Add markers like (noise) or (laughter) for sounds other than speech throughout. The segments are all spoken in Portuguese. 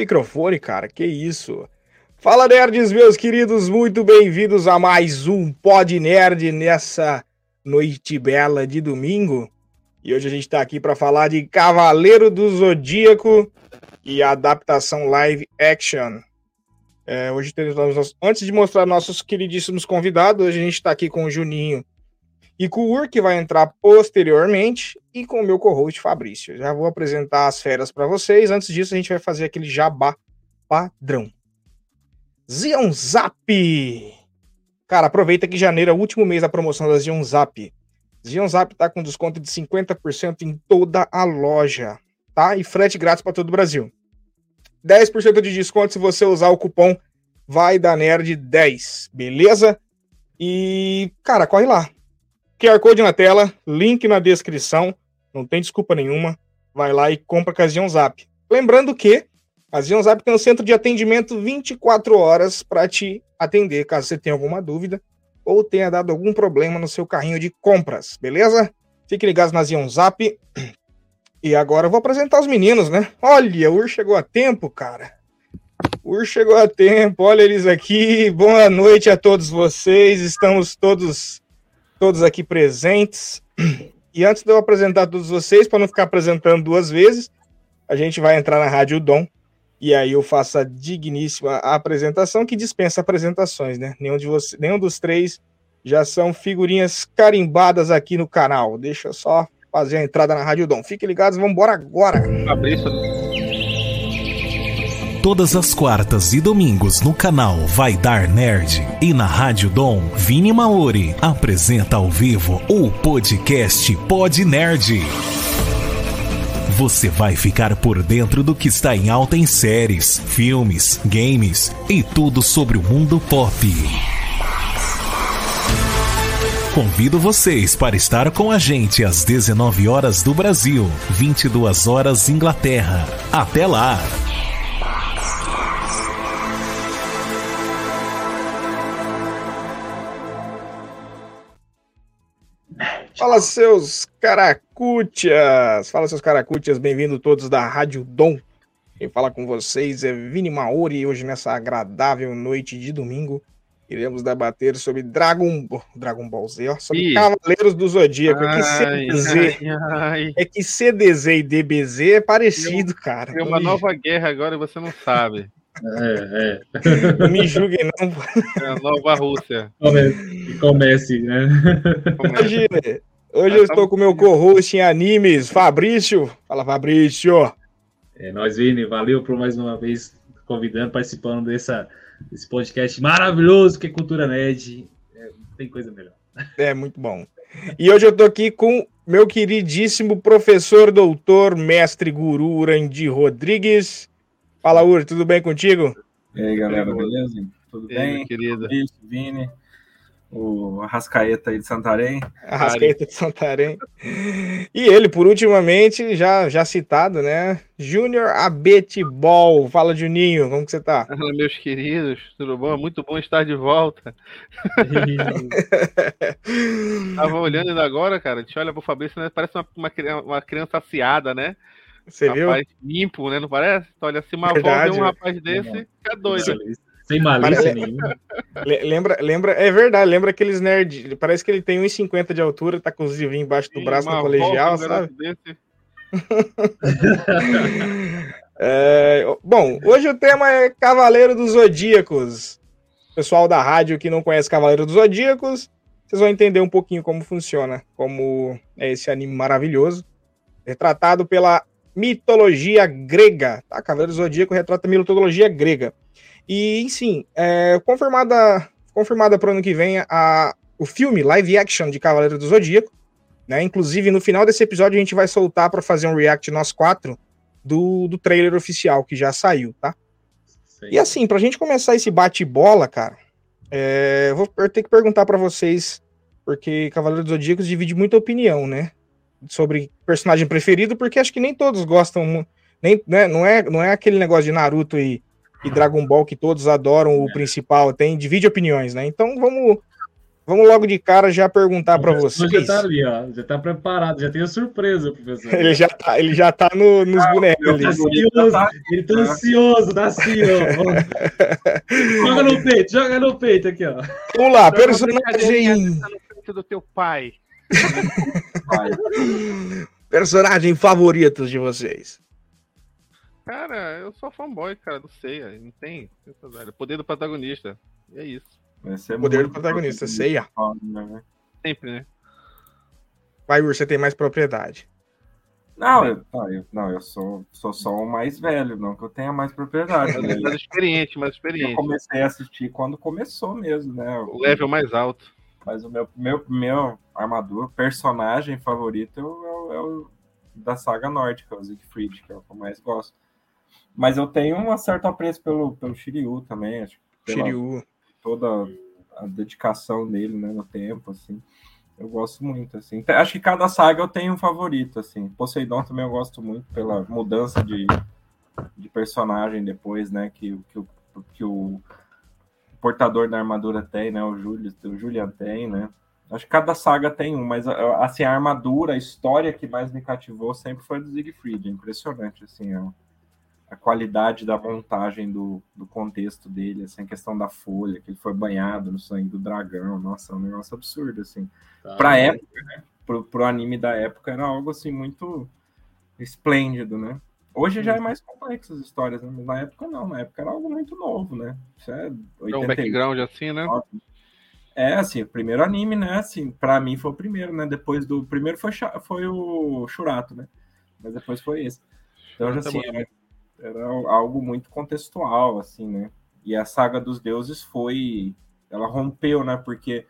Microfone, cara, que isso. Fala, nerds, meus queridos, muito bem-vindos a mais um Pod Nerd nessa noite bela de domingo. E hoje a gente tá aqui para falar de Cavaleiro do Zodíaco e adaptação live action. É, hoje temos, antes de mostrar nossos queridíssimos convidados, hoje a gente está aqui com o Juninho e com o Ur, que vai entrar posteriormente, e com o meu co-host Fabrício. Já vou apresentar as férias para vocês. Antes disso, a gente vai fazer aquele jabá padrão. Zion Zap! Cara, aproveita que janeiro é o último mês da promoção da Zion Zap. Zion Zap tá com desconto de 50% em toda a loja, tá? E frete grátis para todo o Brasil. 10% de desconto se você usar o cupom vai da nerd 10, beleza? E, cara, corre lá. QR Code na tela, link na descrição, não tem desculpa nenhuma. Vai lá e compra com a Zion Zap. Lembrando que a Zion Zap tem um centro de atendimento 24 horas para te atender caso você tenha alguma dúvida ou tenha dado algum problema no seu carrinho de compras, beleza? Fique ligado na Zion Zap. E agora eu vou apresentar os meninos, né? Olha, o Ur chegou a tempo, cara. O Ur chegou a tempo, olha eles aqui. Boa noite a todos vocês. Estamos todos todos aqui presentes. E antes de eu apresentar todos vocês, para não ficar apresentando duas vezes, a gente vai entrar na Rádio Dom e aí eu faço a digníssima apresentação que dispensa apresentações, né? Nenhum, de você, nenhum dos três já são figurinhas carimbadas aqui no canal. Deixa eu só fazer a entrada na Rádio Dom. Fiquem ligados, vamos embora agora. Fabrício, todas as quartas e domingos no canal Vai Dar Nerd e na Rádio Dom, Vini Maori apresenta ao vivo o podcast Pod Nerd. Você vai ficar por dentro do que está em alta em séries, filmes, games e tudo sobre o mundo pop. Convido vocês para estar com a gente às 19 horas do Brasil, 22 horas Inglaterra. Até lá! Fala seus caracutias! Fala seus caracutias, bem-vindos todos da Rádio Dom. Quem fala com vocês é Vini Maori e hoje nessa agradável noite de domingo iremos debater sobre Dragon, Dragon Ball Z, ó, sobre Ih. Cavaleiros do Zodíaco. Ai, é que CDZ, ai, ai. é que CDZ e DBZ é parecido, tem, cara. Tem uma nova guerra agora e você não sabe. É, é. Não me julguem, não. É a nova Rússia. Comece, comece né? Imagina, Hoje eu estou com meu co-host em animes, Fabrício. Fala, Fabrício. É, nós, Vini, valeu por mais uma vez convidando, participando dessa, desse podcast maravilhoso que é Cultura Nerd. É, tem coisa melhor. É, muito bom. E hoje eu estou aqui com meu queridíssimo professor, doutor, mestre guru Urandi Rodrigues. Fala, Ur, tudo bem contigo? E aí, galera, beleza? Tudo bem? Querido. Vini o Arrascaeta aí de Santarém. Arrascaeta de Santarém. E ele, por ultimamente, já, já citado, né? Júnior Abetibol. Fala, Juninho, como que você tá? Fala, meus queridos, tudo bom? Muito bom estar de volta. (laughs) Tava olhando ainda agora, cara, a gente olha pro Fabrício, né? Parece uma, uma, uma criança aciada, né? Você rapaz viu? limpo, né? Não parece? Então, olha, se uma Verdade, avó vê um rapaz desse, fica doido. Sem malícia nenhuma. (laughs) Lembra, lembra, é verdade, lembra aqueles nerds. Parece que ele tem 1,50 de altura, tá com os livrinhos embaixo do Sim, braço no colegial, sabe? (laughs) é, bom, hoje o tema é Cavaleiro dos Zodíacos. Pessoal da rádio que não conhece Cavaleiro dos Zodíacos, vocês vão entender um pouquinho como funciona, como é esse anime maravilhoso, retratado pela mitologia grega. Tá? Cavaleiro do Zodíaco retrata a mitologia grega. E, sim, é, confirmada, confirmada para o ano que vem a, o filme live action de Cavaleiro do Zodíaco. Né? Inclusive, no final desse episódio, a gente vai soltar para fazer um react nós quatro do, do trailer oficial que já saiu, tá? Sim. E assim, pra gente começar esse bate-bola, cara, é, vou ter que perguntar para vocês, porque Cavaleiro dos Zodíacos divide muita opinião, né? Sobre personagem preferido, porque acho que nem todos gostam, nem, né, não, é, não é aquele negócio de Naruto e e Dragon Ball que todos adoram o principal, tem divide opiniões, né? Então vamos vamos logo de cara já perguntar para vocês. Já tá ali, ó. Já tá preparado, já tem a surpresa, professor. ele já tá, ele já tá no, nos ah, bonecos ali. Tá ansioso, ele tá ansioso, tá assim, ó. (laughs) joga no peito, joga no peito aqui, ó. Vamos lá, personagem. Tá do teu pai. (laughs) personagem favorito de vocês. Cara, eu sou fanboy, cara, do Seiya. Não tem. Poder do protagonista. E é isso. É Poder do protagonista, ceia. Né? Sempre, né? Vai, você tem mais propriedade. Não, eu, não, eu, não, eu sou, sou só o mais velho, não que eu tenha mais propriedade. Né? mais experiente, mais experiente. Eu comecei a assistir quando começou mesmo, né? O level mais alto. Mas o meu, meu, meu armador, personagem favorito é o, é o da saga nórdica, o Siegfried, que é o que eu mais gosto. Mas eu tenho um certo apreço pelo, pelo Shiryu também, acho. Shiryu toda a dedicação dele, né, no tempo, assim. Eu gosto muito, assim. Acho que cada saga eu tenho um favorito, assim. Poseidon também eu gosto muito pela mudança de, de personagem depois, né, que, que, o, que o portador da armadura tem, né, o, Julius, o Julian tem, né. Acho que cada saga tem um, mas assim, a armadura, a história que mais me cativou sempre foi do Siegfried. É impressionante, assim, é a qualidade da montagem do, do contexto dele, assim, a questão da folha, que ele foi banhado no sangue do dragão, nossa, é um negócio absurdo, assim. Tá, pra né? época, né? Pro, pro anime da época era algo, assim, muito esplêndido, né? Hoje já é mais complexo as histórias, né? na época não, na época era algo muito novo, né? Isso é 80, é um background assim, né? É, assim, o primeiro anime, né? Assim, pra mim foi o primeiro, né? Depois do. primeiro foi, foi o Churato, né? Mas depois foi esse. Então, assim, é, era algo muito contextual, assim, né? E a saga dos deuses foi. Ela rompeu, né? Porque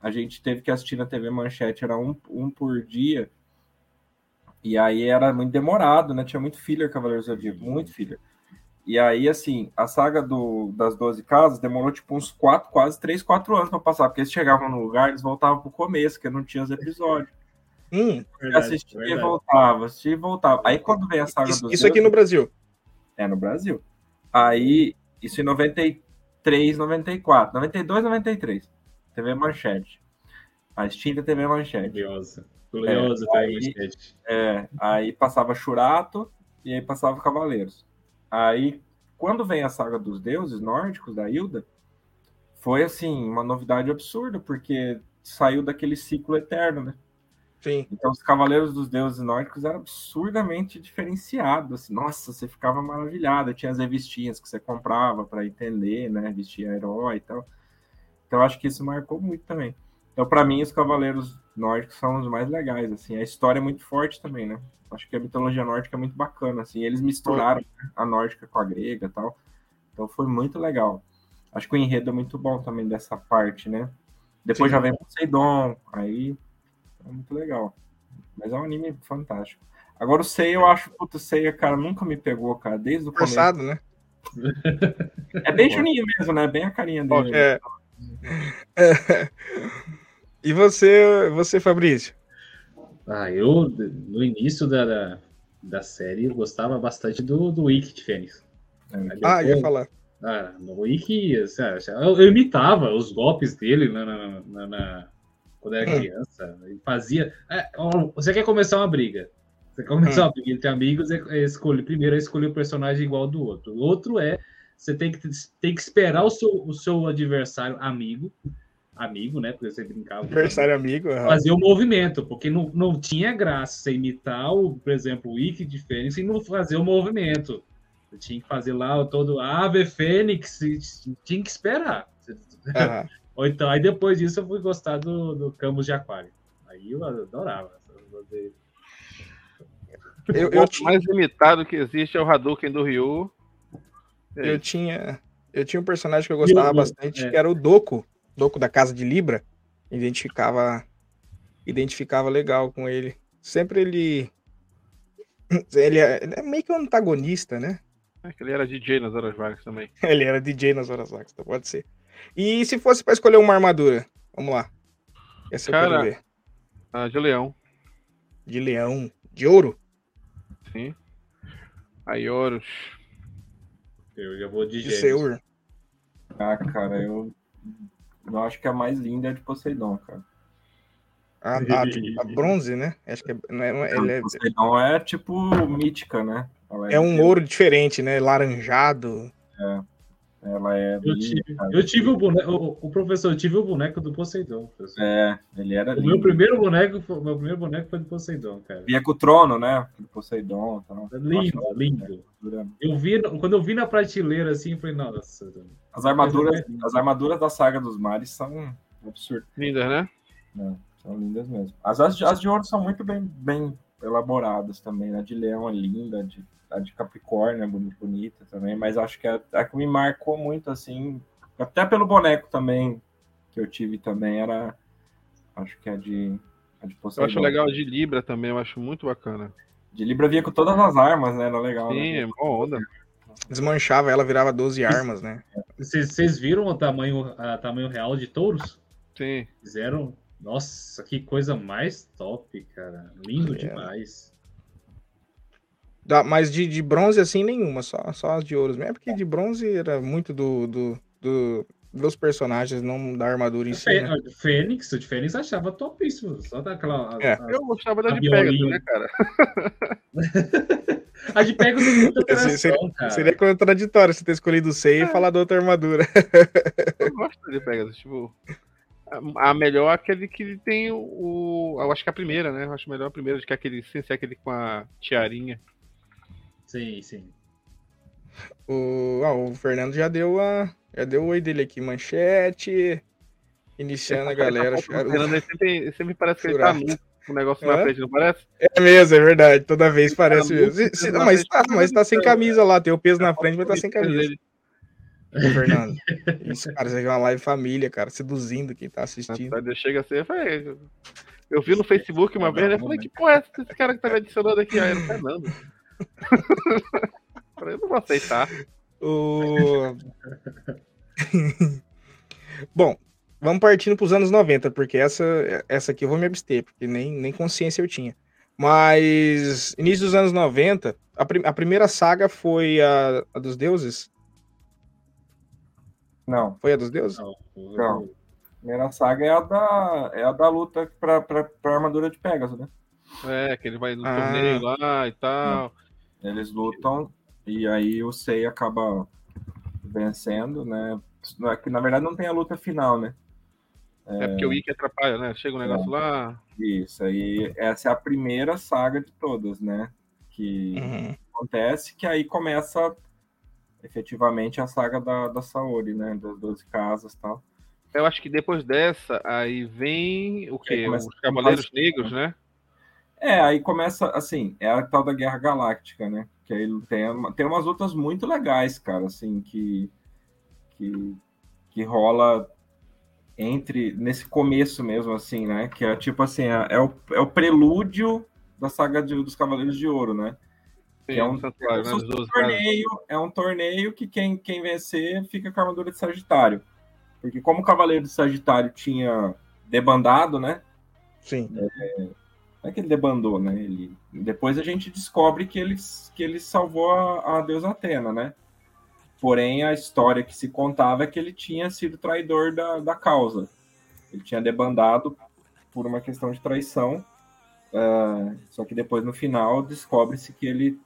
a gente teve que assistir na TV Manchete, era um, um por dia. E aí era muito demorado, né? Tinha muito filler Cavaleiros do Zodíaco, muito filler. E aí, assim, a saga do, das 12 casas demorou tipo uns 4, quase 3, 4 anos para passar, porque eles chegavam no lugar, eles voltavam pro começo, que não tinha os episódios. Hum, verdade, assistia verdade. e voltava, assistia e voltava. Aí quando veio a saga isso, dos Isso deuses, aqui no Brasil. É, no Brasil. Aí, isso em 93, 94. 92, 93. TV Manchete. A extinta TV Manchete. Curiosa. Curiosa é, TV Manchete. É, aí passava Churato e aí passava Cavaleiros. Aí, quando vem a saga dos deuses nórdicos, da Hilda, foi, assim, uma novidade absurda, porque saiu daquele ciclo eterno, né? Sim. Então, os Cavaleiros dos Deuses Nórdicos eram absurdamente diferenciados. Assim. Nossa, você ficava maravilhado. Tinha as revistinhas que você comprava para entender, né? Vestia herói e tal. Então, acho que isso marcou muito também. Então, para mim, os Cavaleiros Nórdicos são os mais legais. Assim, a história é muito forte também, né? Acho que a mitologia nórdica é muito bacana. Assim, eles misturaram a nórdica com a grega e tal. Então, foi muito legal. Acho que o enredo é muito bom também dessa parte, né? Depois Sim. já vem Poseidon, aí é muito legal. Mas é um anime fantástico. Agora o Seiya, eu acho, puto, o Seiya, cara, nunca me pegou, cara, desde o começo. Forçado, né? (laughs) É bem Juninho mesmo, né? Bem a carinha dele. É. é. (laughs) E você, você, Fabrício? Ah, eu, no início da, da, da série, eu gostava bastante do, do Wiki de Fênix. Ah, ia falar. Ah, no Wiki, eu, eu, imitava os golpes dele na, na, na, na quando era hum. criança. Ele fazia. É, você quer começar uma briga? Você começar hum. uma briga entre amigos, escolhe, primeiro é escolher o personagem igual do outro. O outro é você tem que, tem que esperar o seu, o seu adversário amigo, amigo, né? Porque você brincava. Adversário amigo, fazer o movimento, porque não, não tinha graça você imitar, o, por exemplo, o Wiki de Fênix e não fazer o movimento. Você tinha que fazer lá todo Ave Fênix, tinha que esperar. Uhum. Ou então, aí depois disso eu fui gostar do, do Campos de Aquário. Aí eu adorava. Eu, eu o mais limitado que existe é o Hadouken do Ryu. É. Eu tinha, eu tinha um personagem que eu gostava eu, bastante, é. que era o Doku, Doku da Casa de Libra. Identificava, identificava legal com ele. Sempre ele, (clears throat) ele é, ele é meio que um antagonista, né? É que ele era DJ nas horas vagas também. (laughs) ele era DJ nas horas vagas, então pode ser. E se fosse para escolher uma armadura? Vamos lá. Essa Cara, eu quero ver. Ah, de leão. De leão. De ouro? Sim. Aí, ouros. Eu já vou de, de Seur. Ah, cara, eu. Eu acho que a mais linda é a de Poseidon, cara. A, a- (laughs) a bronze, né? Acho que é, não é, não é- ele é, Poseidon é tipo mítica, né? Ela é um ouro diferente, né? Laranjado. Ela é Eu linda, tive, eu tive o boneco, o, o professor, eu tive o boneco do Poseidon. professor. É, ele era O lindo. meu primeiro boneco, foi- meu primeiro boneco foi do Poseidon, cara. Via com o trono, né? Do Poseidon e tal. Lindo, Nossa, lindo. armadura- Eu vi, quando eu vi na prateleira assim, eu falei, nossa. As armaduras, as armaduras da saga dos mares são absurdo. Lindas, né? São lindas mesmo. As, as, de- as de ouro são muito bem, bem elaboradas também. A de leão é linda, a de, a de capricórnio é boni- bonita também, mas acho que a, a que me marcou muito, assim, até pelo boneco também, que eu tive também, era, acho que a de, a de Eu acho legal a de Libra também, eu acho muito bacana. De Libra vinha com todas as armas, né? Era legal. Sim, né? é mó onda. Desmanchava ela, virava 12 armas, né? Vocês vocês viram o tamanho, a tamanho real de touros? Sim. Fizeram. Nossa, que coisa mais top, cara. Lindo É. demais. Da- mas de, de bronze, assim, nenhuma, só, só as de ouro mesmo. É porque de bronze era muito do, do, do- dos personagens, não da armadura em si, Fê- né? a Fênix, o de Fênix achava topíssimo. Só daquela. a- É. a- Eu gostava da de Pegasus, né, cara? (laughs) A de Pegasus muita (laughs) Esse atração, seria, cara. seria contraditório você ter escolhido o Sei e falar da outra armadura. Eu gosto da de Pegasus. Tipo, a, melhor é aquele que tem o, Eu acho que é a primeira, né? Eu acho melhor a primeira, de que é aquele, sem ser aquele com a tiarinha. Sim, sim. O, ah, o Fernando já deu a. Já deu o oi dele aqui, manchete. Iniciando a galera. O Fernando sempre, sempre parece que ele tá nu com o negócio na frente, não parece? É mesmo, é verdade. Toda vez parece Cara, mesmo. Não, mas, tá, mas tá sem camisa lá, tem o peso na frente, mas tá sem camisa. Fernando. Isso, cara, isso aqui é uma live família, cara, seduzindo quem tá assistindo. Chega assim, eu falei, eu vi no Facebook uma vez? Eu falei, que porra é essa esse cara que tá me adicionando aqui? Aí era o Fernando. Eu (laughs) falei, eu não vou aceitar. O... Bom, vamos partindo para os anos 90, porque essa, essa aqui eu vou me abster, porque nem, nem consciência eu tinha. Mas, início dos anos 90, a, prim- a primeira saga foi a, a dos deuses? Não, Foi a dos deuses? Não, Não. a primeira saga é a da, é a da luta pra, pra, pra armadura de Pegasus, né? É, que ele vai no Ah. torneio lá e tal. Eles lutam e aí o Sei acaba vencendo, né? É que, Na verdade, não tem a luta final, né? É, porque o Ikki atrapalha, né? Chega um negócio lá. Isso, aí essa é a primeira saga de todas, né? Que Uhum. acontece, que aí começa efetivamente a saga da, da Saori, né? Das 12 casas e tal. Eu acho que depois dessa, aí vem o quê? Os Cavaleiros Negros, né? É, aí começa, assim, é a tal da Guerra Galáctica, né? Que aí tem, uma- tem umas lutas muito legais, cara, assim, que, que, que rola entre, nesse começo mesmo, assim, né? Que é tipo assim, é, é o, é o prelúdio da saga de- dos Cavaleiros de Ouro, né? Sim, é um- é um Dos 12 caras. torneio, é um torneio que quem, quem vencer fica com a armadura de Sagitário. Porque como o Cavaleiro de Sagitário tinha debandado, né? Sim. Não é que ele debandou, né? Ele... Depois a gente descobre que ele, que ele salvou a, a deusa Atena, né? Porém, a história que se contava é que ele tinha sido traidor da, da causa. Ele tinha debandado por uma questão de traição. ah, só que depois, no final, descobre-se que ele,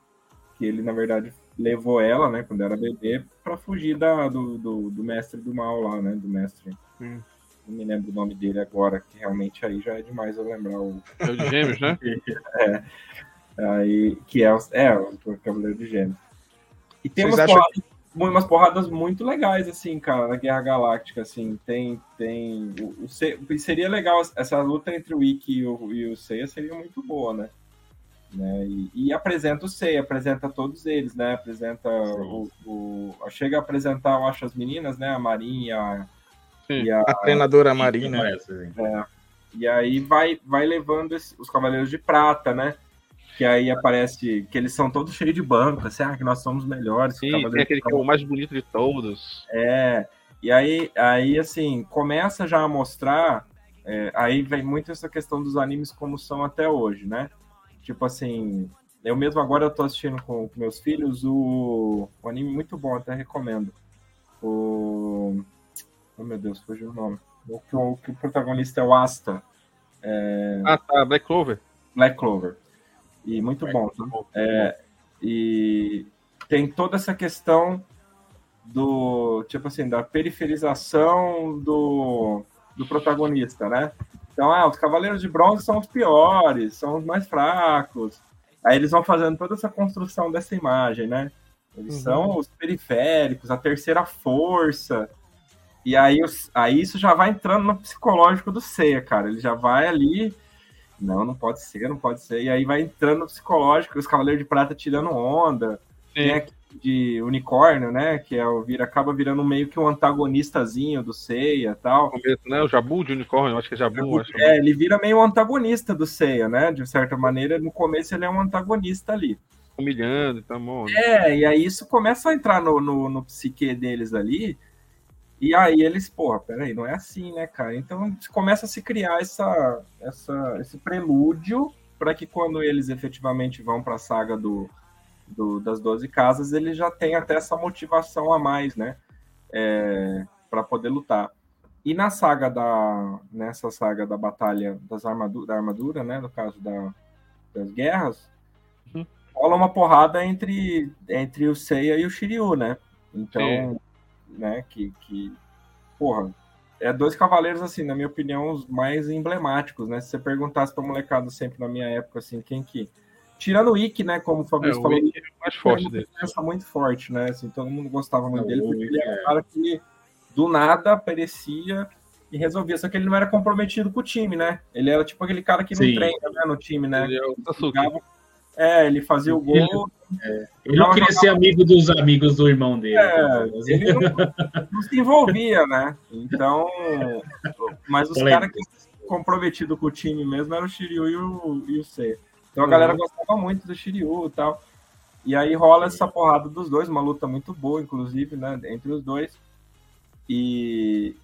que ele, na verdade, levou ela, né, quando era bebê, para fugir da, do, do, do mestre do mal lá, né? Do mestre. Hum. Não me lembro o nome dele agora, que realmente aí já é demais eu lembrar o, É o de Gêmeos, né? (laughs) Aí, que é, o- é o Cavaleiro de Gêmeos. E tem Vocês umas acham porradas, umas porradas muito legais, assim, cara, na Guerra Galáctica, assim, tem, tem, o, o Se- seria legal, essa luta entre o Ikki e o, e o Seiya seria muito boa, né? Né? E, e apresenta o Seiya, apresenta todos eles, né? Apresenta o, o- Chega a apresentar, eu acho, as meninas, né? A Marinha e a... A A treinadora Marina. Parece, assim. e aí vai, vai levando esse- os Cavaleiros de Prata, né? Que aí aparece que eles são todos cheios de banco, assim, ah, que nós somos melhores. Sim, tem aquele que é o mais bonito de todos. é, e aí, aí assim, começa já a mostrar, é, aí vem muito essa questão dos animes como são até hoje, né? Tipo assim, eu mesmo agora eu tô assistindo com, com meus filhos o, um anime muito bom, até recomendo. O Oh meu Deus, fugiu o nome. O que o, que o protagonista é o Asta. É, Ah, tá, Black Clover. Black Clover. E muito bom. tá? É, e tem toda essa questão do tipo assim da periferização do, do protagonista, né? Então, ah, os Cavaleiros de Bronze são os piores, são os mais fracos. Aí eles vão fazendo toda essa construção dessa imagem, né? Eles Uhum. são os periféricos, a terceira força. E aí, os- aí isso já vai entrando no psicológico do Seiya, cara. Ele já vai ali. Não, não pode ser, não pode ser. E aí vai entrando no psicológico, os Cavaleiros de Prata tirando onda. Tem Sim. aqui de unicórnio, né? Que é o vira, acaba virando meio que um antagonistazinho do Seiya e tal. começo, né? O Jabu de unicórnio, acho que é Jabu. acho que É, ele vira meio um antagonista do Seiya, né? De certa maneira, no começo ele é um antagonista ali. humilhando, então, bom. É, e aí isso começa a entrar no, no, no psique deles ali. E aí eles, porra, peraí, não é assim, né, cara? Então começa a se criar essa, essa, esse prelúdio para que quando eles efetivamente vão para a saga do, do, das 12 casas, eles já têm até essa motivação a mais, né? para poder lutar. E na saga da. Nessa saga da batalha das armadu da armadura, né? No caso da, das guerras, Uhum. rola uma porrada entre, entre o Seiya e o Shiryu, né? Então, Sim. né, que, que. Porra, é dois cavaleiros, assim, na minha opinião, os mais emblemáticos, né? Se você perguntasse pra molecada sempre na minha época, assim, quem que. Tirando o Ikki, né? Como o É, Fabrício o falou, é o mais forte é dele. uma presença muito forte, né? Assim, todo mundo gostava muito Não, dele, porque ele era um cara que do nada aparecia e resolvia. Só que ele não era comprometido com o time, né? Ele era tipo aquele cara que não Sim. treina né, no time, né? Ele é o. Jogava- É, ele fazia o gol, Ele não queria ser amigo dos amigos do irmão dele. É, então, ele não, não se envolvia, né? Então, mas os caras que comprometidos com o time mesmo eram o Shiryu e o, e o Seiya. Então a galera gostava muito do Shiryu e tal. E aí rola essa porrada dos dois, uma luta muito boa, inclusive, né? Entre os dois. E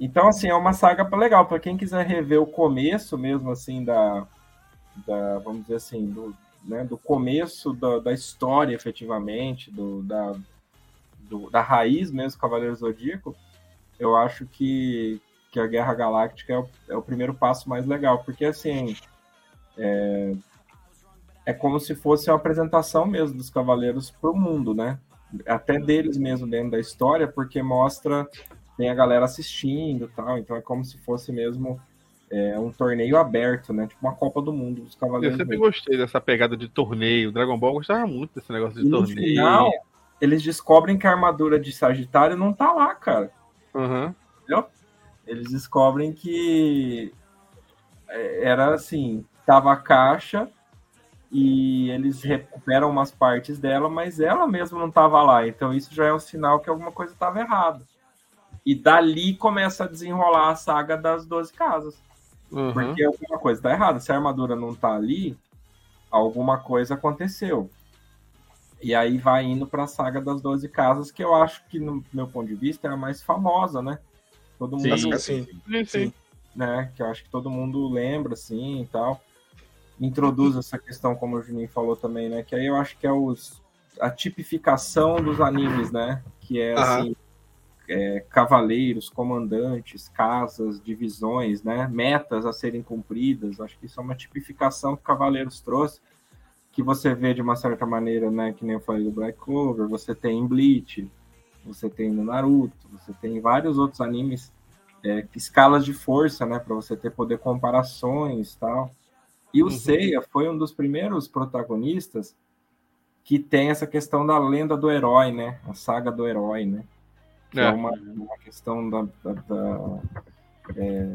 então, assim, é uma saga legal para quem quiser rever o começo mesmo, assim, da, da vamos dizer assim, do, né, do começo da, da história, efetivamente, do, da, do- da raiz mesmo, Cavaleiro Zodíaco, eu acho que, que a Guerra Galáctica é o, é o primeiro passo mais legal, porque, assim, é, é como se fosse uma apresentação mesmo dos Cavaleiros para o mundo, né? Até deles mesmo dentro da história, porque mostra tem a galera assistindo e tal, então é como se fosse mesmo é, um torneio aberto, né? Tipo uma Copa do Mundo dos Eu Cavaleiros. sempre mesmo. gostei dessa pegada de torneio. Dragon Ball gostava muito desse negócio de E no torneio. final, eles descobrem que a armadura de Sagitário não tá lá, cara. Aham. Eles descobrem que é, era assim, tava a caixa e eles recuperam umas partes dela, mas ela mesma não tava lá. Então isso já é um sinal que alguma coisa estava errada. E dali começa a desenrolar a saga das 12 casas. aham. Porque alguma coisa tá errada. Se a armadura não tá ali, alguma coisa aconteceu. E aí vai indo pra saga das 12 casas, que eu acho que, no meu ponto de vista, é a mais famosa, né? Todo mundo Sim, assim. Sim, sim. né? Que eu acho que todo mundo lembra, assim, e tal. Introduz essa questão, como o Juninho falou também, né? Que aí eu acho que é os, a tipificação dos animes, né? Que é, assim, é, cavaleiros, comandantes, casas, divisões, né? Metas a serem cumpridas. Acho que isso é uma tipificação que Cavaleiros trouxe, que você vê de uma certa maneira, né? Que nem eu falei do Black Clover, você tem em Bleach, você tem no Naruto, você tem em vários outros animes é, escalas de força, né, para você ter poder comparações, tal. E o Uhum. Seiya foi um dos primeiros protagonistas que tem essa questão da lenda do herói, né, a saga do herói, né, que é, É. uma, uma questão da, da- da, é,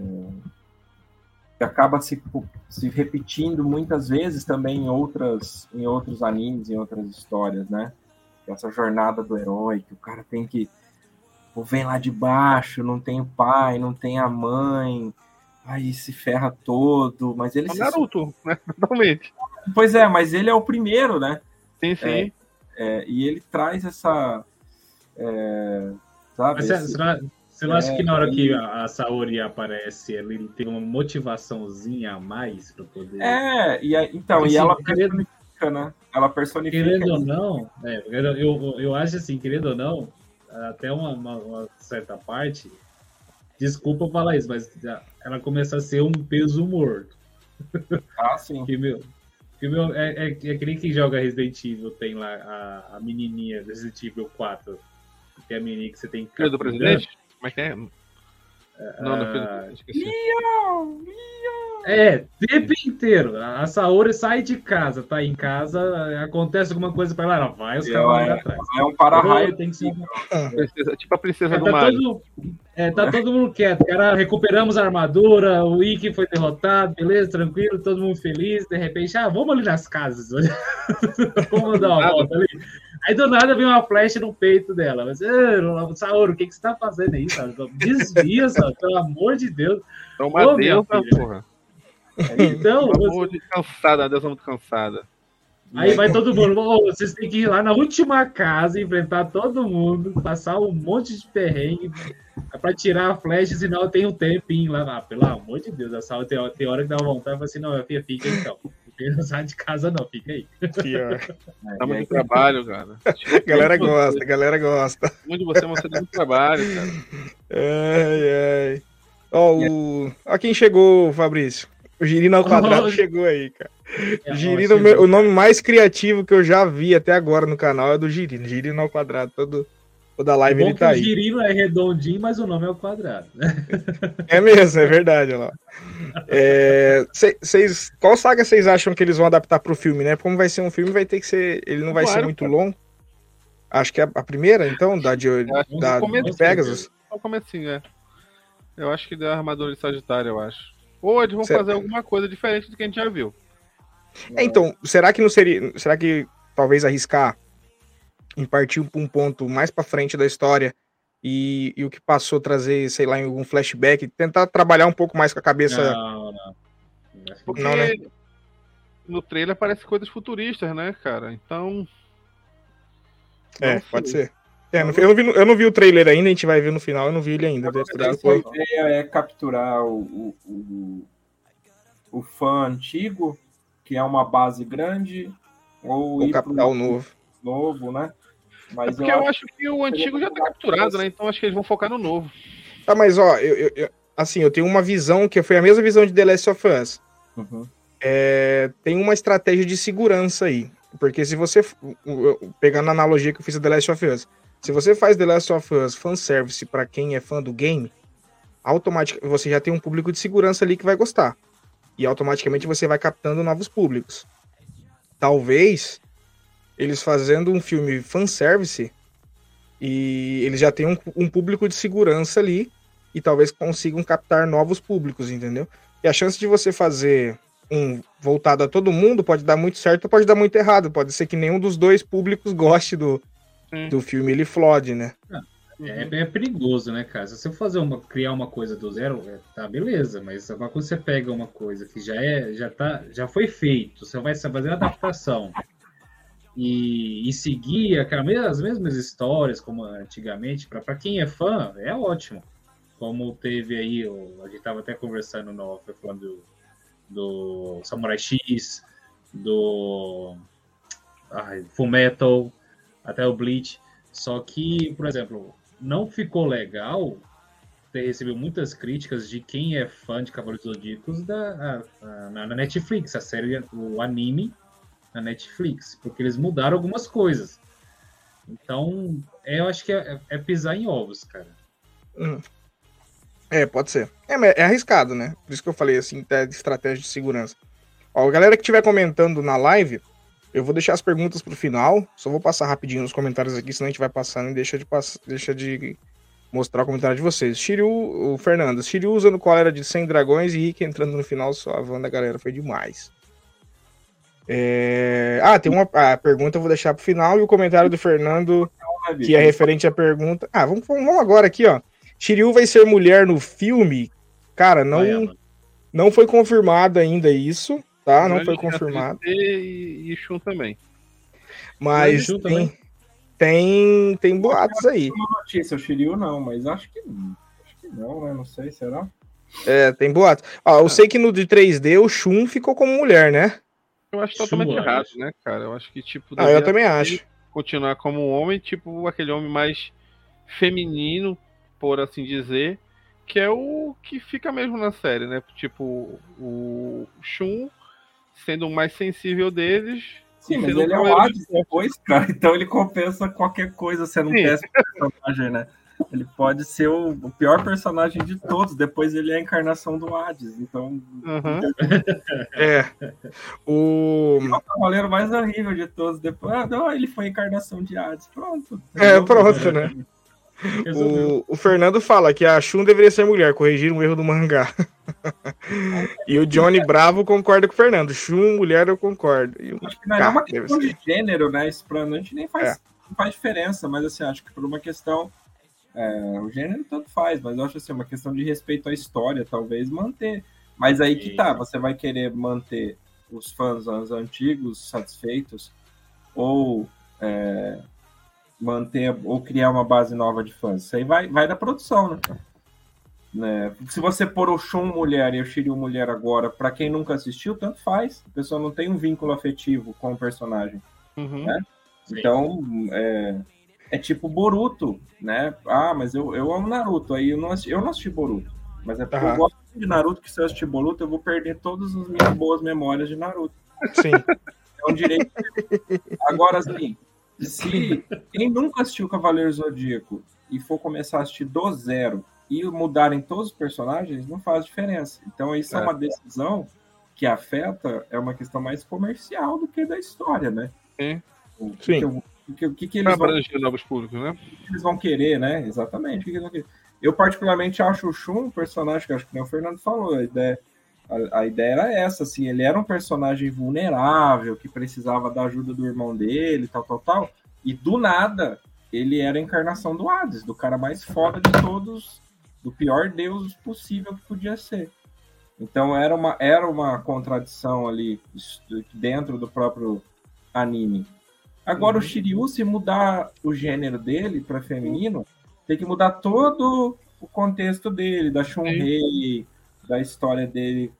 que acaba se, se repetindo muitas vezes também em outras em outros animes, em outras histórias, né? Essa jornada do herói que o cara tem que pô, vem lá de baixo, não tem o pai, não tem a mãe, aí se ferra todo, mas ele É se... Naruto, né? (laughs) Totalmente. Pois é, mas ele é o primeiro, né? Sim, sim. É, e ele traz essa, é, sabe? Mas você, esse- você não, acha É, que na hora ele- que a, Saori aparece, ele tem uma motivaçãozinha a mais para poder. É, e então, Porque, e ela assim, querendo- personifica, né? Ela personifica. Querendo ou não, é, eu, eu, eu acho assim, querendo ou não, até uma, uma- uma certa parte, Desculpa falar isso, mas ela começa a ser um peso morto. Ah, sim. Que, meu, que, meu, é, é, é que nem quem joga Resident Evil tem lá a, a menininha Resident Evil 4. Que é a menininha que você tem que. Filho do presidente? Como é que é? Não, não, filho do Ah, presidente, esqueci. É, tempo inteiro. A Saori sai de casa, tá em casa, acontece alguma coisa pra ela, ela vai, os É, cavalos é. atrás. É um para-raio. Tem que ser... Princesa- tipo a princesa É, do tá, Mario. todo, é, tá todo mundo quieto, cara. Recuperamos a armadura, o Ikki foi derrotado, beleza, tranquilo, todo mundo feliz. De repente, ah, vamos ali nas casas. (laughs) vamos dar uma volta ali. Aí do nada vem uma flecha no peito dela. Mas, "Ah, Saori, o que, que você tá fazendo aí, sabe? Desvia, sabe? Pelo amor de Deus. É uma Ô, filha. porra. Então, amor de cansada, a deusa muito cansada. Aí vai todo mundo, "Ô, vocês têm que ir lá na última casa, enfrentar todo mundo, passar um monte de perrengue pra tirar a flecha, senão tem um tempinho lá. Ah, pelo amor de Deus, a sala tem, hora- tem hora que dá vontade, fala assim, não, minha filha, fica aí, então. Não sai de casa não, fica aí. Pior. Dá (laughs) muito trabalho, cara. A galera gosta, a galera gosta. Muito de você é uma de muito trabalho, cara. Ai, ai. Ó, o... Ó quem chegou, Fabrício. O Girino ao quadrado chegou aí, cara. É, Girino, ó, o nome mais criativo que eu já vi até agora no canal é do Girino. Girino ao quadrado. Todo, toda live Bom ele tá o aí. girino é redondinho, mas o nome é o quadrado. né? É mesmo, é verdade, olha lá. É, cê- cês, qual saga vocês acham que eles vão adaptar pro filme, né? Como vai ser um filme, vai ter que ser. Ele não vai ser Claro, muito cara. longo. Acho que é a primeira, então, da de, da, de Pegasus. Só o comecinho, é. Eu acho que deu a armadura de Sagitário, eu acho. Ou eles vão Certo. fazer alguma coisa diferente do que a gente já viu. É, então, será que não seria. Será que talvez arriscar em partir pra um ponto mais pra frente da história e, e o que passou trazer, sei lá, em algum flashback, tentar trabalhar um pouco mais com a cabeça. Não, não. Porque Não, né? no trailer aparece coisas futuristas, né, cara? Então. é, pode ser. É, eu, não vi, eu não vi o trailer ainda, a gente vai ver no final, eu não vi ele ainda. A ideia é capturar o, o, o, o fã antigo, que é uma base grande, ou O ir capital pro novo. novo, né? É Mas porque eu acho que o antigo já tá capturado, né? Então acho que eles vão focar no novo. Tá, mas ó, eu, eu- eu- assim, eu tenho uma visão que foi a mesma visão de The Last of Us. Uhum. É, tem uma estratégia de segurança aí. Porque se você. Pegando a analogia que eu fiz a The Last of Us. Se você faz The Last of Us fanservice pra quem é fã do game, automaticamente você já tem um público de segurança ali que vai gostar. E automaticamente você vai captando novos públicos. Talvez eles fazendo um filme fanservice e eles já tenham um, um público de segurança ali e talvez consigam captar novos públicos, entendeu? E a chance de você fazer um voltado a todo mundo pode dar muito certo pode dar muito errado. Pode ser que nenhum dos dois públicos goste do, Sim. do filme, ele flode, né? É, é perigoso, né, cara? Se você fazer uma, criar uma coisa do zero, é, tá beleza, mas agora quando você pega uma coisa que já é, já tá, já foi feito, você vai fazer a adaptação e, e seguir aquela, as mesmas histórias como antigamente, para quem é fã, é ótimo. Como teve aí, o- a gente tava até conversando no off, falando do, do Samurai X, do ai, Fullmetal, até o Bleach. Só que, por exemplo, não ficou legal ter recebido muitas críticas de quem é fã de Cavaleiros Zodíacos da, a- na, na Netflix, a série, o anime na Netflix, porque eles mudaram algumas coisas. Então, é, eu acho que é, é pisar em ovos, cara. É, pode ser. É, é arriscado, né? Por isso que eu falei assim, de estratégia de segurança. Ó, a galera que estiver comentando na live, eu vou deixar as perguntas pro final. Só vou passar rapidinho nos comentários aqui, senão a gente vai passando e deixa de, pass... deixa de mostrar o comentário de vocês. Shiryu, o Fernando, Shiryu usando cólera de 100 dragões e Rick entrando no final só a Wanda, galera, foi demais. É... Ah, tem uma a pergunta, eu vou deixar pro final, e o comentário do Fernando que é referente à pergunta. Ah, vamos, vamos agora aqui, ó. Shiryu vai ser mulher no filme? Cara, não, não foi confirmado ainda isso, tá? Não foi confirmado. E, e Shun também. Mas Shun tem, também. tem, tem boatos aí. Uma notícia, o Shiryu não, mas acho que não. Acho que não, né? Não sei, será? É, tem boatos. Ó, eu sei que no de 3D o Shun ficou como mulher, né? Eu acho totalmente errado, acho. né, cara? Eu acho que, tipo, Ah, eu também acho. continuar como um homem, tipo, aquele homem mais feminino, por assim dizer, que é o que fica mesmo na série, né? Tipo, o Shun sendo o mais sensível deles. Sim, mas ele é o Hades depois, cara. Então ele compensa qualquer coisa sendo um Sim. péssimo personagem, né? Ele pode ser o, o pior personagem de todos. Depois ele é a encarnação do Hades. Então, Aham. (laughs) É. O. o cavaleiro mais horrível de todos. Depois, ah, não, ele foi a encarnação de Hades. Pronto. É, pronto, né? O, o Fernando fala que a Shun deveria ser mulher, corrigir um erro do mangá. (laughs) e o Johnny Bravo concorda com o Fernando. Shun, mulher, eu concordo. Acho que não é uma questão de gênero, né? Isso pra gente nem faz, É. não faz diferença, mas assim, acho que por uma questão. é, o gênero tanto faz, mas eu acho assim, uma questão de respeito à história, talvez manter. Mas aí que tá, você vai querer manter os fãs os antigos satisfeitos ou é, manter ou criar uma base nova de fãs. Isso aí vai, vai da produção, né? Né? Se você pôr o Shun mulher e o Shiryu mulher agora, pra quem nunca assistiu, tanto faz. A pessoa não tem um vínculo afetivo com o personagem. Uhum. É. Sim. Então, é, é tipo Boruto, né? Ah, mas eu, eu amo Naruto. Aí eu não assisti, eu não assisti Boruto. Mas é porque Aham. eu gosto de Naruto, que se eu assistir Boruto, eu vou perder todas as minhas boas memórias de Naruto. Sim. É um direito. Agora, assim, se quem nunca assistiu Cavaleiro Zodíaco e for começar a assistir do zero e mudarem todos os personagens, não faz diferença. Então, isso é, É. uma decisão que afeta, é uma questão mais comercial do que da história, né? Sim. O que, Sim. que, eu- o que, o que, que Pra eles vão novos públicos, né? que eles vão querer, né? Exatamente. O que que eles vão querer. Eu, particularmente, acho o Shun um personagem que acho que nem o Fernando falou. A ideia, a, a ideia era essa, assim. Ele era um personagem vulnerável, que precisava da ajuda do irmão dele, tal, tal, tal. E do nada, ele era a encarnação do Hades, do cara mais foda de todos, do pior deus possível que podia ser. Então era uma, era uma contradição ali dentro do próprio anime. Agora o Shiryu, se mudar o gênero dele para feminino, tem que mudar todo o contexto dele, da Shunrei, da história dele,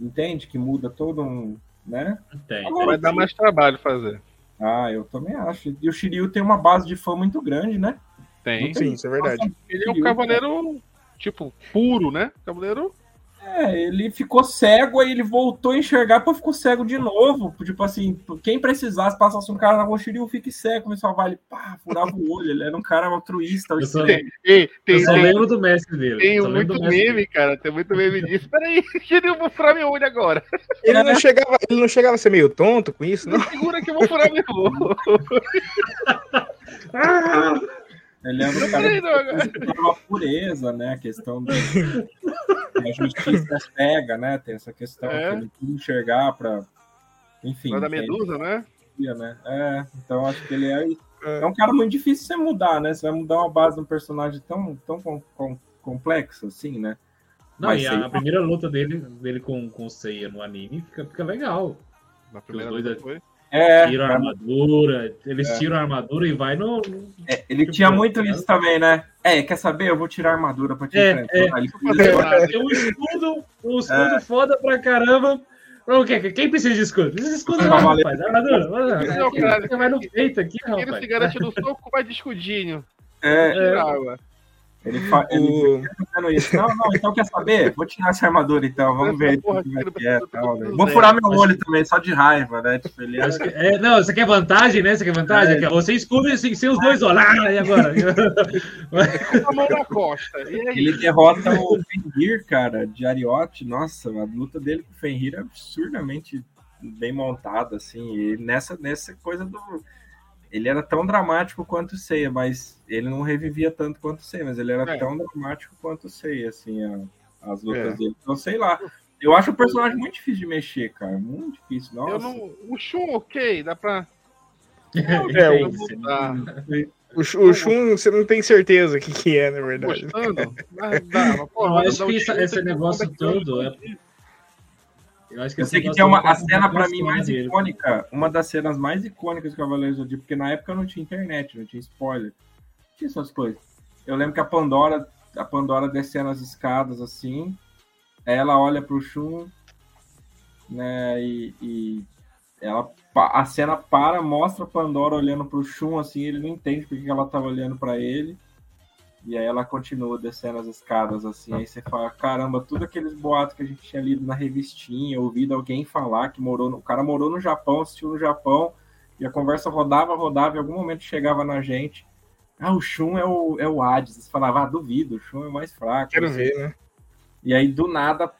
entende? Que muda todo um, né? Tem. Agora- Vai dar mais trabalho fazer. Ah, eu também acho. E o Shiryu tem uma base de fã muito grande, né? Tem. Sim, isso é verdade. Ele é um cavaleiro, tipo, puro, né? Cavaleiro. É, ele ficou cego, aí ele voltou a enxergar, depois ficou cego de novo. Tipo assim, quem precisasse, passasse um cara na Shiryu fique cego, começou a vai, ele pá, furava o olho, ele era um cara altruísta. Eu só, Tem, ei, eu tem, só tem, lembro do mestre dele. tem muito meme, cara. Tem muito meme disso. Peraí, (laughs) eu vou furar meu olho agora. Ele não, chegava, ele não chegava a ser meio tonto com isso, não? Segura que eu vou furar meu olho. (laughs) Ele um Não cara uma pureza, né? A questão da (laughs) a justiça cega, né? Tem essa questão É. que ele tem que enxergar para enfim. Lá da Medusa, né? né? É, então acho que ele é, é um cara muito difícil você mudar, né? Você vai mudar uma base de um personagem tão, tão com, com- complexo assim, né? Não, Mas e a, lá. primeira luta dele, dele com, com o Seiya no anime fica, fica legal. Na primeira Os dois é- foi. É, Tiram a armadura, eles É. tiram a armadura e vai no. é, ele Tipo, tinha muito né? isso também, né? É, quer saber? Eu vou tirar a armadura pra te É, enfrentar. é. Ele- Tem um escudo, um escudo foda pra caramba. Quem precisa de escudo? Precisa de escudo não, rapaz. Armadura. armadura. Não, cara, Você vai no peito aqui, Quem não rapaz. se garante no soco, vai de escudinho. É, De água. Ele, fa- ele fazendo isso. Não, não, então quer saber? Vou tirar essa armadura então, vamos ver porra como é que é, tal, né? Vou furar meu olho também, só de raiva, né? Tipo, ele Acho que- é, não, você quer vantagem, né? Você quer vantagem? É. Aqui, ó, Você escuda sem, sem os dois olhos. Ah, e agora? (laughs) Com a mão na costa. E aí? Ele derrota o Fenrir, cara, de Ariote. Nossa, a luta dele com o Fenrir é absurdamente bem montada, assim. E nessa, nessa coisa do. Ele era tão dramático quanto o Seiya, mas ele não revivia tanto quanto o Seiya, mas ele era É. tão dramático quanto o Seiya, assim, a- as lutas É. dele. Então, sei lá. Eu acho o personagem muito difícil de mexer, cara. Muito difícil. Nossa. Eu não. O Shun, ok, dá pra. É, eu o-. O, o Shun, você não tem certeza o que, que é, na verdade. Gostando? Mas dá, mas, pô, Eu vai acho que um esse- esse negócio é todo é- Eu acho que Eu sei que tem uma, é a cena pra mim complicação mais dele. icônica, uma das cenas mais icônicas do Cavaleiros do Zodíaco, porque na época não tinha internet, não tinha spoiler, não tinha essas coisas. Eu lembro que a Pandora, a Pandora descendo as escadas assim, aí ela olha pro Shun, né, e, e ela, a cena para, mostra a Pandora olhando pro Shun assim, ele não entende porque que ela tava olhando pra ele. E aí ela continua descendo as escadas, assim. Aí você fala, caramba, tudo aqueles boatos que a gente tinha lido na revistinha, ouvido alguém falar que morou no... o cara morou no Japão, assistiu no Japão, e a conversa rodava, rodava, e em algum momento chegava na gente. Ah, o Shun é o, é o Hades. Você falava, ah, duvido, o Shun é mais fraco. Quero ver, né? E aí, do nada,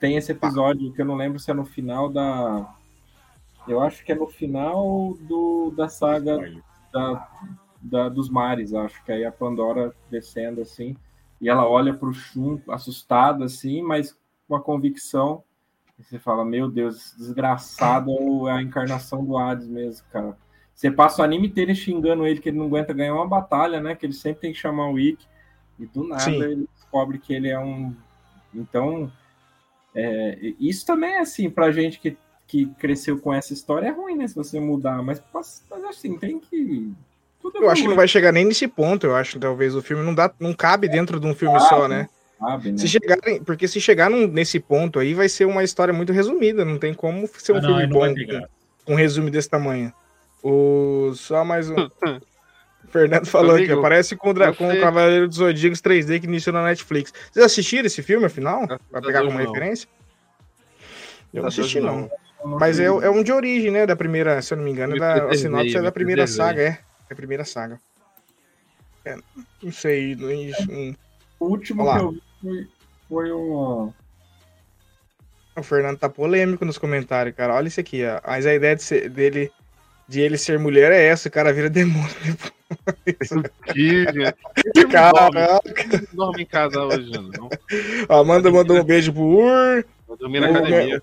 tem esse episódio que eu não lembro se é no final da. Eu acho que é no final do, da saga da, da, dos mares, acho que aí a Pandora descendo assim, e ela olha para o Shun assustada assim, mas com a convicção. E você fala, meu Deus, esse desgraçado é a encarnação do Hades mesmo, cara. Você passa o anime inteiro xingando ele que ele não aguenta ganhar uma batalha, né? Que ele sempre tem que chamar o Ikki. E do nada Sim. ele descobre que ele é um. Então, é, isso também é assim, pra gente que, que cresceu com essa história, é ruim, né? Se você mudar, mas, mas assim, tem que. Eu acho que não vai chegar nem nesse ponto, eu acho talvez o filme não dá, não cabe dentro de um filme só, né? né? Se chegarem, porque se chegar num- nesse ponto aí, vai ser uma história muito resumida, não tem como ser um Ah, filme não bom com, um resumo desse tamanho. O, só mais um. (laughs) O Fernando falou aqui, Amigo, aparece com, o dra- com o Cavaleiro dos Zodíacos 3D que iniciou na Netflix. Vocês assistiram esse filme, afinal? Pra pegar como referência? Eu não assisti, não. Mas é, é um de origem, né? Da primeira, se eu não me engano, Me da, a sinopse é da primeira saga, é. É a primeira saga. É, não sei. não- não- O último Olha lá. que eu vi foi, foi um. O Fernando tá polêmico nos comentários, cara. Olha isso aqui, ó. Mas a ideia de ser- dele, de ele ser mulher é essa, o cara vira demônio. (laughs) Que, gente. Cara, Não dorme em casa hoje, não. ó, Amanda mandou um beijo pro Ur. Vou dormir na O- academia.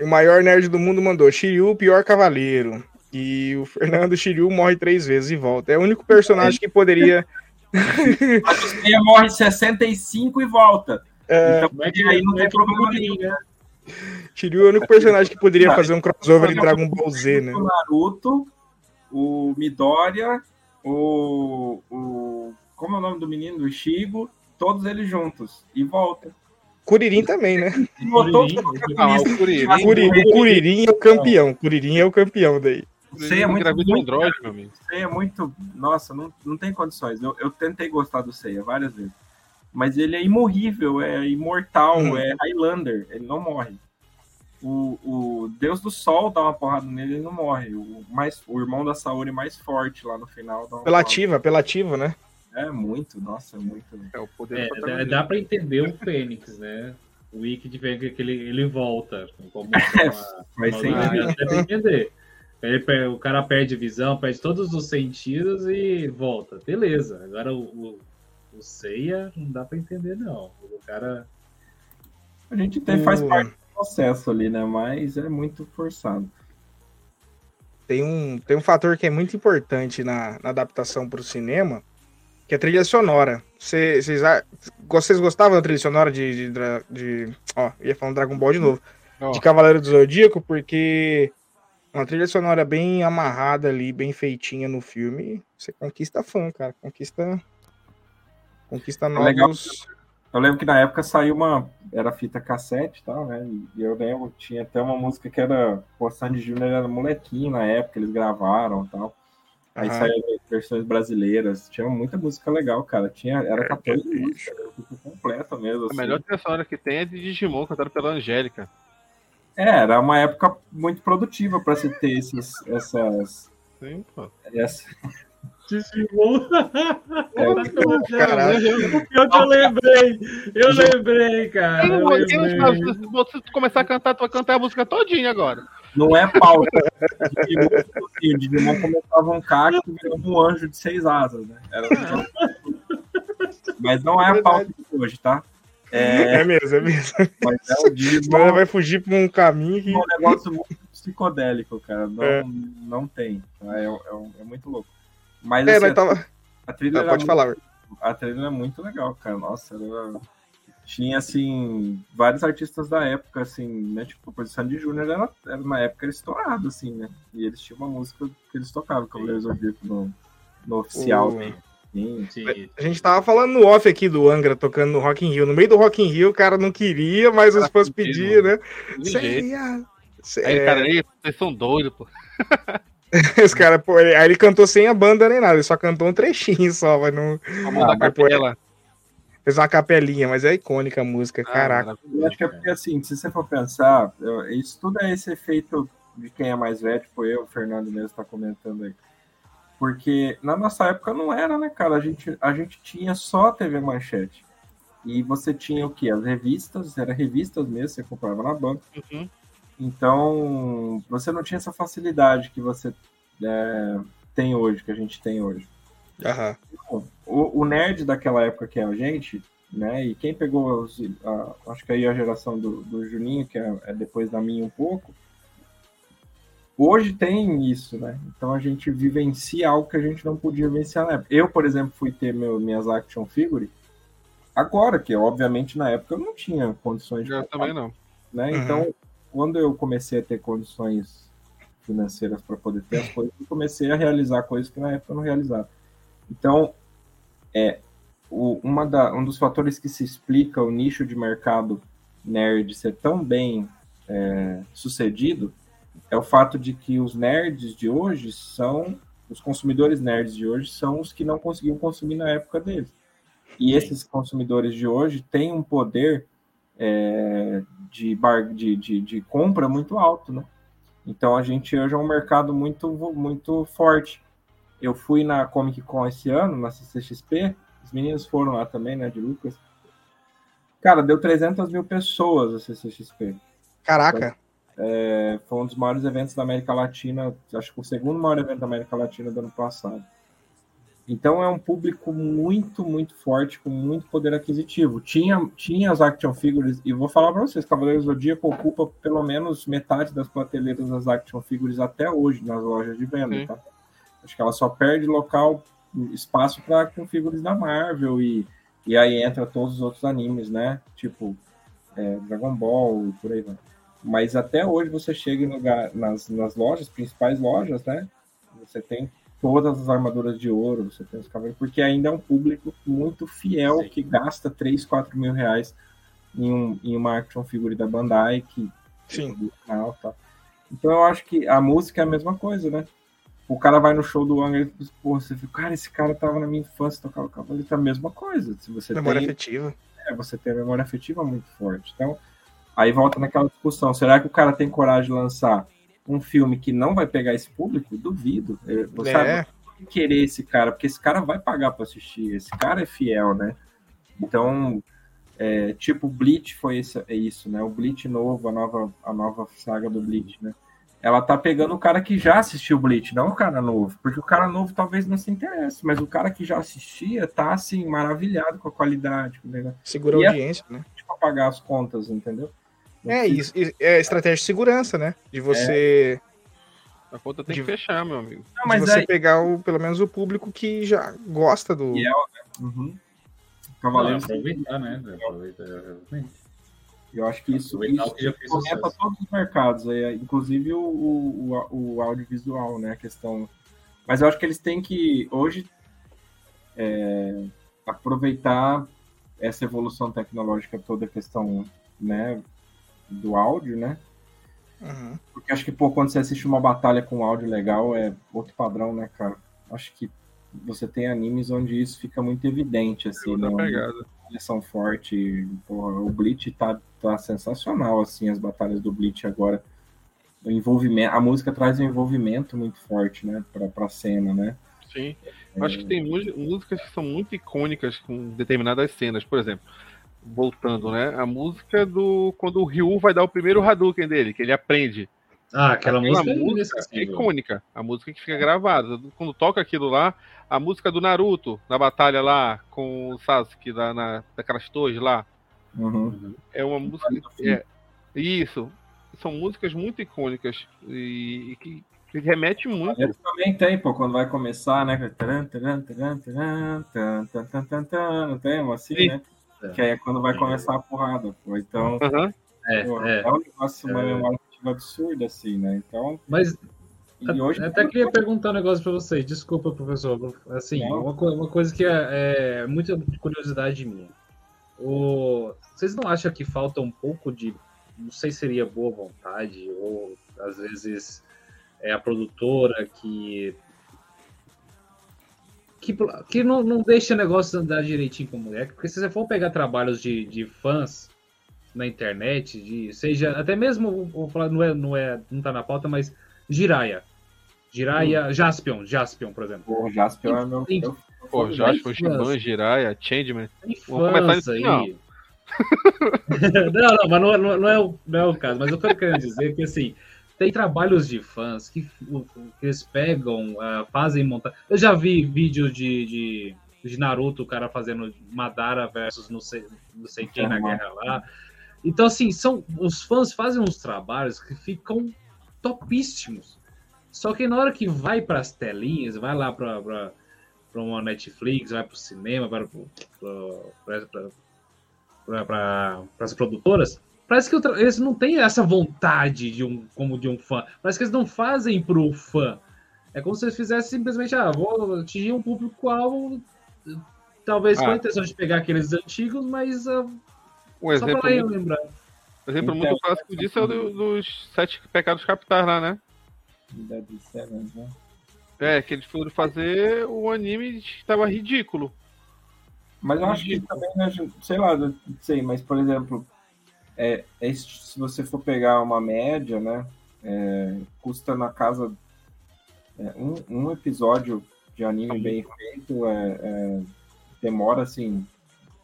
O maior nerd do mundo mandou Shiryu, o pior cavaleiro. E o Fernando Shiryu morre três vezes e volta. É o único personagem que poderia. Ele morre 65 e volta. É, Então, é aí não é tem que problema nenhum. né? Shiryu é o único personagem que poderia fazer um crossover em Dragon Ball Z, né? O Naruto, o Midoriya, o, o. Como é o nome do menino? O Shigo, todos eles juntos. E volta. Kuririn também, né? Kuririn, Ah, o o Kuririn é o campeão. Kuririn é o campeão daí. Sei, é muito, um muito, Android, meu amigo. Sei é muito. Nossa, não, não tem condições. Eu, eu tentei gostar do Seiya várias vezes. Mas ele é imorrível, é imortal, Hum. é Highlander, ele não morre. O, o Deus do Sol dá uma porrada nele, ele não morre. O, mais, o irmão da Saori mais forte lá no final dá uma Apelativa, apelativa, né? porrada. É muito, nossa, é muito. É o poder É, do dá, protagonista. dá pra entender o Fênix, né? O Wiki de ver que ele, ele volta. Como Vai (laughs) uma, ser uma, incrível. dá pra entender. Ele o cara perde visão, perde todos os sentidos e volta. Beleza. Agora o, o, o Seiya não dá pra entender, não. O cara. A gente tem, faz parte do processo ali, né? Mas é muito forçado. Tem um, tem um fator que é muito importante na, na adaptação para o cinema, que é a trilha sonora. Cê- Vocês a- vocês gostavam da trilha sonora de, de, de- Ó, ia falar Dragon Ball de novo. Ó, De Cavaleiro do Zodíaco, porque uma trilha sonora bem amarrada ali, bem feitinha no filme, você conquista fã, cara. Conquista. Conquista legal. novos. Eu lembro que na época saiu uma. Era fita cassete e tal, né? E eu lembro, tinha até uma música que era. Pô, Sandy Júnior era molequinho na época, eles gravaram e tal. Aí saíram versões brasileiras. Tinha muita música legal, cara. Tinha, era 14 músicas, era tudo completa mesmo. a assim. melhor trilha sonora que tem é de Digimon, cantada pela Angélica. É, era uma época muito produtiva para se ter esses, essas. Sim, pô. essa- Digimon. Caralho. Pior que eu lembrei. Eu lembrei, cara. Eu lembrei. Se você começar a cantar, tu vai cantar a música todinha agora. Não é pauta. Digimon, assim, o Digimon começava um cacto e virou um anjo de seis asas, né? Era Mas não é a pauta de hoje, tá? É, É mesmo, é mesmo. mas é o Senão ela vai fugir por um caminho que. é um negócio muito psicodélico, cara. Não, É. não tem. tá? É, é- é muito louco. Mas, É, assim, mas tava. a trilha Ah, pode muito- falar. a trilha é muito legal, cara. Nossa, era... tinha assim vários artistas da época, assim, né? Tipo, a Sandy Júnior era, era na época era estourado, assim, né? E eles tinham uma música que eles tocavam, Cavaleiros do Zodíaco no, no oficial. O- né? Sim. Sim. A gente tava falando no off aqui do Angra tocando no Rock in Rio. No meio do Rock in Rio, o cara não queria, mas os fãs pediam, né? Ceia. Cê- Aí, é, cara, aí, vocês são doidos, pô. (laughs) Esse cara, pô, ele- aí ele cantou sem a banda nem nada, ele só cantou um trechinho só, mas não. Vamos dar mas, pô, capela. Fez uma capelinha, mas é icônica a música, Ah, caraca. Eu acho que é porque, assim, se você for pensar, eu- isso tudo é esse efeito de quem é mais velho, tipo eu, o Fernando mesmo tá comentando aí. Porque na nossa época não era, né, cara? A gente, a gente tinha só a TV Manchete. E você tinha o quê? As revistas, era revistas mesmo, você comprava na banca. Uhum. Então, você não tinha essa facilidade que você é, tem hoje, que a gente tem hoje. Aham. O, o nerd daquela época que é a gente, né? E quem pegou, os- a- acho que aí a geração do, do Juninho, que é, é depois da minha um pouco, hoje tem isso, né? Então a gente vivencia algo que a gente não podia vivenciar na época. Eu, por exemplo, fui ter meu, minhas action figure agora, que obviamente na época eu não tinha condições de Eu comprar, também não. né? Uhum. Então, quando eu comecei a ter condições financeiras para poder ter as coisas, eu comecei a realizar coisas que na época eu não realizava. Então, é o, uma da, um dos fatores que se explica o nicho de mercado nerd ser tão bem é, sucedido é o fato de que os nerds de hoje são os consumidores nerds de hoje são os que não conseguiam consumir na época deles. E esses consumidores de hoje têm um poder é, de, bar, de, de, de, compra muito alto, né? Então a gente hoje é um mercado muito, muito forte. Eu fui na Comic Con esse ano, na CCXP, os meninos foram lá também, né, de Lucas. Cara, deu 300 mil pessoas a CCXP. Caraca. É, foi um dos maiores eventos da América Latina, acho que o segundo maior evento da América Latina do ano passado. Então é um público muito, muito forte, com muito poder aquisitivo. Tinha, tinha as action figures, e vou falar para vocês, Cavaleiros do Zodíaco ocupa pelo menos metade das prateleiras das action figures até hoje nas lojas de venda, tá? Acho que ela só perde local, espaço para action figures da Marvel, e, e aí entra todos os outros animes, né? Tipo é, Dragon Ball e por aí vai. Mas até hoje você chega lugar, nas, nas lojas, principais lojas, né? Você tem todas as armaduras de ouro, você tem os cavaleiros, porque ainda é um público muito fiel Sim. que gasta 3, 4 mil reais em, um, em uma action figure da Bandai, que Sim. Canal, tá? Então eu acho que a música é a mesma coisa, né? O cara vai no show do Angra e pô, você fica, cara, esse cara tava na minha infância, tocava cavaleiro, é a mesma coisa. Se você Memória tem, afetiva. é, você tem a memória afetiva muito forte. Então, aí volta naquela discussão, será que o cara tem coragem de lançar um filme que não vai pegar esse público? Duvido. Você É. sabe querer esse cara, porque esse cara vai pagar para assistir, esse cara é fiel, né? Então, é, tipo, Bleach foi isso, é isso, né? O Bleach novo, a nova, a nova saga do Bleach, né? Ela tá pegando o cara que já assistiu Bleach, não o cara novo, porque o cara novo talvez não se interesse, mas o cara que já assistia tá assim maravilhado com a qualidade, negócio, Segura a a- audiência, né? pra pagar as contas, entendeu? É isso. É estratégia de segurança, né? De você, A conta tem De- que fechar, meu amigo. Não, de mas você aí, pegar o, pelo menos o público que já gosta do. E é- Uhum. Não, Cavaleiros, aproveitar, né? Aproveitar, eu acho que isso, isso que já fez fomenta sucesso. todos os mercados, aí, inclusive o, o, o, o audiovisual, né? A questão. Mas eu acho que eles têm que, hoje, é, aproveitar essa evolução tecnológica, toda a questão né, do áudio, né? Uhum. Porque acho que, pô, quando você assiste uma batalha com áudio legal, é outro padrão, né, cara? Acho que você tem animes onde isso fica muito evidente, assim, Outra né? são forte. Porra, o Bleach tá, tá sensacional, assim, as batalhas do Bleach agora. O envolvimento, a música traz um envolvimento muito forte, né, pra, pra cena, né? Sim. Eu acho que tem músicas que são muito icônicas com determinadas cenas. Por exemplo, voltando, né? A música do. Quando o Ryu vai dar o primeiro Hadouken dele, que ele aprende. Ah, aquela, música é é icônica. A música que fica gravada. Quando toca aquilo lá, a música do Naruto, na batalha lá com o Sasuke, lá na, daquelas torres lá. Uhum. É uma música. É, isso. São músicas muito icônicas e, e que, que remete muito. Eles também tem, pô, quando vai começar, né? Não tem uma assim, Sim. Né? Que aí é quando vai começar a porrada, pô. Então. É, pô, é. é um negócio, uma É. memória afetiva absurda, assim, né? Então, Mas e hoje. Eu até queria perguntar um negócio para vocês. Desculpa, professor. Assim, uma, uma coisa que é, é muita curiosidade minha. O, vocês não acham que falta um pouco de. Não sei se seria boa vontade, ou às vezes é a produtora que que, que não, não deixa o negócio andar direitinho com mulher. Porque se você for pegar trabalhos de, de fãs na internet, de, seja até mesmo, vou falar, não é, não é, não tá na pauta, mas Jiraya. Jiraya, hum. Jaspion, Jaspion, por exemplo. Pô, Jaspion é meu. Tem, Pô, Jaspion, Shiban, Jiraya, Changeman. Vamos começar isso aí. Não. (laughs) não, não, mas não, não, não, é o, não é o caso. Mas eu quero querendo dizer que assim tem trabalhos de fãs que, que eles pegam, uh, fazem montar. Eu já vi vídeos de, de, de, Naruto, o cara fazendo Madara versus não sei, não sei quem na guerra lá. Então, assim, são, os fãs fazem uns trabalhos que ficam topíssimos. Só que na hora que vai para as telinhas, vai lá para uma Netflix, vai para o cinema, vai para as produtoras, Parece que eles não têm essa vontade de um, como de um fã. Parece que eles não fazem pro fã. É como se eles fizessem simplesmente, ah, vou atingir um público-alvo, talvez ah. com a intenção de pegar aqueles antigos, mas uh, um exemplo só pra muito, lembrar. Um exemplo muito clássico disso é o do, dos Sete Pecados Capitais lá, né? né? É, que eles foram fazer o anime que estava ridículo. Mas eu acho que também, né, sei lá, não sei, mas por exemplo, é, é, se você for pegar uma média, né, é, custa na casa é, um, um, episódio de anime bem feito é, demora assim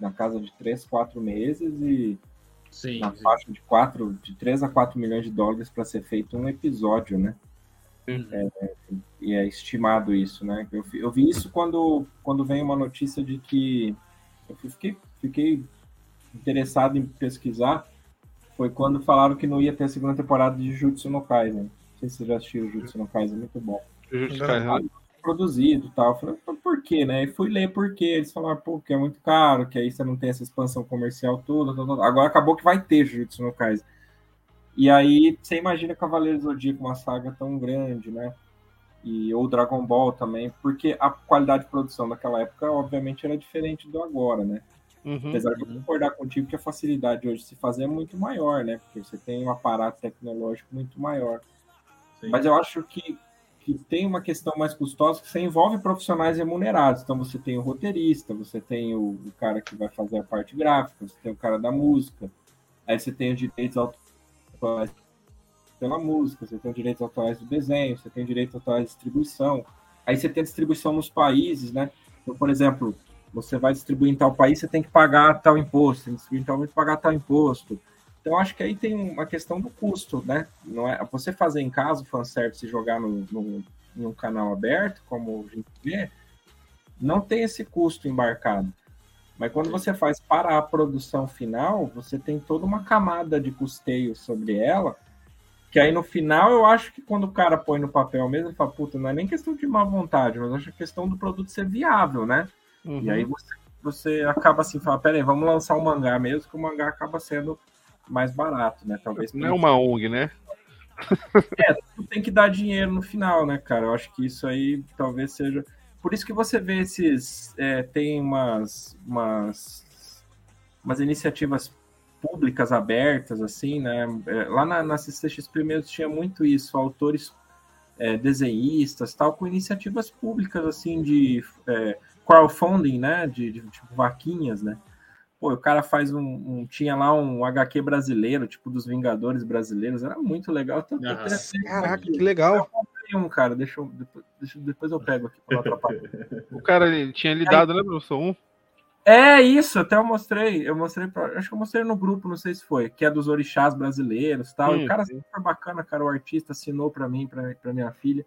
na casa de 3, 4 meses e sim, na sim. faixa de 4, de 3 a 4 milhões de dólares para ser feito um episódio, né? Uhum. É, e é estimado isso, né? Eu, eu vi isso quando, quando vem uma notícia de que eu fiquei, fiquei interessado em pesquisar foi quando falaram que não ia ter a segunda temporada de Jujutsu no Kaisen. Não sei se você já assistiu Jujutsu no Kaisen, é muito bom. Jujutsu Kaisen. Produzido e tal. Eu falei, por quê, né? E fui ler por quê. Eles falaram, pô, que é muito caro, que aí você não tem essa expansão comercial toda. toda, toda. Agora acabou que vai ter Jujutsu no Kaisen. E aí, você imagina Cavaleiros do Zodíaco, uma saga tão grande, né? E, ou Dragon Ball também, porque a qualidade de produção daquela época, obviamente, era diferente do agora, né? Uhum, Apesar de eu concordar contigo que a facilidade hoje de se fazer é muito maior, né? Porque você tem um aparato tecnológico muito maior. Sim. Mas eu acho que, que tem uma questão mais custosa que você envolve profissionais remunerados. Então você tem o roteirista, você tem o, o cara que vai fazer a parte gráfica, você tem o cara da música, aí você tem os direitos autorais pela música, você tem os direitos autorais do desenho, você tem direitos autorais de distribuição, aí você tem a distribuição nos países, né? Então, por exemplo, você vai distribuir em tal país, você tem que pagar tal imposto, distribuir em tal pagar tal imposto. Então, acho que aí tem uma questão do custo, né? Não é, você fazer em casa o fanservice e jogar no, no, em um canal aberto, como a gente vê, não tem esse custo embarcado. Mas quando você faz para a produção final, você tem toda uma camada de custeio sobre ela, que aí no final eu acho que quando o cara põe no papel mesmo, ele fala, puta, não é nem questão de má vontade, mas acho que é questão do produto ser viável, né? Uhum. E aí uhum. você, você acaba assim, fala, peraí, vamos lançar um mangá mesmo, que o mangá acaba sendo mais barato, né? Talvez. Não é uma ONG, né? (laughs) É, tu tem que dar dinheiro no final, né, cara? Eu acho que isso aí talvez seja. Por isso que você vê esses. É, tem umas, umas, umas iniciativas públicas abertas, assim, né? É, lá na, na CCXP mesmo tinha muito isso, autores é, desenhistas, tal, com iniciativas públicas, assim, de é, crowdfunding, né? De, de, tipo vaquinhas, né? Pô, o cara faz um, um, Tinha lá um HQ brasileiro, tipo dos Vingadores brasileiros, era muito legal. Ah, caraca, que legal. Eu um, cara, deixa eu, depois, depois eu pego aqui (laughs) O cara ele tinha lidado, né, professor? Um? É isso, até eu mostrei, eu mostrei pra, acho que eu mostrei no grupo, não sei se foi, que é dos orixás brasileiros, tal. Sim, e o cara sim. super bacana, cara, o artista assinou para mim, para minha filha.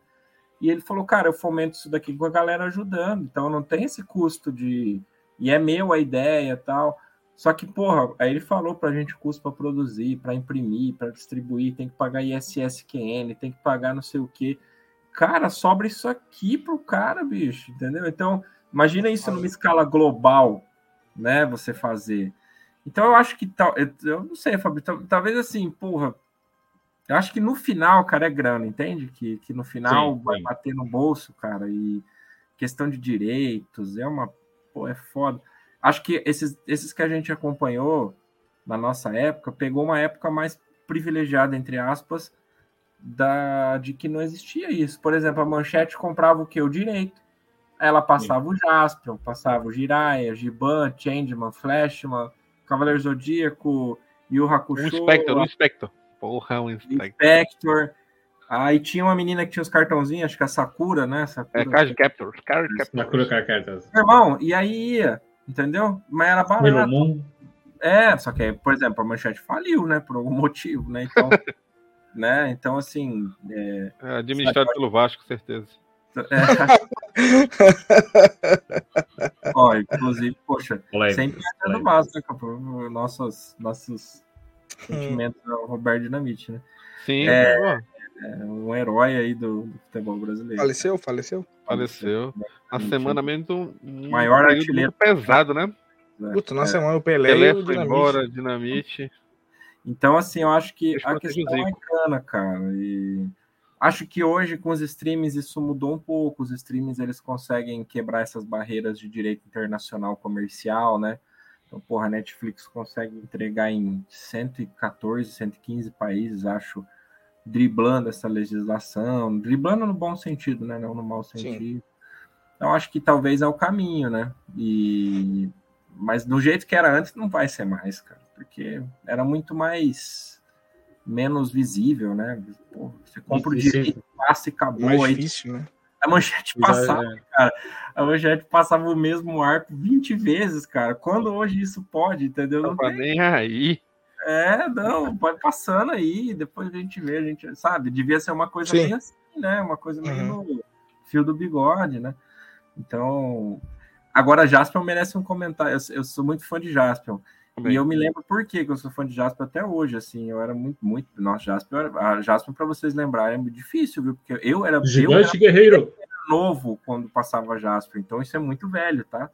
E ele falou, cara, eu fomento isso daqui com a galera ajudando, então não tem esse custo de. E é meu a ideia tal. Só que, porra, aí ele falou pra gente custo para produzir, para imprimir, para distribuir, tem que pagar ISSQN, tem que pagar não sei o quê. Cara, sobra isso aqui pro cara, bicho, entendeu? Então, imagina isso numa escala global, né? Você fazer. Então, eu acho que tal. Eu não sei, Fabio, talvez assim, porra, eu acho que no final, cara, é grana, entende? Que, que no final sim, vai sim. bater no bolso, cara, e questão de direitos, é uma. Pô, é foda. Acho que esses, esses que a gente acompanhou na nossa época, pegou uma época mais privilegiada, entre aspas, da, de que não existia isso. Por exemplo, a Manchete comprava o que? O direito. ela passava Sim. o Jaspion, passava o Jiraiya, Giban, Changeman, Flashman, Cavaleiro Zodíaco, Yu Hakusho... Um Spectre, um Spectre. Porra, um Spectre. Spectre. Aí tinha uma menina que tinha os cartãozinhos, acho que é a Sakura, né? Sakura. É, Card Captor. Card Captor. Sakura Card Captor. Irmão, e aí ia, entendeu? Mas era barato. É, só que, por exemplo, a manchete faliu, né? Por algum (laughs) motivo, né? Então, (laughs) né? Então assim. É, é administrado pelo Vasco, certeza. É. (laughs) Ó, inclusive, poxa, sempre é no Vasco, né? Nossos, nossos sentimentos ao Roberto Dinamite, né? Sim, é, é um herói aí do, do, futebol brasileiro. Faleceu? Faleceu? Faleceu. A semana mesmo um maior artilheiro pesado, né? É. Puta, na é. semana o Pelé, Pelé foi Dinamite. embora, Dinamite. Então, assim, eu acho que a questão é cana, cara. E acho que hoje, com os streams, isso mudou um pouco. Os streams, eles conseguem quebrar essas barreiras de direito internacional comercial, né? Então, porra, a Netflix consegue entregar em 114, 115 países, acho, driblando essa legislação. Driblando no bom sentido, né? Não no mau sentido. Sim. Então, acho que talvez é o caminho, né? E mas do jeito que era antes, não vai ser mais, cara, porque era muito mais menos visível, né? Pô, você compra o direito, passa e acabou. Mais aí, difícil, né? A manchete passava, é. cara. A manchete passava o mesmo arco 20 vezes, cara. Quando hoje isso pode, entendeu? Não, não nem aí. É, não, pode passando aí, depois a gente vê, a gente sabe, devia ser uma coisa Sim. bem assim, né? Uma coisa meio uhum. no fio do bigode, né? Então, Agora, Jaspion merece um comentário. Eu, eu sou muito fã de Jaspion. E eu me lembro por que eu sou fã de Jaspion até hoje, assim, eu era muito, muito, nossa, Jaspion, a Jaspion para vocês lembrarem, é muito difícil, viu, porque eu era, Gigante eu era guerreiro. novo quando passava Jaspion, então isso é muito velho, tá?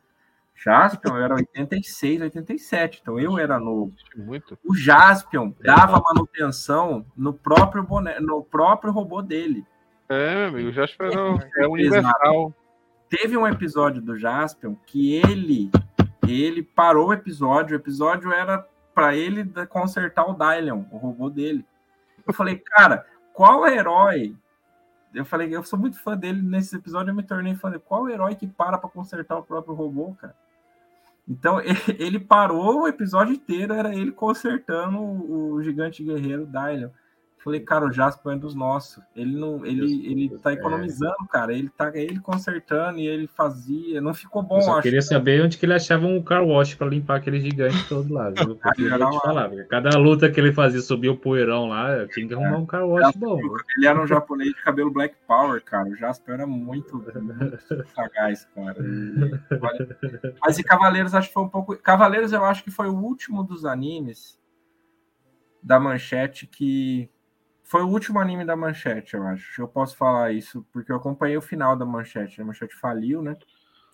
Jaspion era 86, 87, então eu era novo. Muito. O Jaspion dava manutenção no próprio boné, no próprio robô dele. É, meu amigo, o Jaspion é, é universal teve um episódio do Jaspion que ele ele parou o episódio. O episódio era para ele consertar o Dylion, o robô dele. Eu falei, cara, qual herói? Eu falei, eu sou muito fã dele. Nesse episódio eu me tornei fã dele. Qual herói que para para consertar o próprio robô, cara? Então (laughs) ele parou o episódio inteiro, era ele consertando o gigante guerreiro Dylion. Falei, cara, o Jasper é dos nossos. Ele não, ele, ele tá economizando, cara. Ele tá ele consertando e ele fazia. Não ficou bom, eu só acho. queria saber onde que ele achava um car wash para limpar aquele gigante todo lá. Viu? (laughs) Porque eu te falar, cada luta que ele fazia subir o poeirão lá, tinha que arrumar um car wash bom. Ele era um japonês de cabelo black power, cara. O Jasper era muito, muito sagaz, cara. E, mas e Cavaleiros acho que foi um pouco. Cavaleiros eu acho que foi o último dos animes da manchete que foi o último anime da Manchete, eu acho. Eu posso falar isso porque eu acompanhei o final da Manchete. A Manchete faliu, né?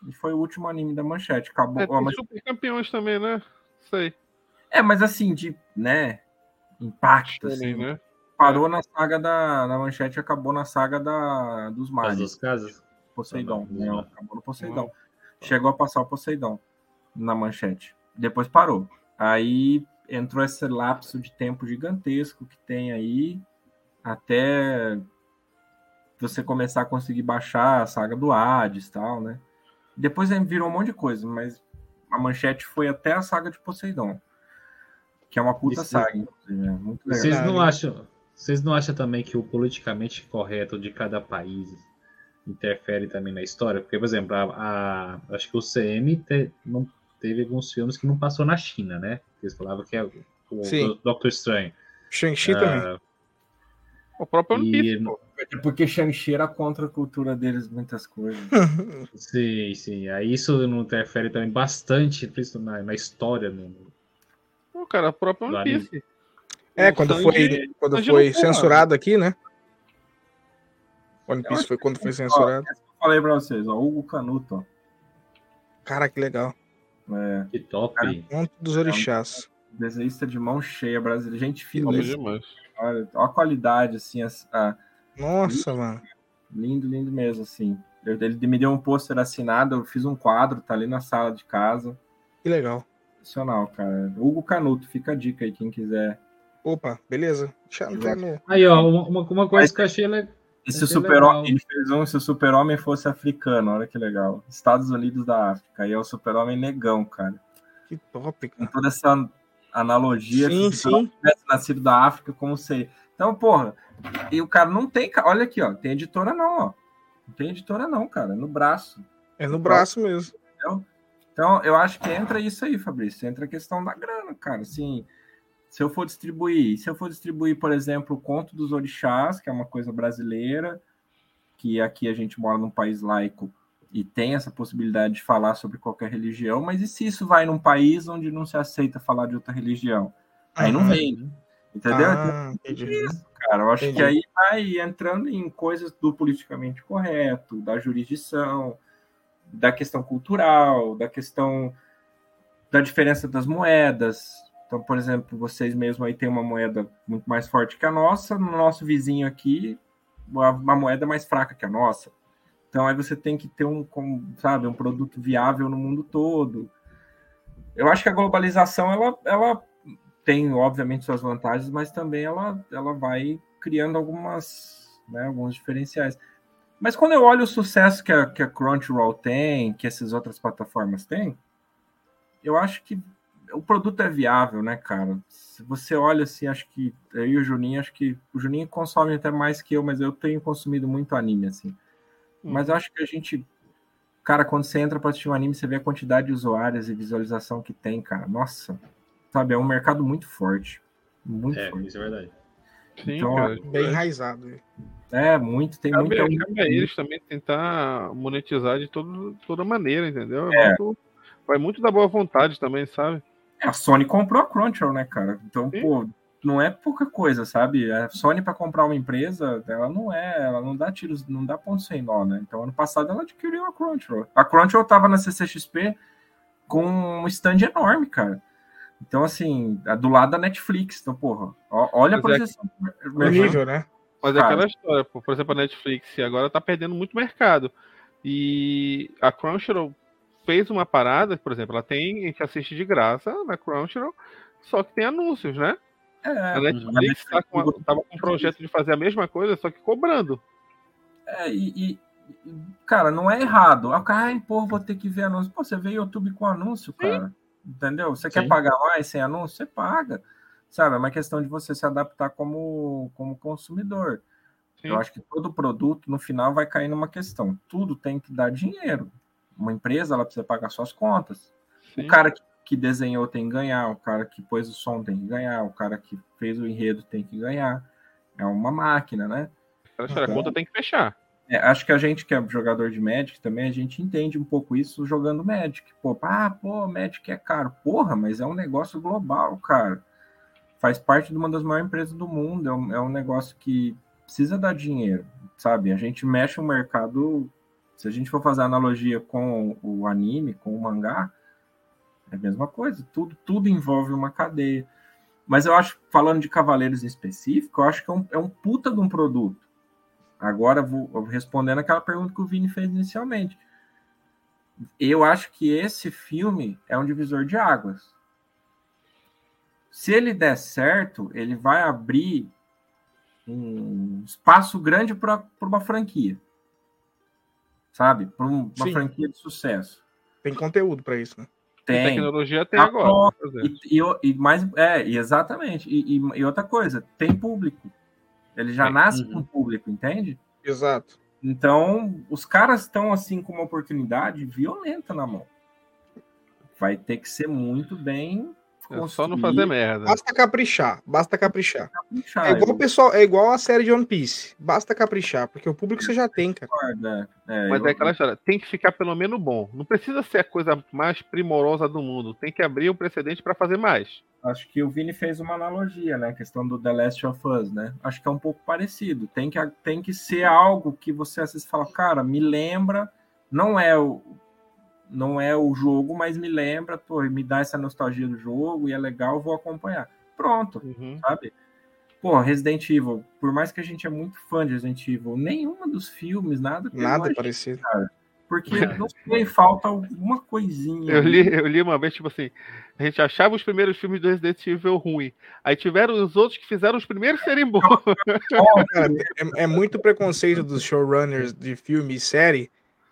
E foi o último anime da Manchete. Acabou. É, tem Manchete... super campeões também, né? Sei. É, mas assim, de, né? Impacto, assim. Né? Parou é. na saga da, da Manchete e acabou na saga da, dos mares. Das casas? Poseidon. Não, não, acabou no Poseidon. Chegou a passar o Poseidon na Manchete. Depois parou. Aí entrou esse lapso de tempo gigantesco que tem aí até você começar a conseguir baixar a saga do Hades e tal, né? Depois virou um monte de coisa, mas a manchete foi até a saga de Poseidon, que é uma puta Isso, saga, é muito legal. Vocês não acham, vocês não acham também que o politicamente correto de cada país interfere também na história? Porque, por exemplo, a, a acho que o CM te, não teve alguns filmes que não passou na China, né? Eles falavam que é o, o Doctor Estranho. Shang-Chi uh, também. O próprio One Piece, pô. É porque Shang-Chi era contra a cultura deles, muitas coisas. (laughs) sim, sim. Aí isso não interfere também bastante na, na história. No... Pô, cara, o próprio One Piece. É, quando foi, quando foi censurado aqui, né? One Piece foi quando foi censurado. Ó, eu falei pra vocês, ó, Hugo Canuto, ó. Cara, que legal. É. Que top. Cara, dos orixás. Desenhista de mão cheia, brasileiro. Gente fina. demais. Olha, olha a qualidade, assim. A, a... Nossa, lindo, mano. Lindo, lindo mesmo, assim. Ele me deu um pôster assinado, eu fiz um quadro, tá ali na sala de casa. Que legal. Sensacional, cara. Hugo Canuto, fica a dica aí, quem quiser. Opa, beleza. No... Aí, ó, uma, uma coisa Mas... que eu achei legal. E se o super-homem, ele fez um, se o super-homem fosse africano, olha que legal. Estados Unidos da África, aí é o super-homem negão, cara. Que top, cara. Com toda essa analogia, sim, se o tivesse nascido da África, como sei. Então, porra, e o cara não tem, olha aqui, ó, tem editora não, ó. Não tem editora não, cara, é no braço. É no braço mesmo. Entendeu? Então, eu acho que entra isso aí, Fabrício, entra a questão da grana, cara, assim se eu for distribuir, se eu for distribuir, por exemplo, o Conto dos Orixás, que é uma coisa brasileira, que aqui a gente mora num país laico e tem essa possibilidade de falar sobre qualquer religião, mas e se isso vai num país onde não se aceita falar de outra religião? Aí não vem, né? entendeu? Ah, isso, cara. Eu acho entendi. que aí vai entrando em coisas do politicamente correto, da jurisdição, da questão cultural, da questão da diferença das moedas, então, por exemplo, vocês mesmo aí têm uma moeda muito mais forte que a nossa, no nosso vizinho aqui, uma moeda mais fraca que a nossa. Então, aí você tem que ter um, sabe, um produto viável no mundo todo. Eu acho que a globalização, ela, ela tem, obviamente, suas vantagens, mas também ela, ela vai criando algumas, né, alguns diferenciais. Mas quando eu olho o sucesso que a, que a Crunchyroll tem, que essas outras plataformas têm, eu acho que o produto é viável, né, cara? Se você olha assim, acho que eu e o Juninho, acho que o Juninho consome até mais que eu, mas eu tenho consumido muito anime, assim. Hum. Mas eu acho que a gente, cara, quando você entra para assistir um anime, você vê a quantidade de usuários e visualização que tem, cara. Nossa, sabe, é um mercado muito forte. Muito é, forte. Isso é verdade. Sim, então, cara, bem enraizado. É, muito, tem cabe, muita. Cabe a eles também tentar monetizar de todo, toda maneira, entendeu? É. Muito, vai muito da boa vontade também, sabe? É, a Sony comprou a Crunchyroll, né, cara? Então, Sim. pô, não é pouca coisa, sabe? A Sony para comprar uma empresa, ela não é, ela não dá tiros, não dá ponto sem nó, né? Então, ano passado ela adquiriu a Crunchyroll. A Crunchyroll tava na CCXP com um stand enorme, cara. Então, assim, do lado da Netflix. Então, porra, olha Mas a projeção. É, o nível, né? Mas é aquela história, por exemplo, a Netflix agora tá perdendo muito mercado. E a Crunchyroll fez uma parada, por exemplo, ela tem, a gente assiste de graça na Crunchyroll, só que tem anúncios, né? É, a Netflix tá com, tava com um projeto de fazer a mesma coisa, só que cobrando. É, e, e cara, não é errado. O cara, ai, pô, vou ter que ver anúncio. Pô, você vê YouTube com anúncio, cara. Sim. Entendeu? Você Sim. quer pagar mais sem anúncio? Você paga. Sabe? É uma questão de você se adaptar como, como consumidor. Sim. Eu acho que todo produto, no final, vai cair numa questão. Tudo tem que dar dinheiro uma empresa ela precisa pagar suas contas. Sim. O cara que, que, desenhou tem que ganhar, o cara que pôs o som tem que ganhar, o cara que fez o enredo tem que ganhar. É uma máquina, né? A então, conta tem que fechar. É, acho que a gente que é jogador de Magic também, a gente entende um pouco isso jogando Magic. Pô, ah, pô, Magic é caro. Porra, mas é um negócio global, cara. Faz parte de uma das maiores empresas do mundo. É um, é um negócio que precisa dar dinheiro, sabe? A gente mexe o mercado se a gente for fazer analogia com o anime, com o mangá, é a mesma coisa. Tudo, tudo envolve uma cadeia. Mas eu acho, falando de Cavaleiros em específico, eu acho que é um, é um puta de um produto. Agora, vou, vou respondendo aquela pergunta que o Vini fez inicialmente. Eu acho que esse filme é um divisor de águas. Se ele der certo, ele vai abrir um espaço grande para uma franquia sabe? Para uma Sim. franquia de sucesso. Tem conteúdo para isso, né? Tem. E tecnologia tem agora. E, e, e, mais, é, exatamente. E, e, outra coisa, tem público. Ele já é. nasce uhum. com público, entende? Exato. Então, os caras estão assim com uma oportunidade violenta na mão. Vai ter que ser muito bem é só não fazer merda. Basta caprichar, basta caprichar. caprichar é igual o pessoal, é igual a série de One Piece. Basta caprichar, porque o público você já tem, cara. É, Mas eu... é aquela história, tem que ficar pelo menos bom. Não precisa ser a coisa mais primorosa do mundo. Tem que abrir um precedente para fazer mais. Acho que o Vini fez uma analogia, né? A questão do The Last of Us, né? Acho que é um pouco parecido. Tem que, tem que ser algo que você às vezes fala, cara, me lembra. Não é o, não é o jogo, mas me lembra, pô, me dá essa nostalgia do jogo e é legal, vou acompanhar. Pronto, uhum. sabe? Pô, Resident Evil, por mais que a gente é muito fã de Resident Evil, nenhuma dos filmes, nada Nada parecido. Cara. Porque (laughs) não sei, falta alguma coisinha. Eu li, eu li uma vez, tipo assim, a gente achava os primeiros filmes do Resident Evil ruim. Aí tiveram os outros que fizeram os primeiros serem bons. (laughs) É, é, muito preconceito dos showrunners de filme e série.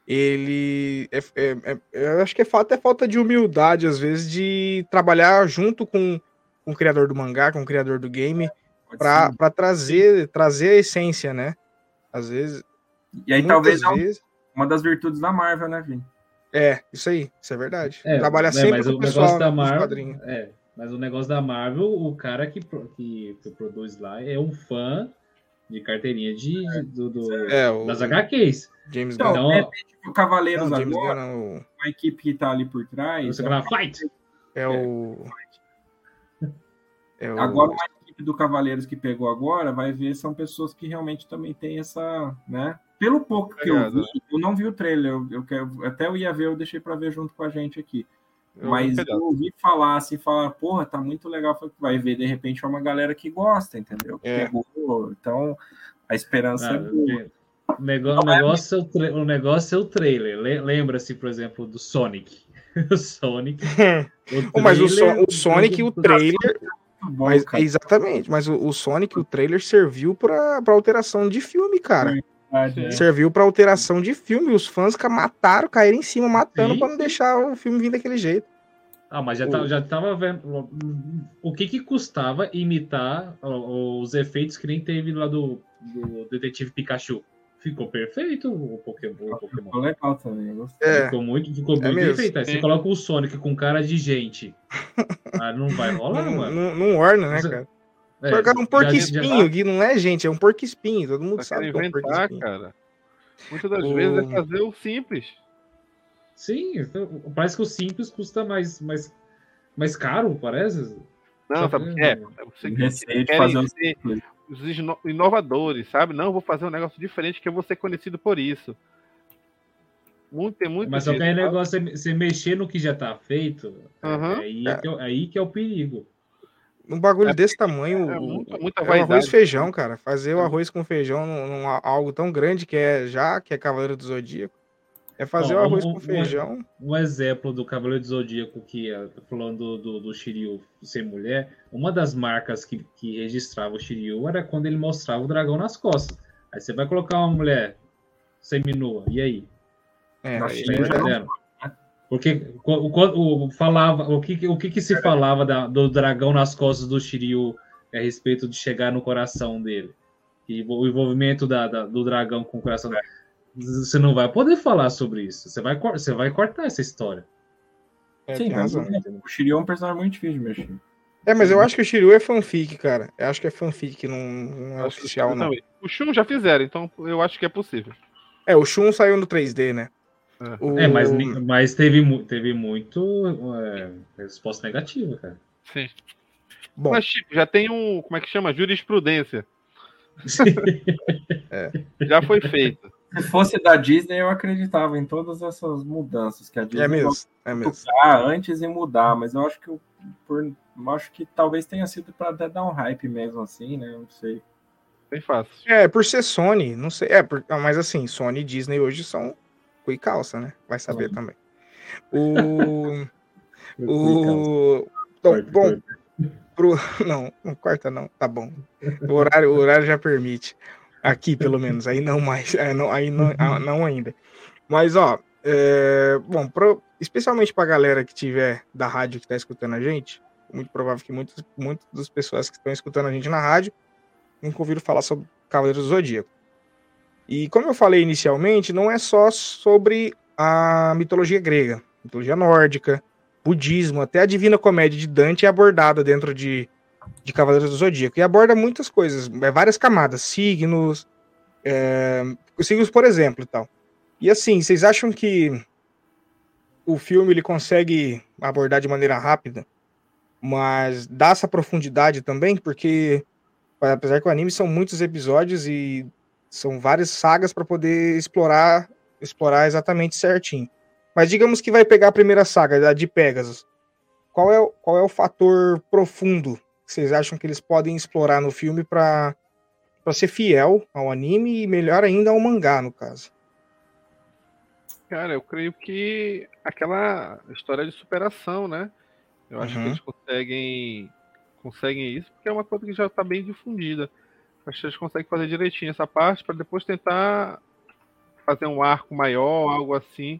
Ele. É, é, é, eu acho que é falta, é falta de humildade, às vezes, de trabalhar junto com, com o criador do mangá, com o criador do game, para trazer, trazer a essência, né? Às vezes. E aí talvez vezes, uma das virtudes da Marvel, né, Vini? É, isso aí, isso é verdade. É, Trabalha sempre mas com o pessoal negócio da Marvel, é, mas o negócio da Marvel, o cara que, que, que produz lá é um fã de carteirinha de, é, do, do é, o, das HQs. James então, Gunn. Então, o Cavaleiros não, agora, Gunn, a equipe que tá ali por trás. Você é, fight. É, o... é o. Agora uma equipe do Cavaleiros que pegou agora vai ver são pessoas que realmente também têm essa, né? Pelo pouco que eu vi, eu não vi o trailer, eu, eu quero, até eu ia ver, eu deixei para ver junto com a gente aqui. Eu Mas eu ouvi falar assim, falar, porra, tá muito legal, vai ver, de repente é uma galera que gosta, entendeu? É. Pegou, então a esperança ah, é boa. O negócio, o, negócio é o, o negócio é o trailer. Lembra-se, por exemplo, do Sonic. (laughs) o Sonic. (laughs) O mas o, so, o Sonic, o trailer. Bom, mas, exatamente, mas o, o, Sonic, o trailer serviu para alteração de filme, cara. É. Serviu para alteração de filme. Os fãs mataram, caíram em cima, matando para não deixar o filme vir daquele jeito. Ah, mas já, o... tá, já tava vendo o que que custava imitar os efeitos que nem teve lá do, do Detetive Pikachu. Ficou perfeito o Pokémon. O Pokémon. Ficou legal também. É. Ficou muito, ficou é muito perfeito. Aí você coloca o Sonic com cara de gente. (laughs) ah, não vai rolar, não, mano. Não, não orna, né, cara? É, um porco espinho, que não é gente, é um porco espinho, todo mundo sabe que é um porco espinho. cara. Muitas das o... vezes é fazer o simples. Sim, então, parece que o simples custa mais, mais, mais caro, parece. Não, sabe, é, você quer fazer os inovadores, sabe? Não, vou fazer um negócio diferente que eu vou ser conhecido por isso. Muito, tem muito Mas só que aí negócio é você mexer no que já tá feito, uhum. é, aí, é. Que é, aí que é o perigo. Um bagulho é, desse tamanho, é, muita, muita é arroz e feijão, cara. Fazer o arroz com feijão num, num, algo tão grande que é já, que é Cavaleiro do Zodíaco. É fazer o arroz um, com feijão. Um, um, exemplo do Cavaleiro do Zodíaco, que é, falando do, do Shiryu ser mulher, uma das marcas que, que registrava o Shiryu era quando ele mostrava o dragão nas costas. Aí você vai colocar uma mulher seminua, e aí? É, aí, aí, porque o, o, falava, o, que, o que, que se falava da, do dragão nas costas do Shiryu a respeito de chegar no coração dele? E o envolvimento da, da, do dragão com o coração dele. Você não vai poder falar sobre isso. Você vai, você vai cortar essa história. É, Sim, razão. o Shiryu é um personagem muito difícil de mexer. É, mas eu acho que o Shiryu é fanfic, cara. Eu acho que é fanfic, não, não é oficial, não. O Shun já fizeram, então eu acho que é possível. É, o Shun saiu no 3D, né? É, mas, mas teve, teve muito é, resposta negativa, cara. Sim. Bom. Mas, tipo, já tem um, como é que chama? Jurisprudência. (laughs) é. Já foi feito. Se fosse da Disney, eu acreditava em todas essas mudanças que a Disney é mesmo, é mesmo. antes de mudar, mas eu acho que eu, por, eu acho que talvez tenha sido para até dar um hype mesmo assim, né? Não sei. Bem fácil. É, por ser Sony, não sei. É, por, mas assim, Sony e Disney hoje são cu e calça, né? Vai saber uhum. também. (laughs) O. o. Então, bom. Pro... (laughs) Não, não corta, não. Tá bom. O horário, o horário já permite. Aqui, pelo menos. Aí não mais. É, não, aí não, ah, não ainda. Mas, ó. É... Bom, pro... especialmente pra galera que tiver da rádio que tá escutando a gente, muito provável que muitas, muitas das pessoas que estão escutando a gente na rádio nunca ouviram falar sobre Cavaleiros do Zodíaco. E como eu falei inicialmente, não é só sobre a mitologia grega, mitologia nórdica, budismo, até a Divina Comédia de Dante é abordada dentro de, de Cavaleiros do Zodíaco. E aborda muitas coisas, é, várias camadas, signos, é, signos, por exemplo, e tal. E assim, vocês acham que o filme ele consegue abordar de maneira rápida, mas dá essa profundidade também? Porque, apesar que o anime são muitos episódios e são várias sagas para poder explorar explorar exatamente certinho. Mas digamos que vai pegar a primeira saga, a de Pegasus. Qual é, qual é o fator profundo que vocês acham que eles podem explorar no filme para ser fiel ao anime e melhor ainda ao mangá, no caso? Cara, eu creio que aquela história de superação, né? Eu acho uhum. que eles conseguem conseguem isso porque é uma coisa que já está bem difundida. Acho que eles conseguem fazer direitinho essa parte para depois tentar fazer um arco maior, algo assim.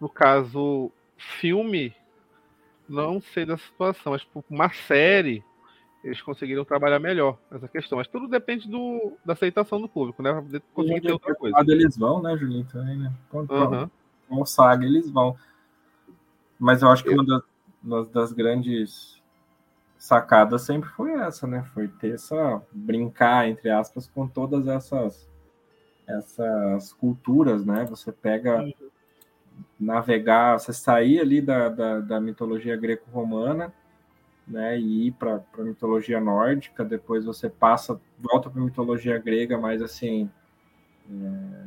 No caso, filme, não sei da situação, mas tipo, uma série, eles conseguiram trabalhar melhor essa questão. Mas tudo depende do, da aceitação do público, né? Pra conseguir ter outra coisa. Eles vão, né, Julinho? Também, né? Quando, uhum. saga, eles vão. Mas eu acho que uma das, uma das grandes sacadas sempre foi essa, né? Foi ter essa brincar entre aspas com todas essas essas culturas, né? Você pega navegar, você sair ali da, da, da mitologia greco-romana, né? E ir para a mitologia nórdica, depois você passa, volta para a mitologia grega, mas assim é,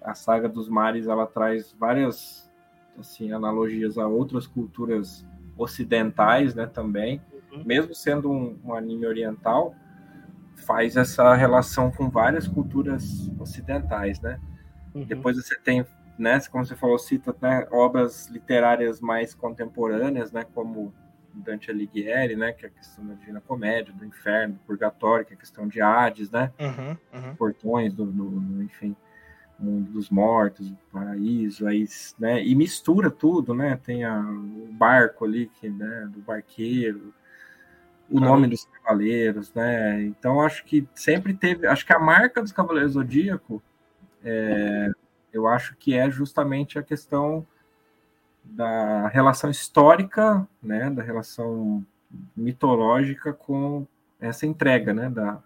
a saga dos mares ela traz várias assim analogias a outras culturas ocidentais, né? Também. Mesmo sendo um, um, anime oriental, faz essa relação com várias culturas ocidentais, né? Uhum. Depois você tem, né, como você falou, cita né, obras literárias mais contemporâneas, né, como Dante Alighieri, né, que é a questão da Divina Comédia, do Inferno, do Purgatório, que é a questão de Hades, né, uhum, uhum. portões do, do, do, enfim, mundo dos mortos, o paraíso, aí, né, e mistura tudo, né, tem a, o barco ali, que, né, do barqueiro, o nome dos cavaleiros, né? Então acho que sempre teve, acho que a marca dos Cavaleiros Zodíaco, é, eu acho que é justamente a questão da relação histórica, né? Da relação mitológica com essa entrega, né? Da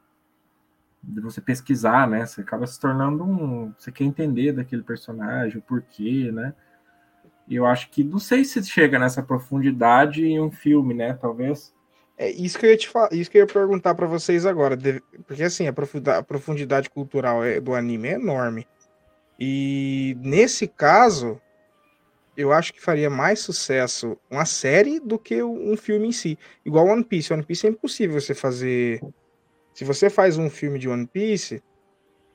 de você pesquisar, né? Você acaba se tornando um, você quer entender daquele personagem, o porquê, né? E eu acho que não sei se chega nessa profundidade em um filme, né? Talvez é isso que eu ia te falar, isso que eu ia perguntar para vocês agora, porque assim, a profundidade, a profundidade cultural é, do anime é enorme. E nesse caso, eu acho que faria mais sucesso uma série do que um filme em si. Igual One Piece. One Piece é impossível você fazer. Se você faz um filme de One Piece,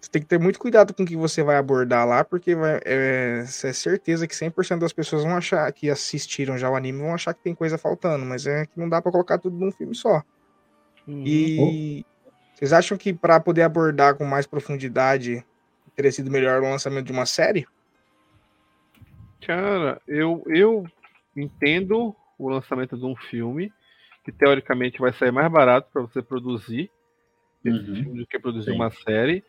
você tem que ter muito cuidado com o que você vai abordar lá, porque vai, é, é certeza que 100% das pessoas vão achar que assistiram já o anime vão achar que tem coisa faltando, mas é que não dá para colocar tudo num filme só. Uhum. E vocês acham que para poder abordar com mais profundidade teria sido melhor o lançamento de uma série? Cara, eu, eu entendo o lançamento de um filme que teoricamente vai sair mais barato para você produzir uhum. do que produzir Sim. uma série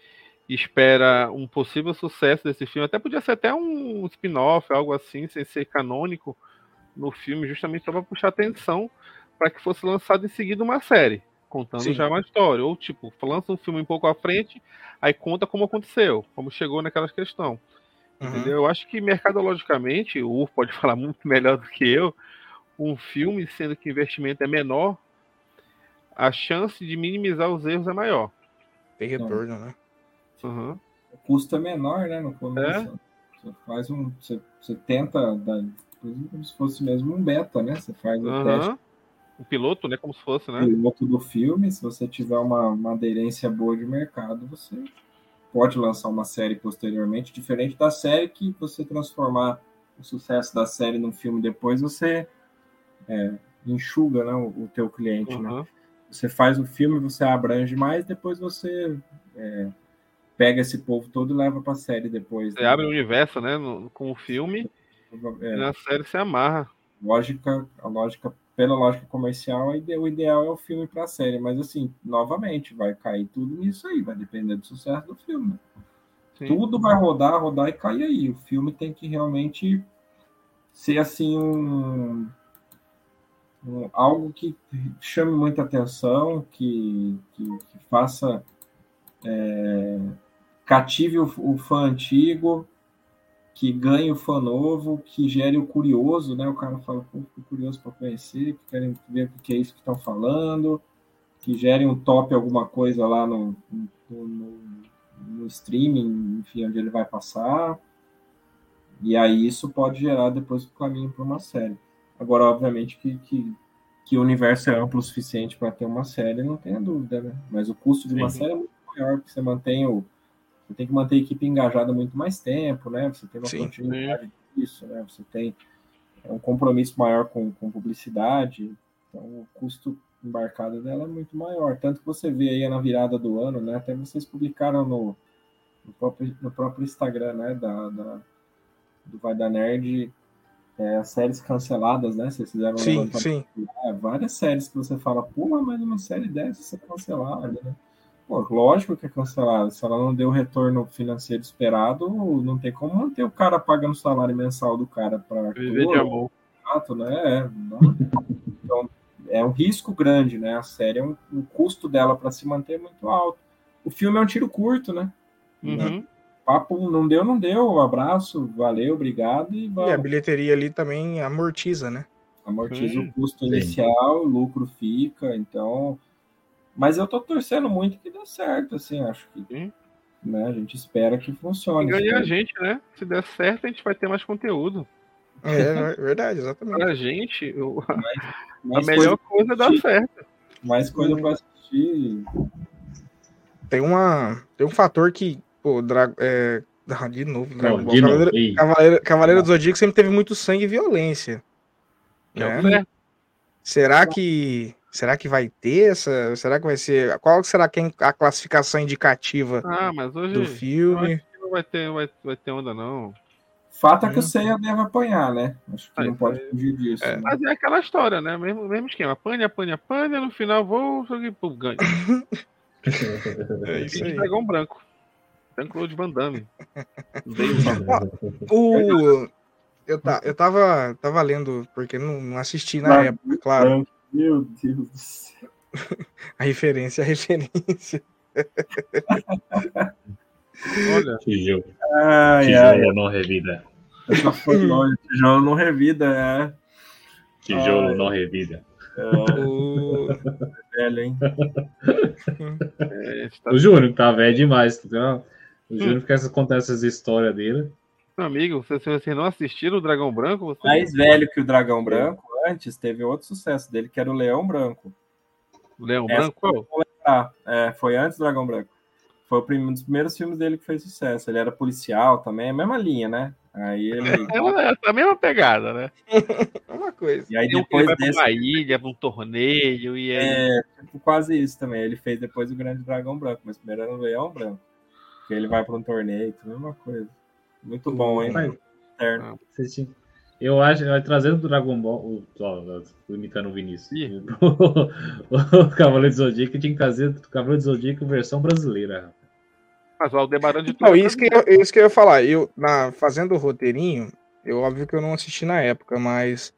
espera um possível sucesso desse filme. Até podia ser até um spin-off, algo assim, sem ser canônico no filme, justamente só para puxar atenção para que fosse lançado em seguida uma série, contando Sim. já uma história. Ou, tipo, lança um filme um pouco à frente, aí conta como aconteceu, como chegou naquela questão. Uhum. Entendeu? Eu acho que mercadologicamente, o Ur pode (laughs) falar muito melhor do que eu, um filme, sendo que o investimento é menor, a chance de minimizar os erros é maior. Tem retorno, né? Uhum. O custo é menor, né? No começo. É? Você faz um. Você, você tenta dar, como se fosse mesmo um beta, né? Você faz o uhum. teste. O piloto, né? Como se fosse, né? O piloto do filme, se você tiver uma, uma aderência boa de mercado, você pode lançar uma série posteriormente, diferente da série que você transformar o sucesso da série num filme depois, você é, enxuga né, o, o teu cliente, uhum. né? Você faz o filme, você abrange mais, depois você é, pega esse povo todo e leva pra série depois. Você né? abre o universo, né? No, com o filme. É. E na série se amarra. Lógica, a lógica, pela lógica comercial, o ideal é o filme pra série. Mas assim, novamente, vai cair tudo nisso aí, vai depender do sucesso do filme. Sim. Tudo vai rodar, rodar e cair aí. O filme tem que realmente ser assim um, um algo que chame muita atenção, que, que, que faça é, cative o, o fã antigo, que ganhe o fã novo, que gere o curioso, né? O cara fala, pô, fico curioso para conhecer, que querem ver o que é isso que estão falando, que gere um top alguma coisa lá no, no, no, no streaming, enfim, onde ele vai passar. E aí isso pode gerar depois o caminho para uma série. Agora, obviamente, que, que, que o universo é amplo o suficiente para ter uma série, não tenha dúvida, né? Mas o custo de uma Sim. série é muito maior, porque você mantém o, você tem que manter a equipe engajada muito mais tempo, né? Você tem uma Sim. continuidade disso, né? Você tem um compromisso maior com, com publicidade, então o custo embarcado dela é muito maior. Tanto que você vê aí na virada do ano, né? Até vocês publicaram no, no, próprio, no próprio Instagram, né? Da, da do Vai da Nerd, é, as séries canceladas, né? Vocês fizeram sim, sim. É, várias séries que você fala, pô, mas uma série dessa é cancelada, né? Pô, lógico que é cancelada. Se ela não deu o retorno financeiro esperado, não tem como manter o cara pagando o salário mensal do cara para viver de amor. Né? É, então, é um risco grande, né? A série é um, o custo dela para se manter é muito alto. O filme é um tiro curto, né? Uhum. Papo não deu, não deu. Abraço, valeu, obrigado e vamos. E a bilheteria ali também amortiza, né? Amortiza o custo inicial, o lucro fica, então. Mas eu tô torcendo muito que dê certo, assim, acho que. Sim. Né, a gente espera que funcione. E ganha a gente, né? Se der certo, a gente vai ter mais conteúdo. É, é verdade, exatamente. Pra gente, eu... mais, (laughs) mais a melhor coisa, é dar certo. Mais coisa pra assistir. Tem, uma, tem um fator que, pô, Dra é, de novo, Dragon Ball. Cavaleiro, Cavaleiro, Cavaleiro do Zodíaco sempre teve muito sangue e violência. É né? Será que será que vai ter essa? Será que vai ser? Qual será que é a classificação indicativa ah, mas hoje, do filme? Não vai ter, vai, vai ter onda não. Fato é que o Seiya deve apanhar, né? Acho que não pode fugir disso. É, né? Mas é aquela história, né? Mesmo, mesmo esquema. Apanha, apanha, apanha, no final vou, pô, ganho. (laughs) é isso aí. Dragão branco. Jean-Claude Van Damme. o... Eu, tá, eu tava, tava lendo, porque não, não assisti na época, claro. Meu Deus do céu. (laughs) a referência, a referência. Olha. (laughs) Tijolo. Ai, tijolo ai. não revida. Essa foi (laughs) longe. Tijolo não revida, é. Tijolo ai. não revida. É. velho, hein? É, tá... O Júnior tá velho demais, tá? O Júnior hum. fica contando essas histórias dele. Meu amigo, se vocês não assistiram o Dragão Branco, você... mais velho que o Dragão Branco, antes teve outro sucesso dele, que era o Leão Branco. O Leão Essa Branco? É, foi antes do Dragão Branco. Foi um dos primeiros filmes dele que fez sucesso. Ele era policial também, a mesma linha, né? Aí ele. (laughs) É a mesma pegada, né? (laughs) É uma coisa. E aí depois ele desse. Pra uma ilha, pra um torneio. E aí... É, tipo, quase isso também. Ele fez depois o Grande Dragão Branco, mas primeiro era o Leão Branco. Que ele vai para um torneio, tudo a mesma coisa. Muito bom, hein? Ah, eu acho, trazendo o Dragon Ball, o, imitando o Vinícius, o, (laughs) o Cavaleiro do Zodíaco tinha que trazer o Cavaleiro do Zodíaco versão brasileira. Mas o Aldebaran de Não, isso que, eu, isso que eu ia falar. Eu, na, fazendo o roteirinho, eu óbvio que eu não assisti na época, mas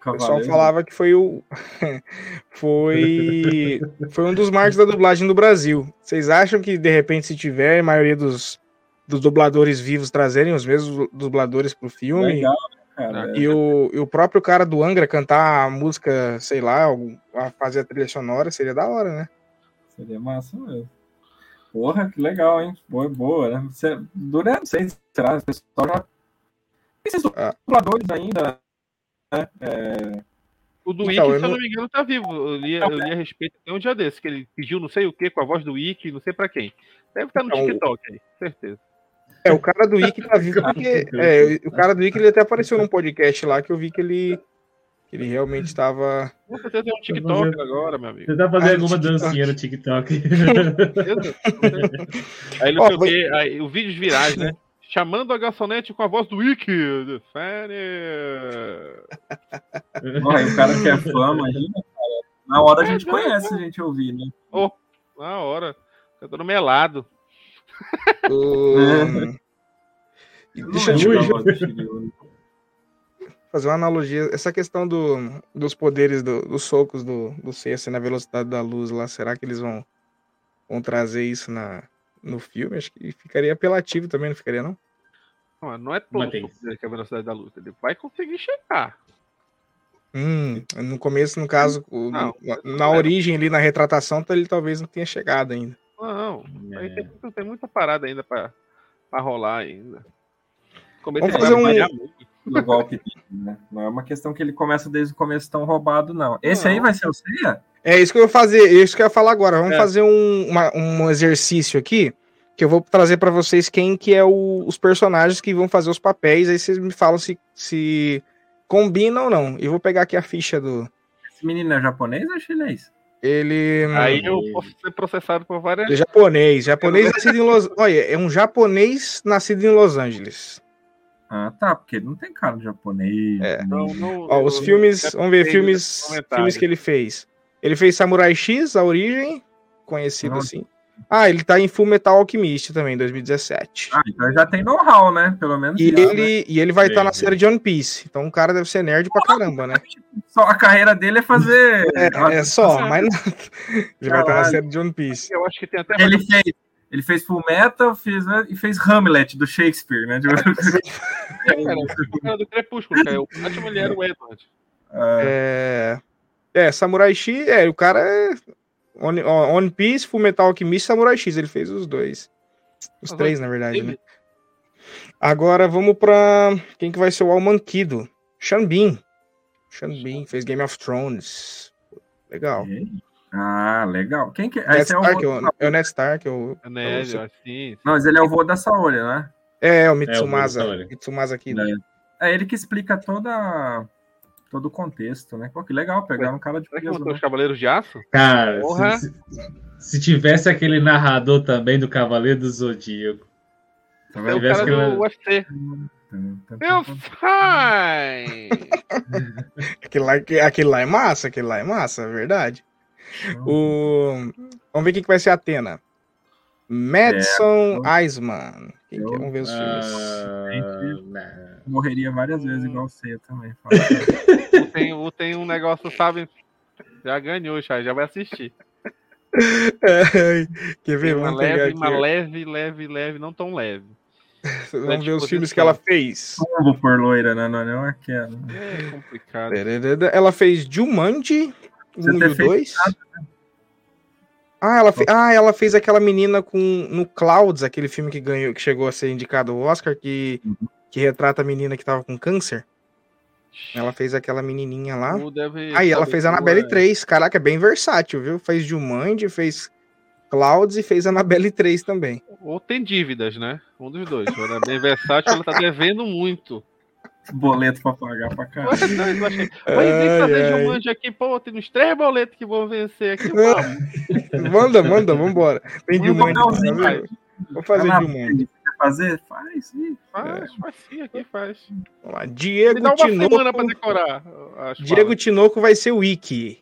Cavaleiro. o pessoal falava que foi o. (laughs) foi. foi um dos marcos da dublagem do Brasil. Vocês acham que, de repente, se tiver, a maioria dos, dos dubladores vivos trazerem os mesmos dubladores pro filme? Legal, cara. E o, e o próprio cara do Angra cantar a música, sei lá, fazer a trilha sonora, seria da hora, né? Seria massa mesmo. Porra, que legal, hein? Boa, boa, né? Você, durante, não sei, será, o pessoal já. Esses ah. dubladores ainda, né? É... O do então, se eu não me engano, tá vivo. Eu li, eu li a respeito até um dia desse, que ele pediu não sei o que com a voz do Wiki, não sei pra quem. Deve estar no então, TikTok aí, certeza. É, o cara do Wiki tá vivo porque. (laughs) É, o cara do Wiki ele até apareceu num podcast lá que eu vi que ele. Que ele realmente estava. Você tem um TikTok agora, meu amigo. Você tá fazendo ah, alguma dancinha no TikTok. (laughs) aí não sei o quê. Aí, os vídeos virais, né? Chamando a garçonete com a voz do Wiki. Sério. (laughs) o cara que é fã, imagina, cara. Na hora a gente é, conhece, a gente ouvir, né? Oh, na hora. Cantando melado. Uh... Deixa eu fazer uma analogia. Essa questão do, dos poderes do, dos socos do, do C assim, na velocidade da luz lá, será que eles vão, vão trazer isso na, no filme? Acho que ficaria apelativo também, não ficaria, não? Não, não é todo que é a velocidade da luz. Ele vai conseguir chegar. Hum, no começo, no caso, não, na, na origem ali, na retratação, ele talvez não tenha chegado ainda. Não, é. tem, tem, muita parada ainda pra, pra rolar ainda. Vamos fazer um... No golpe dele, né? Não é uma questão que ele começa desde o começo tão roubado, não. Esse não. aí vai ser o Ceia? É isso que eu vou fazer, é isso que eu ia falar agora. Vamos é. fazer um, uma, um exercício aqui. que eu vou trazer para vocês quem que é o, os personagens que vão fazer os papéis, aí vocês me falam se, se combina ou não. E vou pegar aqui a ficha do. Esse menino é japonês ou chinês? Ele. Aí eu posso ser processado por várias. É japonês. Japonês nascido em Los Olha, é um japonês nascido em Los Angeles. Ah, tá, porque ele não tem cara de japonês. É. não- Não, Ó, os eu- filmes. eu- Vamos ver filmes, filmes que ele fez. Ele fez Samurai X, A Origem, conhecido Não. assim. Ah, ele tá em Full Metal Alchemist também, 2017. Ah, então ele já tem know-how, né? Pelo menos. E isso, né? ele, e ele vai estar na Bem, série de One Piece. Então o cara deve ser nerd pra caramba, né? Só a carreira dele é fazer. É, é só, mas. Ele vai estar na Caralho. série de One Piece. Eu acho que tem até Ele fez. Ele fez Full Metal fez, né, e fez Hamlet do Shakespeare, né? Tipo, (laughs) É, cara, o cara do Crepúsculo, cara. O Batman ele era o Edward. é, É, é, Samurai X, é, o cara é One, One Piece, Full Metal Alchemist, Samurai X, ele fez os dois. Os Mas três, na verdade, né? Agora vamos pra quem que vai ser o Almanquido? Sean Bean. Sean Bean fez Game of Thrones. Legal. Ah, legal. Quem que Ned esse é o Stark, vô- é o- é o Ned Stark, é o, É Ned, assim. Não, mas ele é o vô da Saori, né? é, o É, Mitsumasa. o Saori. Mitsumasa aqui. É. É ele que explica toda todo o contexto, né? Pô, que legal pegar um cara de Será peso, né? os Cavaleiros de Aço? Cara, Porra. se, se- se tivesse aquele narrador também do Cavaleiro do Zodíaco. Tá É o cara que- do UFC. Eu sai! (laughs) Aquele lá, aquele lá é massa, aquele lá é massa, é verdade. O... Vamos ver quem que vai ser a Atena. Madison Eisman. Quem que é? Vamos ver os filmes. Não. Morreria várias vezes igual você também. (laughs) (laughs) tem, tem um negócio, sabe? Já ganhou, já, já vai assistir. Ai, Quer ver? Uma Vamos pegar leve, aqui. uma leve, leve, leve, não tão leve. (laughs) Vamos ver os disposição. filmes que ela fez. Tumbo por loira, né? Não é queda. É complicado. Ela fez Jumanji, Você 1 ter e o feito 2. Ah ela, fe... ah, ela fez aquela menina com no Clouds, aquele filme que ganhou, que chegou a ser indicado ao Oscar, que, Uhum. que retrata a menina que tava com câncer. Ela fez aquela menininha lá. Aí ela fez ou Annabelle é- 3. Caraca, é bem versátil, viu? Fez Jumanji, fez Clouds e fez Annabelle 3 também. Ou tem dívidas, né? Um dos dois. Ela é bem versátil, ela tá devendo muito. (laughs) Boleto pra pagar pra caralho. Vai vir Ai, fazer ai. Jumanji aqui, pô, tem uns três boletos que vão vencer aqui. (laughs) Manda, manda, vambora. Tem Vamos Jumanji. um. Vou fazer Jumanji. Fazer? Faz, sim. Faz, faz sim, aqui faz. Vamos lá. Me Diego dá uma semana pra Tinoco. decorar. Diego falas. Tinoco vai ser o Wiki.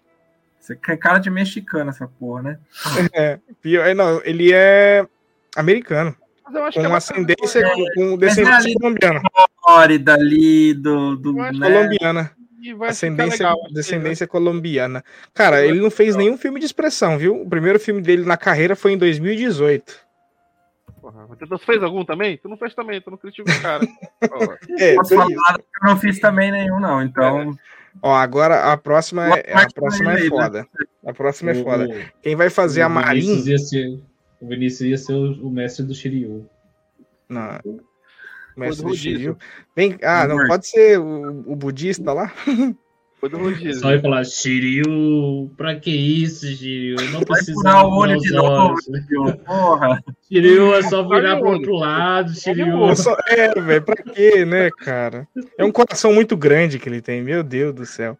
Você quer cara de mexicano, essa porra, né? (laughs) É, pior, é, não, ele é americano, Mas eu acho com que ela- ascendência, com, com é descendência ali- colombiana. Flórida ali, do. do né? Colombiana, ascendência, legal, que- descendência colombiana. Cara, ele não fez nenhum filme de expressão, viu? O primeiro filme dele na carreira foi em 2018. Porra, tu fez algum também? Tu não fez também, tu não critica o cara. (laughs) É, Posso falar eu não fiz também nenhum, não. Então, Ó, agora a próxima é, a próxima é né? foda. A próxima é O- foda. o- Quem vai fazer a o Vinícius Marin? ia ser- O Vinícius ia ser o, o mestre do Shiryu. Não. Mestre do do Shiryu. Vem, ah, não pode ser o, o budista lá? (laughs) Foi do rodízio. Só ia falar, Shiryu, pra que isso, Shiryu? Não vai precisa furar o olho de os novo, olhos. viu? Porra. (laughs) Shiryu é só virar pro outro lado, Shiryu. Eu só- É, velho, pra quê, né, cara? É um coração muito grande que ele tem, meu Deus do céu.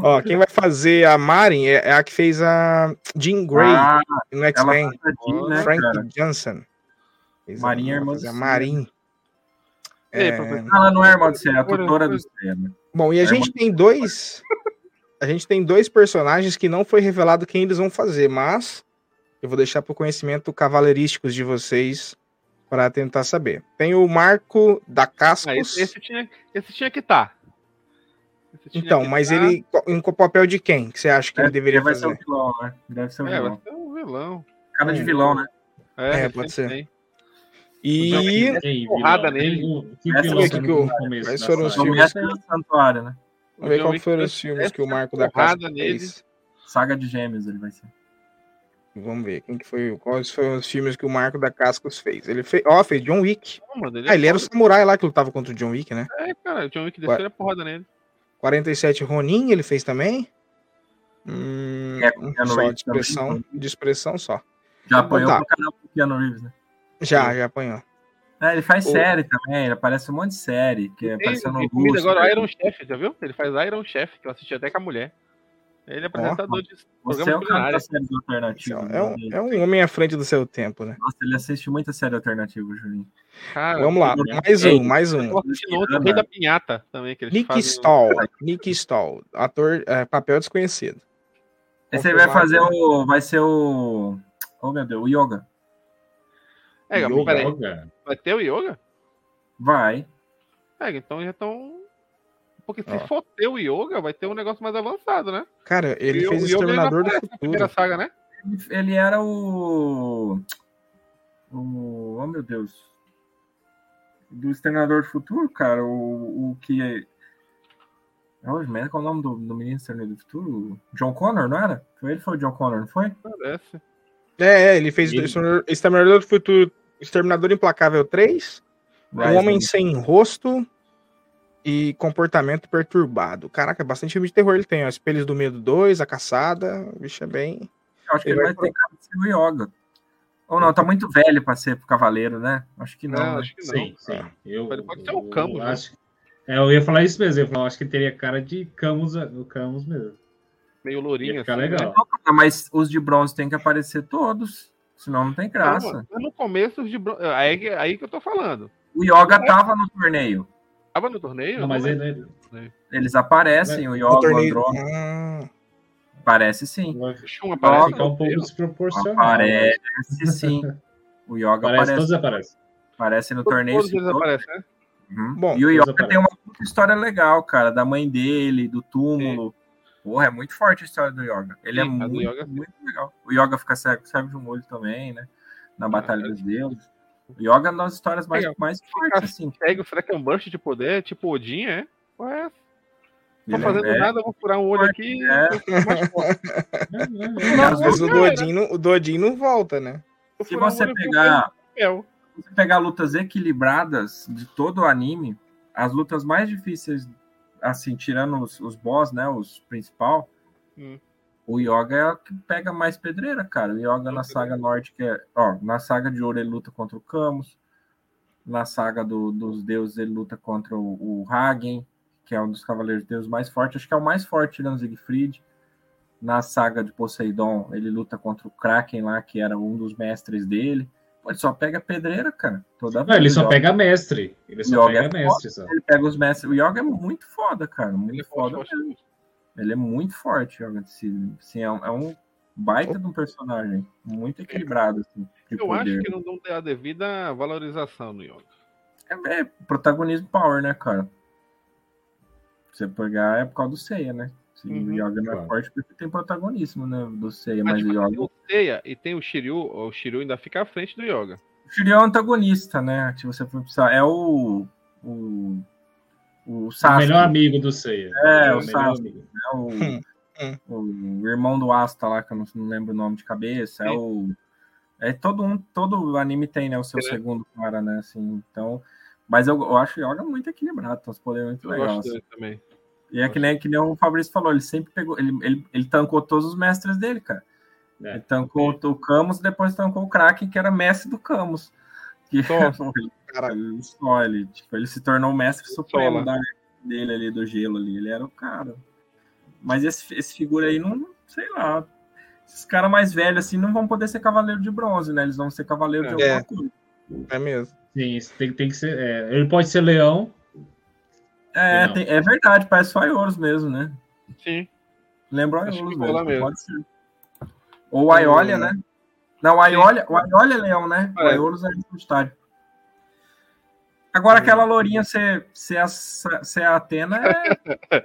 Ó, quem vai fazer a Marin é, é a que fez a Jean Grey Ah, no X-Men, a né, Frank cara? Johnson. Fez a- Marin é vai irmã fazer a do Marin. É. Ela não é irmã do Cé, é a tutora do Cé, né? Bom, e a É gente tem dois. A gente tem dois personagens que não foi revelado quem eles vão fazer, mas eu vou deixar para o conhecimento cavaleirísticos de vocês para tentar saber. Tem o Marco da Ah, Cascos. esse, esse tinha, esse tinha que estar. Então, mas ele em papel de quem que você acha que ele deveria vai ser o fazer? vilão, né? Deve ser o É, vai vilão. ser um vilão. Cara de vilão, né? É, É, pode ser. tem. E Quem, porrada nele. É quais da foram os filmes? do santuário, né? vamos ver qual foram os filmes que o Marco da nele. fez. Saga de gêmeos ele vai ser. Vamos ver quem que foi, quais foram os filmes que o Marco da Cascos fez. Ele fez, ó, fez John Wick. Não, mano, ele Ah, ele é era o samurai lá que lutava contra o John Wick, né? É, cara, o John Wick desceu a porrada nele. 47 Ronin ele fez também. Hum, É, com Keanu só de expressão, de expressão só. Já apanhou tá. pro canal pro Keanu Reeves, né? Já, já apanhou. É, ele faz o... série também, ele aparece um monte de série. Que é tem, tem comida agora, Iron Chef, já viu? Ele faz Iron Chef, que eu assisti até com a mulher. Ele é apresentador oh, de Você é o cara da série alternativa. É, um, é um homem à frente do seu tempo, né? Nossa, ele assiste muita série alternativa, Julinho. Cara, Vamos lá, mais um, mais um. O Rei da Pinhata também. Que Nick fazem... Stahl, Nick Stahl, ator, é, papel desconhecido. Esse aí vai fazer o. Vai ser o. Oh meu Deus, o Yoga. É, yoga. Peraí. Vai ter o Yoga? Vai. É, então já estão porque se for ter o Yoga, vai ter um negócio mais avançado, né? Cara, ele o fez o Exterminador do Futuro. primeira saga, né? Ele, ele era o... o. Oh, meu Deus. Do Exterminador do Futuro, cara. O, o que é. É qual é o nome do, do menino Exterminador do Futuro? John Connor, não era? Foi ele foi o John Connor, não foi? Parece. É, é ele fez ele... Exterminador do Futuro, Exterminador Implacável 3, O Homem Sem Rosto e comportamento perturbado. Caraca, bastante filme de terror ele tem. Ó. Espelhos do Medo 2, A Caçada. O bicho é bem. Eu acho que ele, vai ter cara de ser o Yoga. Ou não, tá muito velho para ser pro Cavaleiro, né? Acho que não. não né? Acho que não. Sim, sim. É. Eu, pode ser o Camus. Né? Acho... É, eu ia falar isso mesmo. Eu, falar, acho que teria cara de Camus, o Camus mesmo. Meio lourinho. Assim, legal. Né? Mas os de bronze tem que aparecer todos. Senão não tem graça. Não, no começo, os de bronze. Aí, aí que eu tô falando. O Yoga tava no torneio. Tava no torneio? Não, mas ele, eles aparecem, o Yoga, torneio... o Andrômeda. Ah. Parece sim. O aparece Yoga, um pouco desproporcional. Aparece sim. O Yoga aparece. aparece. Todos aparecem. Aparece no torneio. Todos eles aparecem, né? Uhum. Bom, e o Yoga tem uma história legal, cara, da mãe dele, do túmulo. Porra, é muito forte a história do Yoga. Ele é sim, é muito, yoga, muito legal. O Yoga fica cego, cego de um olho também, né? Na Batalha ah, dos Deuses. O Yoga é uma das histórias mais, é, mais fortes, assim. Cego, será que é um burst de poder? Tipo Odin, é? Ué, Tô fazendo é nada, vou furar um olho aqui é. (laughs) Às vezes o Dodin, não, o não volta, né? Se você um pegar, você pegar lutas equilibradas de todo o anime, as lutas mais difíceis, assim, tirando os, os boss, né, os principal, hum. O Yoga é o que pega mais pedreira, cara. O Yoga na saga nórdica, é, ó, na saga de ouro ele luta contra o Camus, na saga do, dos deuses ele luta contra o, o Hagen, que é um dos cavaleiros de Deus mais fortes, acho que é o mais forte tirando Siegfried. Na saga de Poseidon, ele luta contra o Kraken lá, que era um dos mestres dele. Pô, ele só pega pedreira, cara. Toda Não, ele só Yoga. pega mestre. Ele só pega é mestre. Só. Ele pega os mestres. O Yoga é muito foda, cara. Muito ele é foda. Mesmo. Ele é muito forte, Sim, é, um, é um baita de um personagem. Muito equilibrado. Assim, Eu poder. acho que não dão a devida valorização no Yoga. É, é, protagonismo power, né, cara? Você pegar é por causa do Seiya, né? Se uhum, o Yoga não é forte porque tem protagonismo, né? Do Seiya, mas, mas tipo, o Yoga. Tem o Seiya e tem o Shiryu, o Shiryu ainda fica à frente do Yoga. O Shiryu é o antagonista, né? Se você for pensar, é o. o o Sasuke. O melhor amigo do Seiya. É, é o, o Sasuke. É o, hum. o, irmão do Asta lá, que eu não, não lembro o nome de cabeça. É, é o. É todo um, todo anime tem, né? O seu é. segundo cara, né? Assim, então. Mas eu, eu acho o Yoga muito equilibrado, então os poderes muito legais. Assim. também. E é que nem, que nem o Fabrício falou, ele sempre pegou, ele, ele, ele tancou todos os mestres dele, cara. É, ele tancou é. o Camus, depois tancou o Kraken, que era mestre do Camus. Que, (laughs) cara, ele, só, ele, tipo, ele se tornou o mestre supremo da, dele ali, do gelo ali. Ele era o cara. Mas esse, esse figura aí, não, sei lá. Esses caras mais velhos, assim, não vão poder ser cavaleiro de bronze, né? Eles vão ser cavaleiro de é. alguma coisa. É mesmo. Sim, tem, tem que ser. É, ele pode ser leão. É, tem, é verdade, parece só Aioros mesmo, né? Sim. Lembra o Aioros mesmo, mesmo, pode ser. Ou Aiolia, né? Não, o Aiolia, o Aiolia é leão, né? É. O Aioros é estádio. Agora, aquela lourinha ser, ser, a, ser a Atena é (laughs)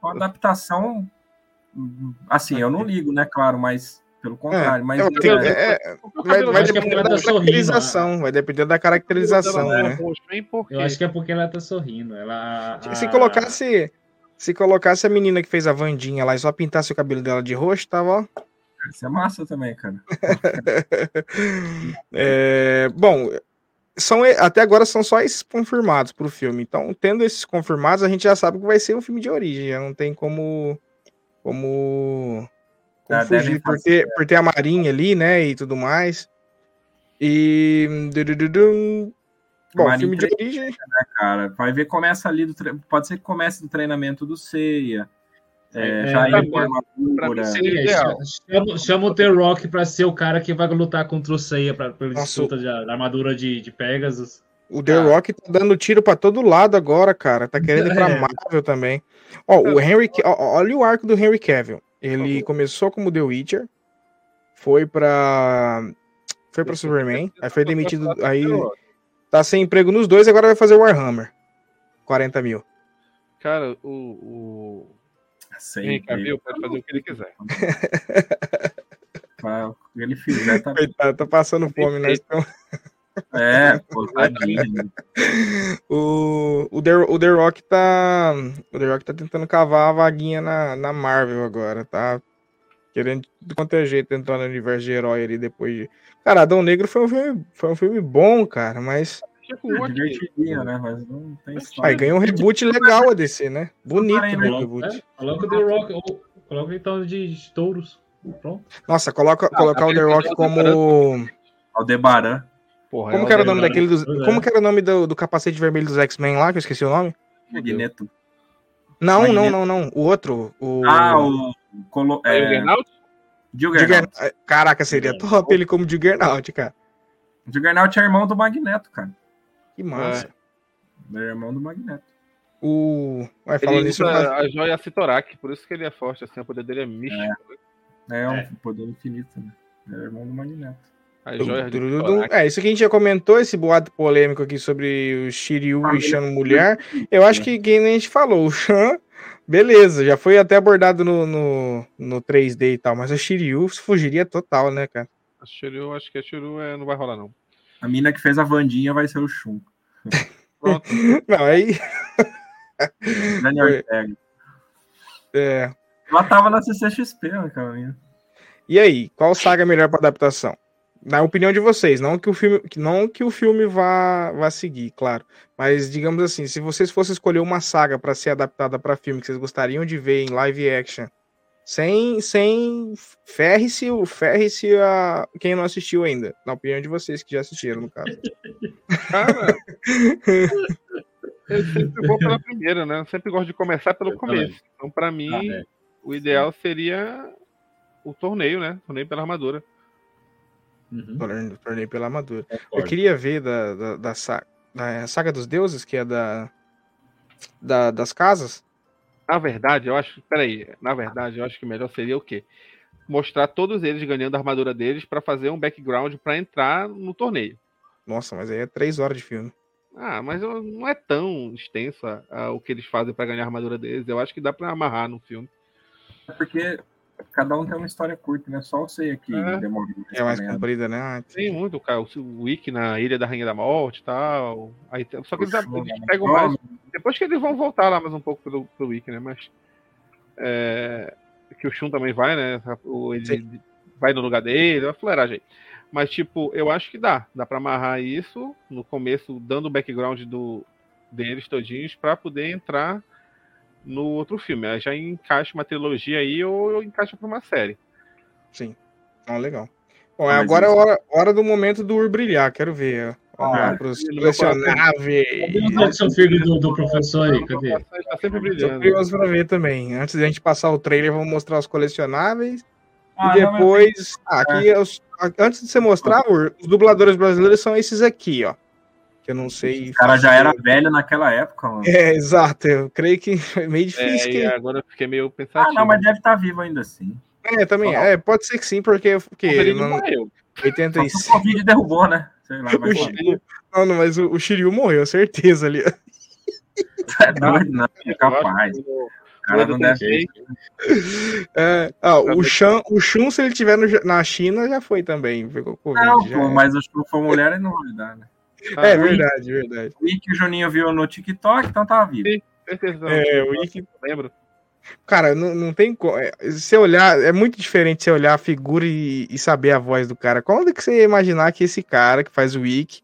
uma adaptação. Assim, eu não ligo, né? Claro, mas pelo contrário. mas é, é, é, vai, vai depender da caracterização. Né? Vai depender da caracterização, né? Eu acho que é porque ela tá sorrindo. Ela, a... Se colocasse. Se colocasse a menina que fez a Vandinha lá e só pintasse o cabelo dela de roxo, tava, ó. Isso é massa também, cara. (laughs) é, bom, são, até agora são só esses confirmados para o filme. Então, tendo esses confirmados, a gente já sabe que vai ser um filme de origem. Já não tem como. Como. Como fugir por ter, por ter a Marinha ali, né? E tudo mais. E. Bom, Marinho filme de origem. né, cara? Vai ver, começa ali do tre... Pode ser que comece do treinamento do Ceia. É, É, já com mim-. Chama, chama o The Rock pra ser o cara que vai lutar contra o Seiya Nossa, disputa de, da armadura de, de Pegasus. O The Ah. Rock tá dando tiro pra todo lado agora, cara. Tá querendo ir pra (laughs) É. Marvel também. Ó, o Henry. ó, Olha o arco do Henry Cavill. Ele começou como The Witcher, foi pra. Foi pra Superman, aí foi demitido. Aí tá sem emprego nos dois, agora vai fazer Warhammer. 40 mil. Cara, o, o Sempre. Henry Cavill pode fazer o que ele quiser. (laughs) Ele fizer, tá. Coitado, tá passando fome, né? Então, É, (laughs) pô, tadinho. né? o, o, The, o The Rock tá. O The Rock tá tentando cavar a vaguinha na, na Marvel agora, tá? Querendo de quanto é jeito entrar no universo de herói ali depois de. Cara, Adão Negro foi um filme, foi um filme bom, cara, mas. É divertidinho, né? Mas não tem. Aí ganhou um reboot legal a DC, né? Bonito o né? reboot. É, coloca o The Rock, ou, coloca então de, de touros. Pronto. Nossa, coloca, Ah, colocar o The Rock como. Aldebaran. Porra, Como é que era o nome daquele dos. É. Como que era o nome do, do capacete vermelho dos X-Men lá, que eu esqueci o nome? Magneto. Não, não, Magneto. não, não. O outro. O... Ah, o. Colo... O É, Gernaldo? Juggernaut. Jugger- Caraca, seria top ele como Juggernaut, cara. Juggernaut é irmão do Magneto, cara. Que massa. Ele é irmão do Magneto. O. Vai Ele falando mas- a joia Citorak, por isso que ele é forte, assim, o poder dele é místico. É um É. poder infinito, né? Ele é irmão do Magneto. É, isso que a gente já comentou, esse boato polêmico aqui sobre o Shiryu e Shan mulher. Eu acho que quem nem a gente falou, o Shan, beleza, já foi até abordado no, no, no 3D e tal, mas o Shiryu fugiria total, né, cara? A Shiryu, acho que a Shiryu é, não vai rolar, não. A mina que fez a Vandinha vai ser o Shun. (laughs) Pronto. (laughs) Não, aí. (laughs) Daniel. Ortega. é. Ela tava na CCXP, né, cara? E aí, qual saga é melhor para adaptação? Na opinião de vocês, não que o filme, não que o filme vá, vá seguir, claro. Mas digamos assim, se vocês fossem escolher uma saga para ser adaptada para filme que vocês gostariam de ver em live action, sem sem ferre-se, o- ferre-se a quem não assistiu ainda, na opinião de vocês que já assistiram, no caso. Cara, eu sempre vou pela primeira, né? Eu sempre gosto de começar pelo Eu começo. também. Então, pra mim, Ah, é. o ideal seria o torneio, né? Torneio pela armadura. Uhum, Torneio, torneio pela armadura. Eu queria ver da, da, da, sa- da saga dos deuses, que é da, da das casas. Na verdade, eu acho. Peraí, na verdade, eu acho que melhor seria o quê? Mostrar todos eles ganhando a armadura deles pra fazer um background pra entrar no torneio. Nossa, mas aí é três horas de filme. Ah, mas não é tão extensa ah, o que eles fazem pra ganhar a armadura deles. Eu acho que dá pra amarrar no filme. É porque cada um tem uma história curta, né? Só eu sei aqui É. demora. É mais comprida, né? Ah, Tem muito, cara. O Wiki na Ilha da Rainha da Morte e tal. Aí, só que eles, eles né? pegam mais. Depois que eles vão voltar lá mais um pouco pro, pro Wiki, né? Mas. é, que o Shun também vai, né? O, ele vai no lugar dele, é uma fuleiragem aí. Mas, tipo, eu acho que dá. Dá pra amarrar isso no começo, dando o background do, deles todinhos pra poder entrar no outro filme. Aí já encaixa uma trilogia aí ou encaixa pra uma série. Sim. Ah, legal. Bom, Ah, mas agora é hora, hora do momento do Ur brilhar. Quero ver. Ah, coração. colecionáveis. Cadê o action figure do, do professor aí? Cadê? Tá sempre Tô brilhando. curioso pra ver também. Antes da gente passar o trailer, vamos mostrar os colecionáveis. Ah, e não, mas depois. Ah, aqui é os- a- antes de você mostrar, Ur, os dubladores brasileiros são esses aqui, ó. Que eu não sei. O cara já era velho naquela época, mano. É, exato. Eu creio que (laughs) é meio difícil. É, que... e agora eu fiquei meio pensativo. Ah, não, mas deve estar vivo ainda assim. É, também. Só- É, pode ser que sim, porque. porque ele não, morreu. Só que 85. o Covid derrubou, né? Sei lá, O saber. Shiryu- Não, não, mas o, o Shiryu morreu, certeza ali. É não. É Eu acho capaz. o- O cara não deve É, ah, o, Shun, o Shun, se ele tiver no na China, já foi também. Pegou Covid. Não, já pô, é. mas acho que for mulher ele não vai dar, né? Ah, (laughs) É verdade, verdade. O que o Juninho viu no TikTok, então tá vivo. Sim. certeza. É, o eu Ikki- lembro. Cara, não, não tem como. é, Se olhar, é muito diferente você olhar a figura e, e saber a voz do cara. Quando que você ia imaginar que esse cara que faz o Wiki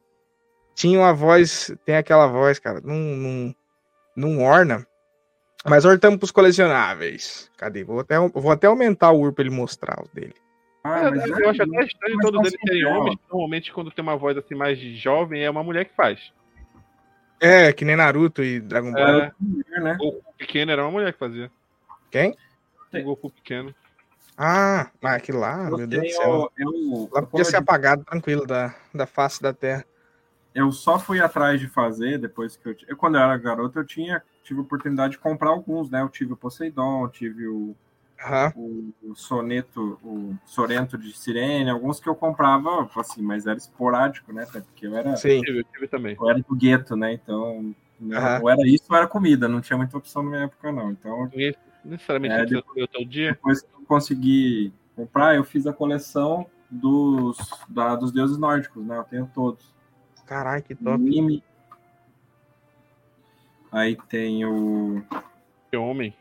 tinha uma voz, tem aquela voz, cara, não, não, não orna. Mas hortamos pros colecionáveis. Cadê? Vou até, vou até aumentar o UR pra ele mostrar os dele. Ah, mas eu, eu acho até estranho todos eles serem homens. Normalmente, quando tem uma voz assim mais jovem, é uma mulher que faz. É, que nem Naruto e Dragon Ball. É, né? O Goku pequeno era uma mulher que fazia. Quem? O Goku pequeno. Ah, mas aquilo lá, eu meu Deus do céu. Eu, lá podia ser apagado tranquilo da, da face da Terra. Eu só fui atrás de fazer depois que eu. eu quando eu era garoto, eu tinha tive a oportunidade de comprar alguns, né? Eu tive o Poseidon, tive o Uhum. O, o, soneto, o Sorento de Sirene, alguns que eu comprava, assim, mas era esporádico, né? Porque eu era. Sim, eu tive também. Eu era do gueto, né? Então, uhum. ou era isso ou era comida, não tinha muita opção na minha época, não. Então. necessariamente é, depois, todo dia. Depois que eu consegui comprar, eu fiz a coleção dos, da, dos deuses nórdicos, né? Eu tenho todos. Caralho, que top. Aí tem o. Que homem.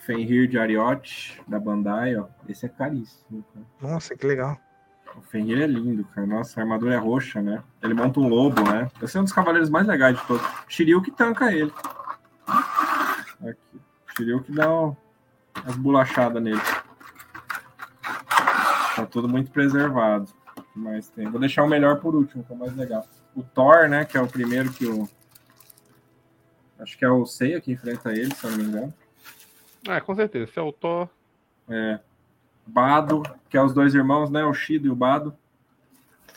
Fenrir de Ariote, da Bandai, ó. Esse é caríssimo, cara. Nossa, que legal. O Fenrir é lindo, cara. Nossa, a armadura é roxa, né? Ele monta um lobo, né? Esse é um dos cavaleiros mais legais de todos. Shiryu que tanca ele. Aqui. Shiryu que dá umas bolachadas nele. Tá tudo muito preservado. Mas tem. Vou deixar o melhor por último, que é o mais legal. O Thor, né? Que é o primeiro que o. Acho que é o Seiya que enfrenta ele, se eu não me engano. Ah, com certeza. Esse é o Thor. É. Bado, que é os dois irmãos, né? O Shido e o Bado.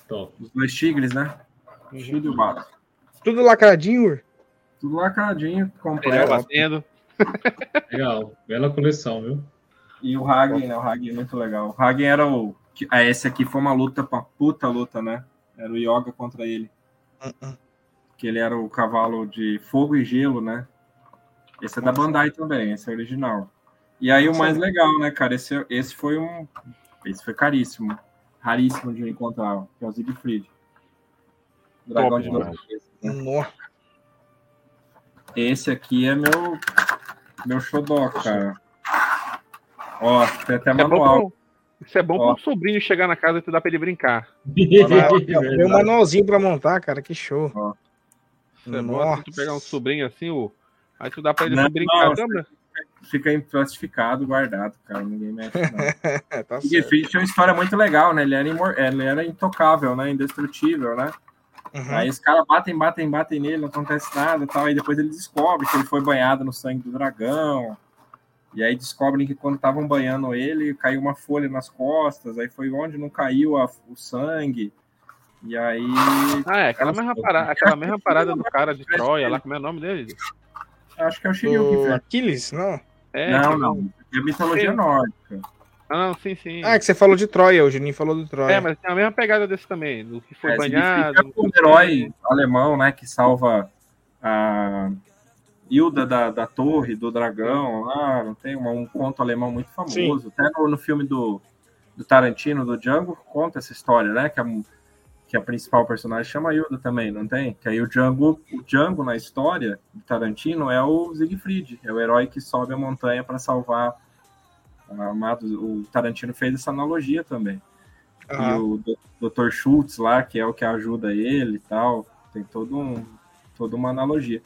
Top. Os dois tigres, né? O Shido e o Bado. Tudo lacradinho, Tudo lacradinho, completo. batendo. (laughs) Legal, bela coleção, viu? E o Hagen, né? O Hagen é muito legal. O Hagen era o. Ah, esse aqui foi uma luta, uma puta luta, né? Era o Yoga contra ele. Uh -uh. Que ele era o cavalo de fogo e gelo, né? Esse é da Bandai também, esse é original. E aí o mais legal, né, cara? Esse, esse foi um. Esse foi caríssimo. Raríssimo de encontrar, que é o Siegfried. Dragão Top, de né? Esse aqui é meu. Meu xodó, cara. Ó, tem até manual. Isso é bom para o sobrinho chegar na casa e tu dá para ele brincar. Tem um (laughs) manualzinho para montar, cara, que show. Ó. Isso é bom tu pegar um sobrinho assim, o Aí tu dá pra ele não, brincar não, também. Fica plastificado, guardado, cara. Ninguém mexe, não. (laughs) tá e Fish tinha uma história muito legal, né? Ele era, imor... ele era intocável, né? Indestrutível, né? Uhum. Aí os caras batem, batem, batem nele, não acontece nada tal. Aí depois ele descobre que ele foi banhado no sangue do dragão. E aí descobrem que quando estavam banhando ele, caiu uma folha nas costas. Aí foi onde não caiu a, o sangue. E aí. Ah, é, aquela mesma parada, aquela mesma parada do cara de Troia lá, como é o nome dele? Acho que é o Shiryu que fez. Aquiles, não? É, não, não. É mitologia sim. nórdica. Ah, não, sim, sim. Ah, é que você falou de Troia, o Juninho falou de Troia. É, mas tem a mesma pegada desse também, do que foi é, banhado. É um herói alemão, né, que salva a Hilda da, da Torre, do Dragão, lá, não tem um, um conto alemão muito famoso. Sim. Até no, no filme do, do Tarantino, do Django, conta essa história, né, que a que a principal personagem chama Hilda também, não tem? Que aí o Django, o Django na história de Tarantino é o Siegfried, é o herói que sobe a montanha para salvar a amado. O Tarantino fez essa analogia também. E o Dr. Schultz lá, que é o que ajuda ele e tal, tem todo um, toda uma analogia.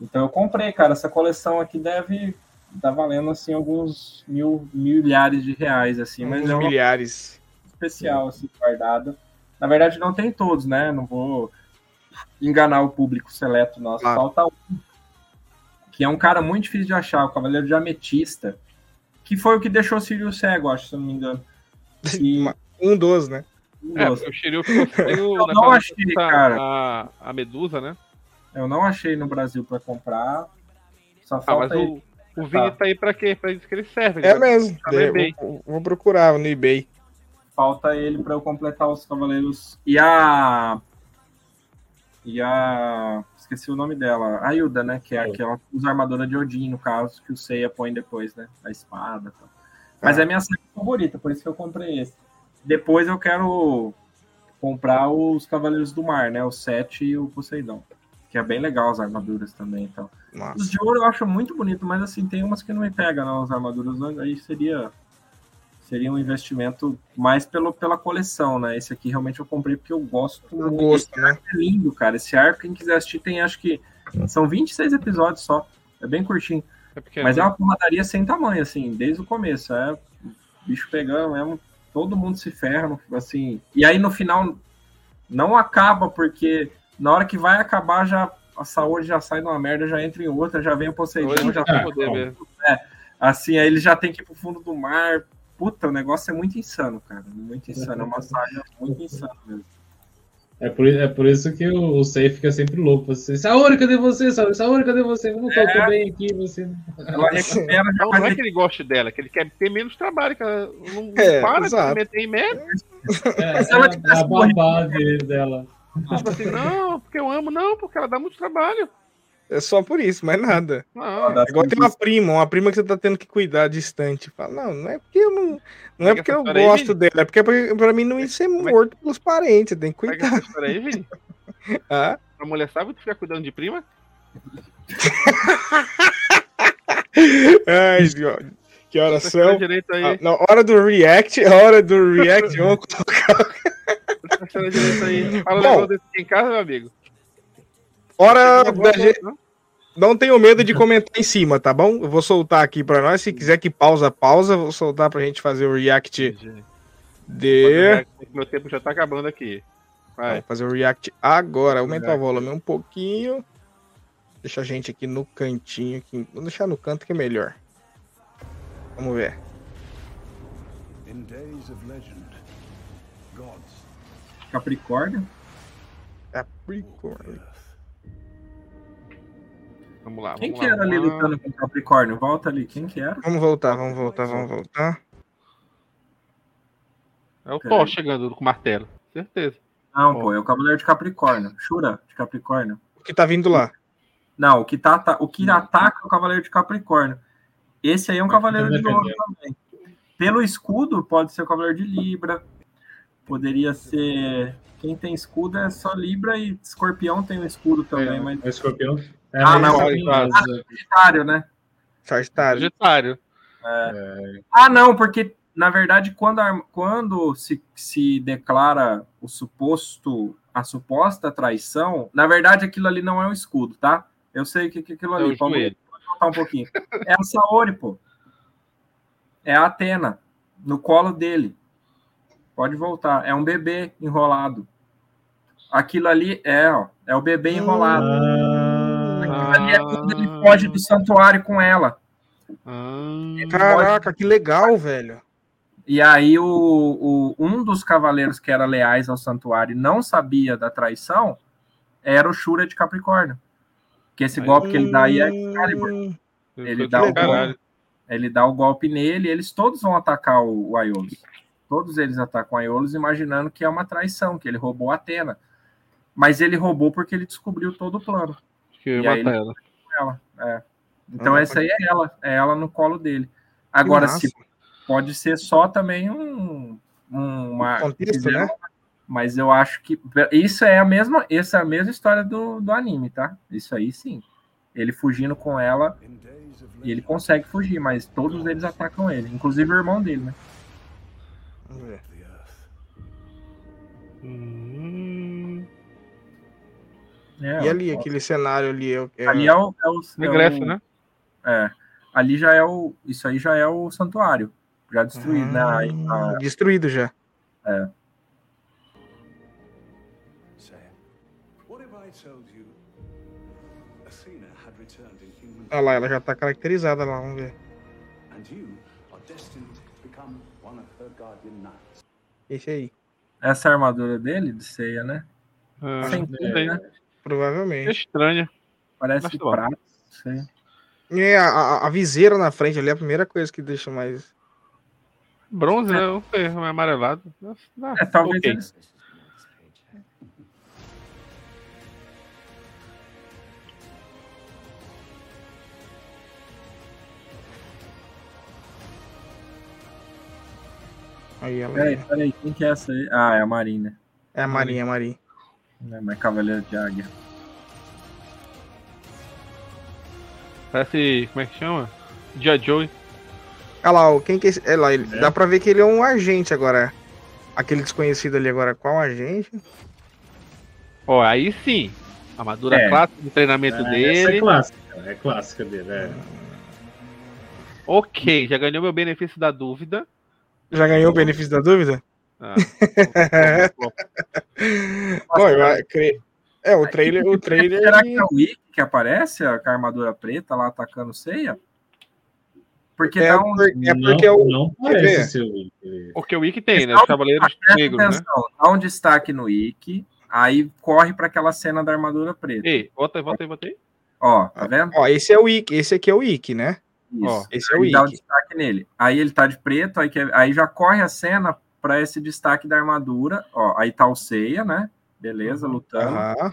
Então eu comprei, cara, essa coleção aqui deve tá valendo assim alguns mil milhares de reais assim, mas é milhares especial assim guardada. Na verdade, não tem todos, né? Não vou enganar o público seleto nosso. Claro. Falta um, que é um cara muito difícil de achar, o Cavaleiro de Ametista, que foi o que deixou o Sirius cego, acho, se eu não me engano. E... (laughs) um dos, né? Um é, o Shiryu ficou (laughs) cego Eu não achei, cara. A, a Medusa, né? Eu não achei no Brasil para comprar. Só ah, falta mas o, o Vini tá. tá aí para quê? Para isso que ele serve. É mesmo. Tá vou, vou procurar no eBay. Falta ele para eu completar os cavaleiros. E a. E a. Esqueci o nome dela. A Hilda, né? Que é, é. aquela usa armadura de Odin, no caso, que o Seiya põe depois, né? A espada. Tal. Mas é a minha série favorita, por isso que eu comprei esse. Depois eu quero comprar os Cavaleiros do Mar, né? O Sete e o Poseidon. Que é bem legal as armaduras também então. Os de ouro eu acho muito bonito, mas assim, tem umas que não me pegam, não, as armaduras. Aí seria seria um investimento mais pelo, pela coleção, né? Esse aqui realmente eu comprei porque eu gosto. Eu gosto, né? é lindo, cara. Esse arco, quem quiser assistir, tem acho que são 26 episódios só. É bem curtinho. É Mas é uma porradaria sem tamanho, assim, desde o começo. É bicho pegando mesmo. todo mundo se ferra, assim. E aí no final não acaba, porque na hora que vai acabar, já a saúde já sai numa merda, já entra em outra, já vem o Poseidon, já tá. É, assim, aí ele já tem que ir pro fundo do mar. Puta, o negócio é muito insano, cara. Muito insano. É uma saga muito insana mesmo. É por, é por isso que o, o Sei fica sempre louco. Você, Saori, cadê você? Saori, Saori cadê você? Eu não tô, é. bem aqui. Você... Ela recupera, não, não é que ele goste dela, é que ele quer ter menos trabalho, que ela não é, para exato. de meter em merda. É, Mas ela é, a babá dela. Tipo assim, não, porque eu amo, não, porque ela dá muito trabalho. É só por isso, mais nada. Não, Igual tem uma prima, uma prima que você tá tendo que cuidar distante. Fala, não, não é porque eu não. Não é porque eu gosto dela, é porque é pra mim não ir ser morto pelos parentes, tem que cuidar. Pega aí, Vini. ah? A mulher sabe que ficar cuidando de prima? (laughs) Ai, que horas são? Ah, na hora do react, hora do react, vamos (laughs) colocar. Fala Bom, desse em casa, meu amigo. Hora da gente. Não tenho medo de comentar em cima, tá bom? Eu vou soltar aqui pra nós. Se quiser que pausa, pausa. Vou soltar pra gente fazer o react de. Meu tempo já tá acabando aqui. Vai. Vou fazer o react agora. Aumenta o volume um pouquinho. Deixa a gente aqui no cantinho. Aqui. Vou deixar no canto que é melhor. Vamos ver. Capricórnio. Capricórnio. Vamos lá. Quem vamos que lá, era ali lutando com o Capricórnio? Volta ali. Quem que era? Vamos voltar, vamos voltar, vamos voltar. É o Thor chegando com o martelo. Certeza. Não, pô, é o Cavaleiro de Capricórnio. Shura de Capricórnio. O que tá vindo lá? Não, o que, tá, o que ataca é o Cavaleiro de Capricórnio. Esse aí é um Cavaleiro de Ouro também. Pelo escudo, pode ser o Cavaleiro de Libra. Poderia ser. Quem tem escudo é só Libra e Escorpião tem um escudo também. É, mas... É escorpião. É, ah, não, é Sagitário, né? Sagitário. Sagitário. É. Ah, não, porque na verdade, quando, a, quando se, se declara o suposto, a suposta traição, na verdade aquilo ali não é um escudo, tá? Eu sei que, que aquilo ali. É pode, pode voltar um pouquinho. É a Saori, pô. É a Atena, no colo dele. Pode voltar. É um bebê enrolado. Aquilo ali é, ó, é o bebê enrolado. Ah, ali é quando ele foge do santuário com ela. Ah, caraca, foge... que legal, velho. E aí o, o, um dos cavaleiros que era leais ao santuário não sabia da traição era o Shura de Capricórnio. Que esse golpe que ele dá aí é Excalibur. Ele dá, o golpe, ele dá o golpe nele, eles todos vão atacar o, o Aiolos. Todos eles atacam o Aiolos imaginando que é uma traição, que ele roubou a Atena. Mas ele roubou porque ele descobriu todo o plano. Que e aí ela. ela é. Então ah, essa aí é ela, é ela no colo dele. Agora, se pode ser só também um, um uma contexto, né? Mas eu acho que isso é a mesma, essa é a mesma história do, do anime, tá? Isso aí sim. Ele fugindo com ela e ele consegue fugir, mas todos eles atacam ele, inclusive o irmão dele, né? Hum... É, e ali, ó, aquele cenário ali? É, é... Ali é o, é o, é o né? É. Ali já é o. Isso aí já é o santuário. Já destruído, né? A... Destruído já. É. Olha lá, ela já tá caracterizada lá, vamos ver. Esse aí. Essa é a armadura dele, de ceia, né? Ah, Sem né? Provavelmente. É estranha. Parece prato, sei. É, a, a, viseira na frente ali é a primeira coisa que deixa mais. Bronze, né? Não sei, é amarelado. é, talvez okay. eles... Aí ela... Peraí, peraí, quem que é essa aí? Ah, é a Marina. É a Marinha, é a Marinha. É, mas Cavaleiro de Águia. Parece. Como é que chama? Dia Joey. Olha lá, quem que é, é lá, ele, é. dá pra ver que ele é um agente agora. Aquele desconhecido ali agora, qual agente? Ó, aí sim. Armadura é. clássica de treinamento é, dele. Essa é clássica, é clássica dele, é. Ok, já ganhou meu benefício da dúvida. Já ganhou o benefício da dúvida? Ah, (laughs) Bom, eu creio. É, o trailer. O trailer Será que é o Wick que aparece, com a armadura preta lá atacando ceia? Porque é, um... é porque não, o. Não parece ser o Wick. Porque o Wick tem, né? Os Cavaleiros Negros. Né? Dá um destaque no Wick, aí corre para aquela cena da armadura preta. Ei, volta aí, volta aí, volta aí. Ó, tá vendo? Ó, esse é o Wick, esse aqui é o Wick, né? Isso. Ó, esse é o Wick. Dá um destaque nele. Aí ele tá de preto, aí, que, aí já corre a cena para esse destaque da armadura. Ó, aí tá o Seiya, né? Beleza, uhum. lutando. Uhum.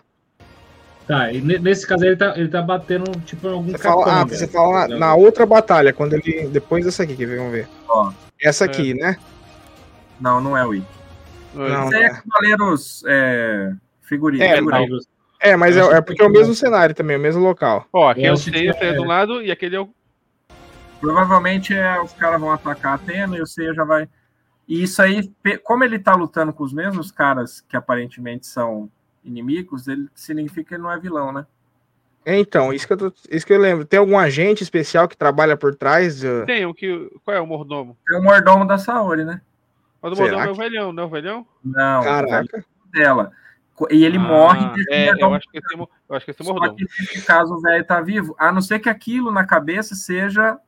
Tá, e nesse caso ele tá, ele tá batendo tipo algum você fala, Ah, você fala na, na, outra batalha, quando ele. Depois dessa aqui, que vamos ver. Ó. Essa aqui, é. né? Não, não é o. Não, Isso aí é Cavaleiros é, figurino. É, figurino. é mas é, é, porque é o mesmo cenário também, o mesmo local. Ó, aqui é o Seiya é... do lado e aquele é o. Provavelmente é, os caras vão atacar a Atena e o Seiya já vai. E isso aí, como ele tá lutando com os mesmos caras que aparentemente são inimigos, ele significa que ele não é vilão, né? É, então, isso que, eu tô, isso que eu lembro. Tem algum agente especial que trabalha por trás? Tem, o que. Qual é o mordomo? É o mordomo da Saori, né? Mas o mordomo é o velhão, não é o velhão? Não, Caraca. dela. E ele ah, morre é, eu acho, que esse, eu acho que esse é mordomo. Só que nesse caso o velho tá vivo, a não ser que aquilo na cabeça seja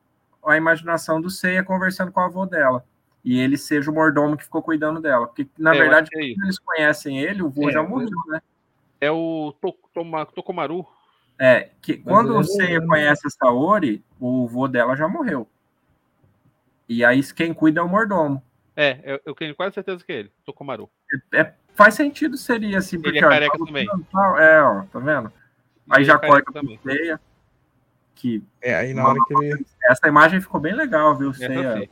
a imaginação do Seiya conversando com a avó dela. E ele seja o mordomo que ficou cuidando dela. Porque, na é, verdade, é eles conhecem ele, o vô é, já morreu, né? É o Tokomaru. É, que quando o Seiya conhece a Saori, o vô dela já morreu. E aí quem cuida é o mordomo. É, eu, eu tenho quase certeza que é ele, Tokomaru. É, é, faz sentido, seria assim, porque ele é careca ó, também. é, ó, tá vendo? Aí ele já é corta pro Seiya. Que é, aí na hora que ele... Essa imagem ficou bem legal, viu, Seiya?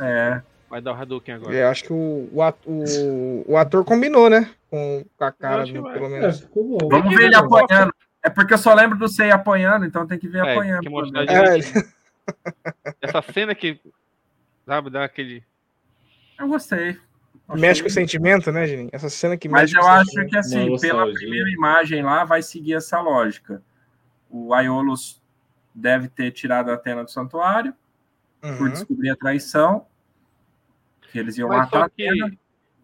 É. Vai dar o Hadouken agora. É, acho que o, o, o, o ator combinou, né? Com, a cara, do, pelo menos. É, Vamos ver ele apanhando. É porque eu só lembro do Sei apanhando, então tem que ver é, apanhando. Que é. (laughs) Essa cena que, sabe, dá aquele. Eu gostei. Mexe com o sentimento, né, Gini? Essa cena que Mas eu acho que, assim, pela primeira imagem lá, vai seguir essa lógica. O Aiolos deve ter tirado a Atena do santuário uhum. por descobrir a traição que eles iam Mas matar a Atena,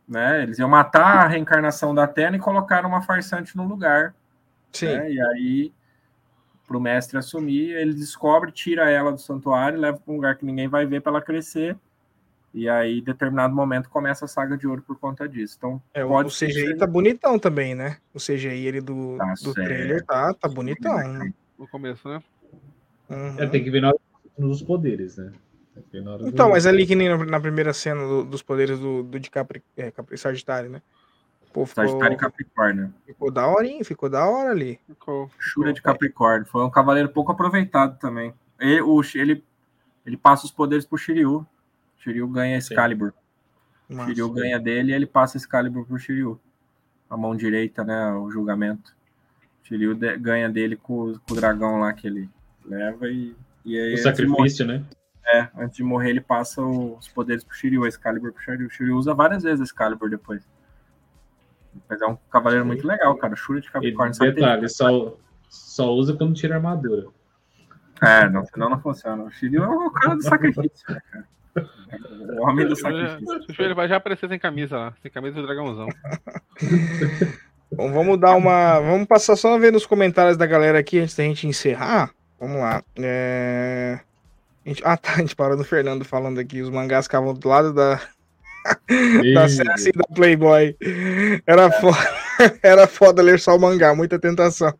né? Eles iam matar a reencarnação da Atena e colocar uma farsante no lugar. Sim. Né? E aí, para o mestre assumir, ele descobre, tira ela do santuário, leva para um lugar que ninguém vai ver para ela crescer. E aí, em determinado momento, começa a saga de ouro por conta disso. Então, é, pode o CGI ser... tá bonitão também, né? O CGI ele do, tá do trailer tá, tá bonitão. Né? No começo, né? Uhum. É, tem que ver nos poderes, né? Então, mas ali que nem na, primeira cena do, dos poderes do, do de Capri, é, Capri Sagitário, né? Pô, ficou, Sagitário e Capricórnio. Ficou da hora, ficou da hora ali. Ficou. Shura de Capricórnio. Foi um cavaleiro pouco aproveitado também. Ele, o, ele, ele passa os poderes pro Shiryu. Shiryu ganha Excalibur. Nossa, Shiryu ganha dele e ele passa Excalibur pro Shiryu. A mão direita, né? O julgamento. Shiryu de, ganha dele com, com, o dragão lá que ele leva e. e aí, o sacrifício, né? É, antes de morrer ele passa os poderes pro Shiryu, a Excalibur pro Shiryu. O Shiryu usa várias vezes a Excalibur depois. Mas é um cavaleiro Sim. muito legal, cara. Shura de Capricórnio. E detalhe, só, só usa quando tira armadura. É, não, senão não funciona. O Shiryu é o cara do sacrifício, né, cara? O homem do sacrifício. Ele vai já aparecer sem camisa lá, sem camisa do dragãozão. (laughs) Bom, vamos dar uma. Vamos passar só ver nos comentários da galera aqui antes da gente encerrar. Vamos lá. É... Gente... (laughs) Ah, tá. A gente parou no Fernando falando aqui. Os mangás ficavam do lado da. da Cessi da Playboy. Era, é. foda, (laughs) era foda ler só o mangá, muita tentação.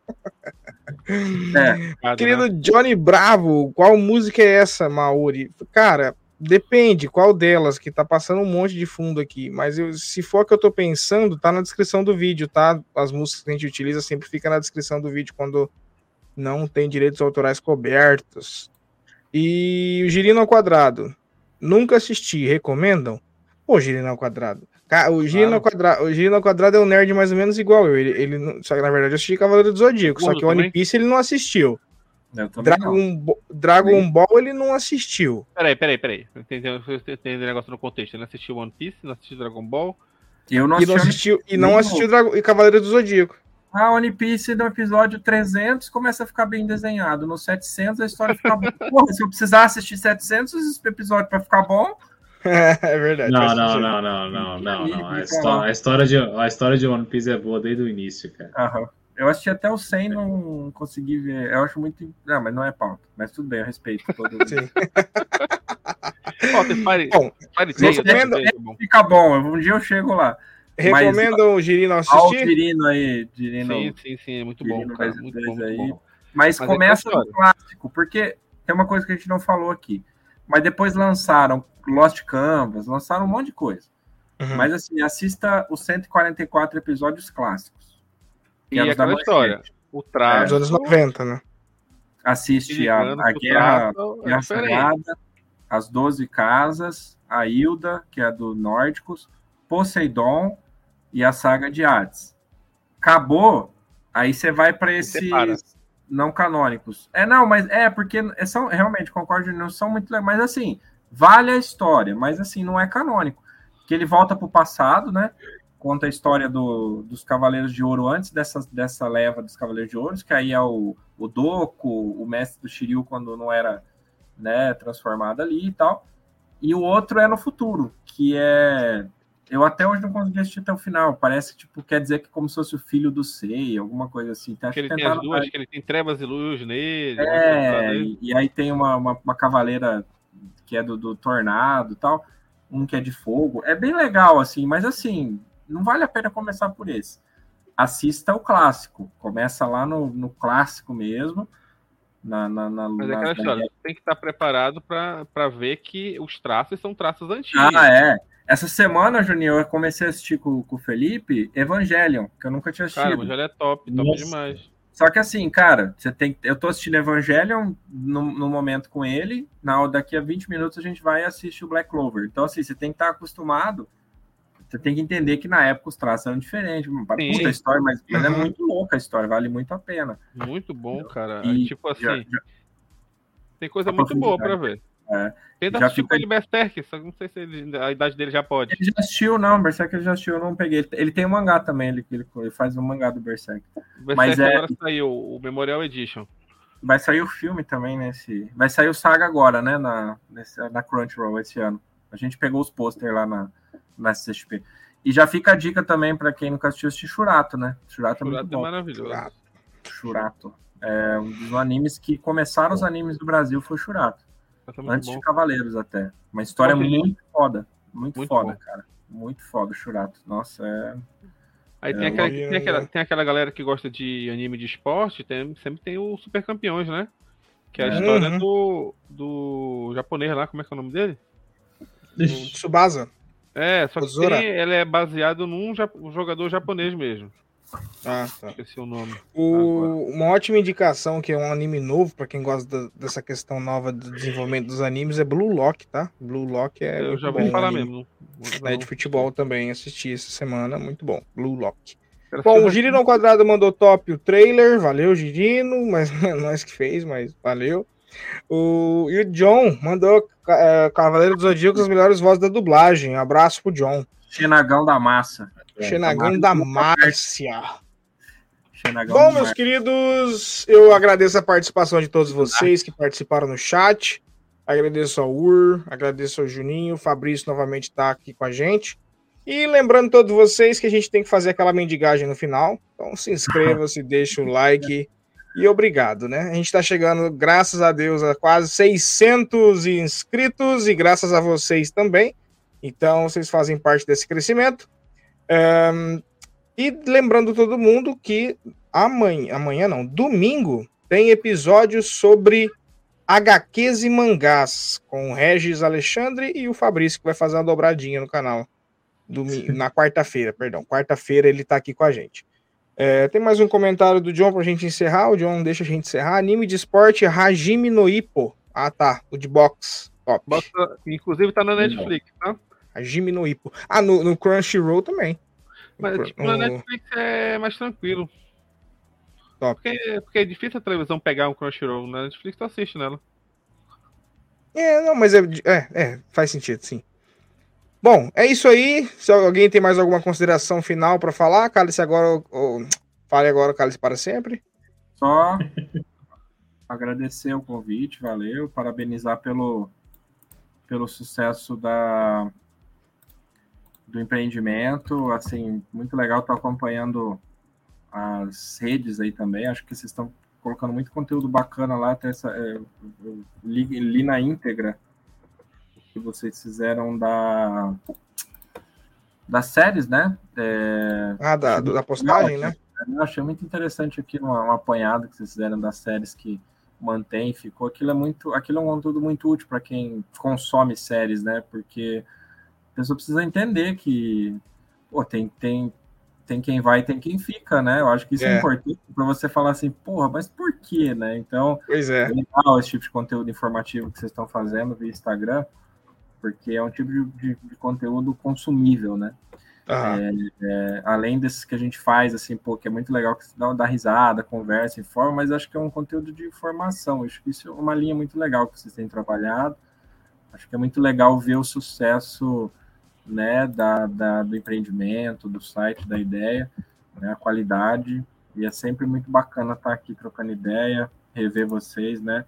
É, (laughs) Querido Johnny Bravo, qual música é essa, Mauri? Cara, depende qual delas, que tá passando um monte de fundo aqui. Mas eu, se for a que eu tô pensando, tá na descrição do vídeo, tá? As músicas que a gente utiliza sempre fica na descrição do vídeo quando não tem direitos autorais cobertos. E o Girino ao Quadrado. Nunca assisti, recomendam? Pô, Girino ao Quadrado. O Girino, ao quadrado, o Girino ao Quadrado é um nerd mais ou menos igual eu. Ele, ele, só que na verdade eu assisti Cavaleiro do Zodíaco. Só que o One Piece ele não assistiu. Dragon, Dragon Ball ele não assistiu. Peraí, peraí, peraí. Entendeu o negócio no contexto. Ele não assistiu One Piece, não assistiu Dragon Ball. Eu não e não assistiu, e não assistiu Dragon, e Cavaleiro do Zodíaco. Ah, One Piece no episódio 300 começa a ficar bem desenhado. No 700 a história fica boa. (laughs) Porra, se eu precisar assistir 700 episódios para ficar bom, (laughs) é verdade. Não, não, não, não, não, não, não. A história, a, história de, a história de One Piece é boa desde o início, cara. Aham. Eu assisti até o 100 não consegui ver. Eu acho muito. Não, mas não é pauta. Mas tudo bem, eu respeito. Todo... Sim. Ó, Fire, bom, recomendo, bom. fica bom. Um dia eu chego lá. Recomendo o Girino assistir? Ó, o Girino aí. Girino, sim, sim, sim. É muito Girino bom, cara. Muito bom, aí. Muito bom. Mas, mas é começa no clássico, porque tem uma coisa que a gente não falou aqui. Mas depois lançaram Lost Canvas, lançaram um monte de coisa. Uhum. Mas assim, assista os 144 episódios clássicos. E é aquela história. O traço. É, dos anos 90, né? Assiste a, a Guerra, Guerra Sagrada, as Doze Casas, a Hilda, que é do Nórdicos, Poseidon e a saga de Hades. Acabou, aí você vai para esses não canônicos. É, não, mas é porque são realmente concordo, não são muito mas assim, vale a história, mas assim, não é canônico. Que ele volta para o passado, né? Conta a história do, dos Cavaleiros de Ouro antes dessa, dessa leva dos Cavaleiros de Ouro, que aí é o, o Doku, o mestre do Shiryu quando não era né, transformado ali e tal. E o outro é no futuro, que é eu até hoje não consegui assistir até o final. Parece que tipo, quer dizer que como se fosse o filho do Sei, alguma coisa assim. Então, que ele tem as duas, que ele tem trevas e luz nele. É, e, e, aí tem uma, uma, uma, cavaleira que é do, do tornado e tal, um que é de fogo. É bem legal, assim, mas assim, não vale a pena começar por esse. Assista o clássico. Começa lá no, no clássico mesmo. Na, na, na, Mas é aquela história, tem que estar preparado para ver que os traços são traços antigos. Ah, é. Essa semana, Juninho, eu comecei a assistir com, com o Felipe Evangelion, que eu nunca tinha assistido. Cara, Evangelion é top, top Nossa. demais. Só que assim, cara, você tem eu tô assistindo Evangelion no, no, momento com ele, na daqui a 20 minutos a gente vai assistir o Black Clover. Então assim, você tem que estar acostumado, você tem que entender que na época os traços eram diferentes, para puta história, mas, mas é muito louca a história, vale muito a pena. Muito bom, cara. E, tipo assim, já, já, tem coisa muito boa para ver. É. Tenta assistir fica... com ele Berserk, só não sei se ele, a idade dele já pode. Ele já assistiu, não, Berserk ele já assistiu, eu não peguei. Ele, ele tem um mangá também, ele, ele, ele faz um mangá do Berserk. Berserk Mas é- agora é... saiu o Memorial Edition. Vai sair o filme também nesse. Vai sair o Saga agora, né? Na, nesse, na Crunchyroll esse ano. A gente pegou os posters lá na, na CXP. E já fica a dica também para quem nunca assistiu assistir Churato, né? Churato, é, muito é bom. maravilhoso. Churato. Churato. É um dos animes que começaram os animes do Brasil foi Churato. Antes bom. de Cavaleiros, até. Uma história muito foda. Muito, muito foda, bom. cara. Muito foda, Churato. Nossa, é. Aí é, tem, aquela, tem, aquela, tem aquela galera que gosta de anime de esporte, tem, sempre tem o Super Campeões, né? Que é a é. história uhum. do, do japonês lá, como é que é o nome dele? Subasa. É, só que tem, ele é baseado num jogador japonês mesmo. Ah, tá. Esqueci o nome. O, uma ótima indicação, que é um anime novo, para quem gosta da, dessa questão nova do desenvolvimento dos animes, é Blue Lock, tá? Blue Lock é. Eu já vou falar mesmo. É de futebol também, assisti essa semana, muito bom. Blue Lock. Bom, o Girino Quadrado mandou top o trailer, valeu, Girino, (laughs) mas nós que fez, mas valeu. O, e o John mandou é, Cavaleiro dos Zodíacos as melhores vozes da dublagem. Abraço pro John. Xenagão da Massa. Xenagão da Márcia. Bom, meus queridos, eu agradeço a participação de todos vocês que participaram no chat. Agradeço ao Ur, agradeço ao Juninho, o Fabrício novamente está aqui com a gente. E lembrando todos vocês que a gente tem que fazer aquela mendigagem no final. Então se inscreva, se (laughs) deixa o like e obrigado, né? A gente está chegando, graças a Deus, a quase 600 inscritos e graças a vocês também. Então vocês fazem parte desse crescimento. Um, e lembrando todo mundo que amanhã, amanhã não, domingo, tem episódio sobre HQs e mangás, com o Regis Alexandre e o Fabrício, que vai fazer uma dobradinha no canal. Domingo, na quarta-feira, perdão. Quarta-feira ele tá aqui com a gente. É, tem mais um comentário do John pra gente encerrar. O John deixa a gente encerrar. Anime de esporte Hajime no Ippo. Ah, tá. O de box. Top. inclusive tá na Netflix, tá? Hajime no Ippo. Ah, no, no Crunchyroll também. Mas tipo, na Netflix é mais tranquilo. Top. Porque, porque é difícil a televisão pegar um Crunchyroll. Na Netflix tu assiste nela. É, não, mas é, é, é, faz sentido, sim. Bom, é isso aí. Se alguém tem mais alguma consideração final para falar, cale-se agora, ou, ou, fale agora, cale-se para sempre. Só (laughs) agradecer o convite, valeu, parabenizar pelo pelo sucesso da, do empreendimento. Assim, muito legal, estou acompanhando as redes aí também. Acho que vocês estão colocando muito conteúdo bacana lá. Até essa, é, li, li na íntegra que vocês fizeram da das séries, né? É, ah, da, da postagem, né? Eu achei muito interessante aqui uma, uma apanhado que vocês fizeram das séries que mantém, ficou. Aquilo é muito, aquilo é um conteúdo muito útil para quem consome séries, né? Porque pessoa precisa entender que pô, tem, tem, tem quem vai e tem quem fica, né? Eu acho que isso é, é importante para você falar assim, porra, mas por quê, né? Então, pois é. é legal esse tipo de conteúdo informativo que vocês estão fazendo via Instagram, porque é um tipo de, de, de conteúdo consumível, né? É, é, além desses que a gente faz, assim, pô, que é muito legal que dá, dá risada, conversa, informa, mas acho que é um conteúdo de informação. Acho que isso é uma linha muito legal que vocês têm trabalhado. Acho que é muito legal ver o sucesso né, da, da do empreendimento, do site, da ideia, né, a qualidade. E é sempre muito bacana estar aqui trocando ideia, rever vocês, né?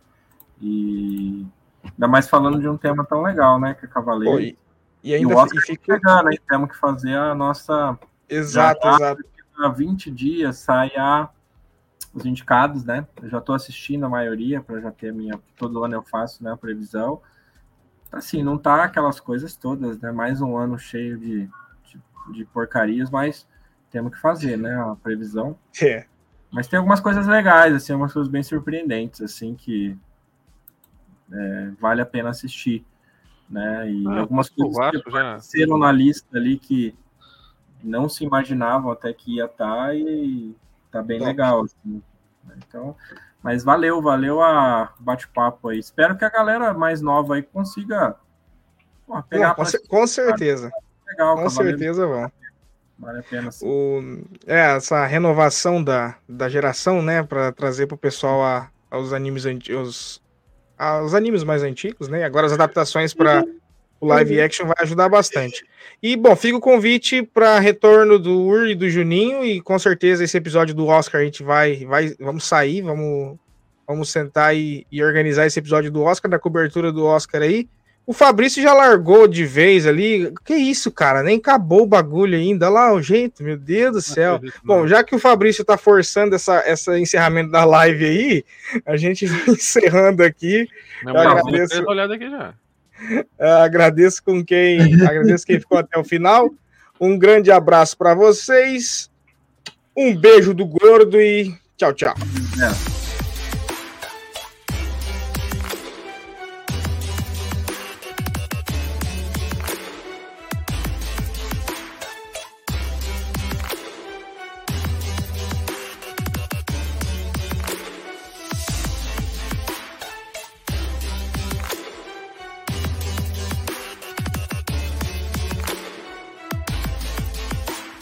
E ainda mais falando de um tema tão legal, né? Que é Cavaleiro. Oi. E ainda e o Oscar e fica... chegar, né? Temos que fazer a nossa. Exato, já, exato. Há 20 dias sai a... os indicados, né? Eu já estou assistindo a maioria, para já ter a minha. Todo ano eu faço né, a previsão. Assim, não tá aquelas coisas todas, né? Mais um ano cheio de, de, de porcarias, mas temos que fazer, né? A previsão. É. Mas tem algumas coisas legais, assim, algumas coisas bem surpreendentes, assim, que é, vale a pena assistir né? E ah, algumas coisas Vasco, que apareceram na lista ali que não se imaginavam até que ia estar tá, e tá bem Top. legal. Assim. Né? Então, mas valeu, valeu a bate-papo aí. Espero que a galera mais nova aí consiga pô, pegar. com, com, certeza. Legal, com certeza vão. Vale a pena sim. O, é, essa renovação da, da geração, né, para trazer para o pessoal a, aos animes antigos, os animes mais antigos, né? Agora as adaptações para o live uhum. action vai ajudar bastante. E, bom, fica o convite para retorno do Ur e do Juninho, e com certeza esse episódio do Oscar a gente vai, vai vamos sair, vamos, vamos sentar e, e organizar esse episódio do Oscar, da cobertura do Oscar aí. O Fabrício já largou de vez ali. Que isso, cara? Nem acabou o bagulho ainda. Olha lá o jeito, meu Deus do céu. Bom, já que o Fabrício tá forçando essa, essa encerramento da live aí, a gente vai (laughs) encerrando aqui. Não, eu agradeço. olhada aqui já. (laughs) agradeço com quem, agradeço quem ficou até o final. Um grande abraço para vocês. Um beijo do gordo e tchau, tchau. É.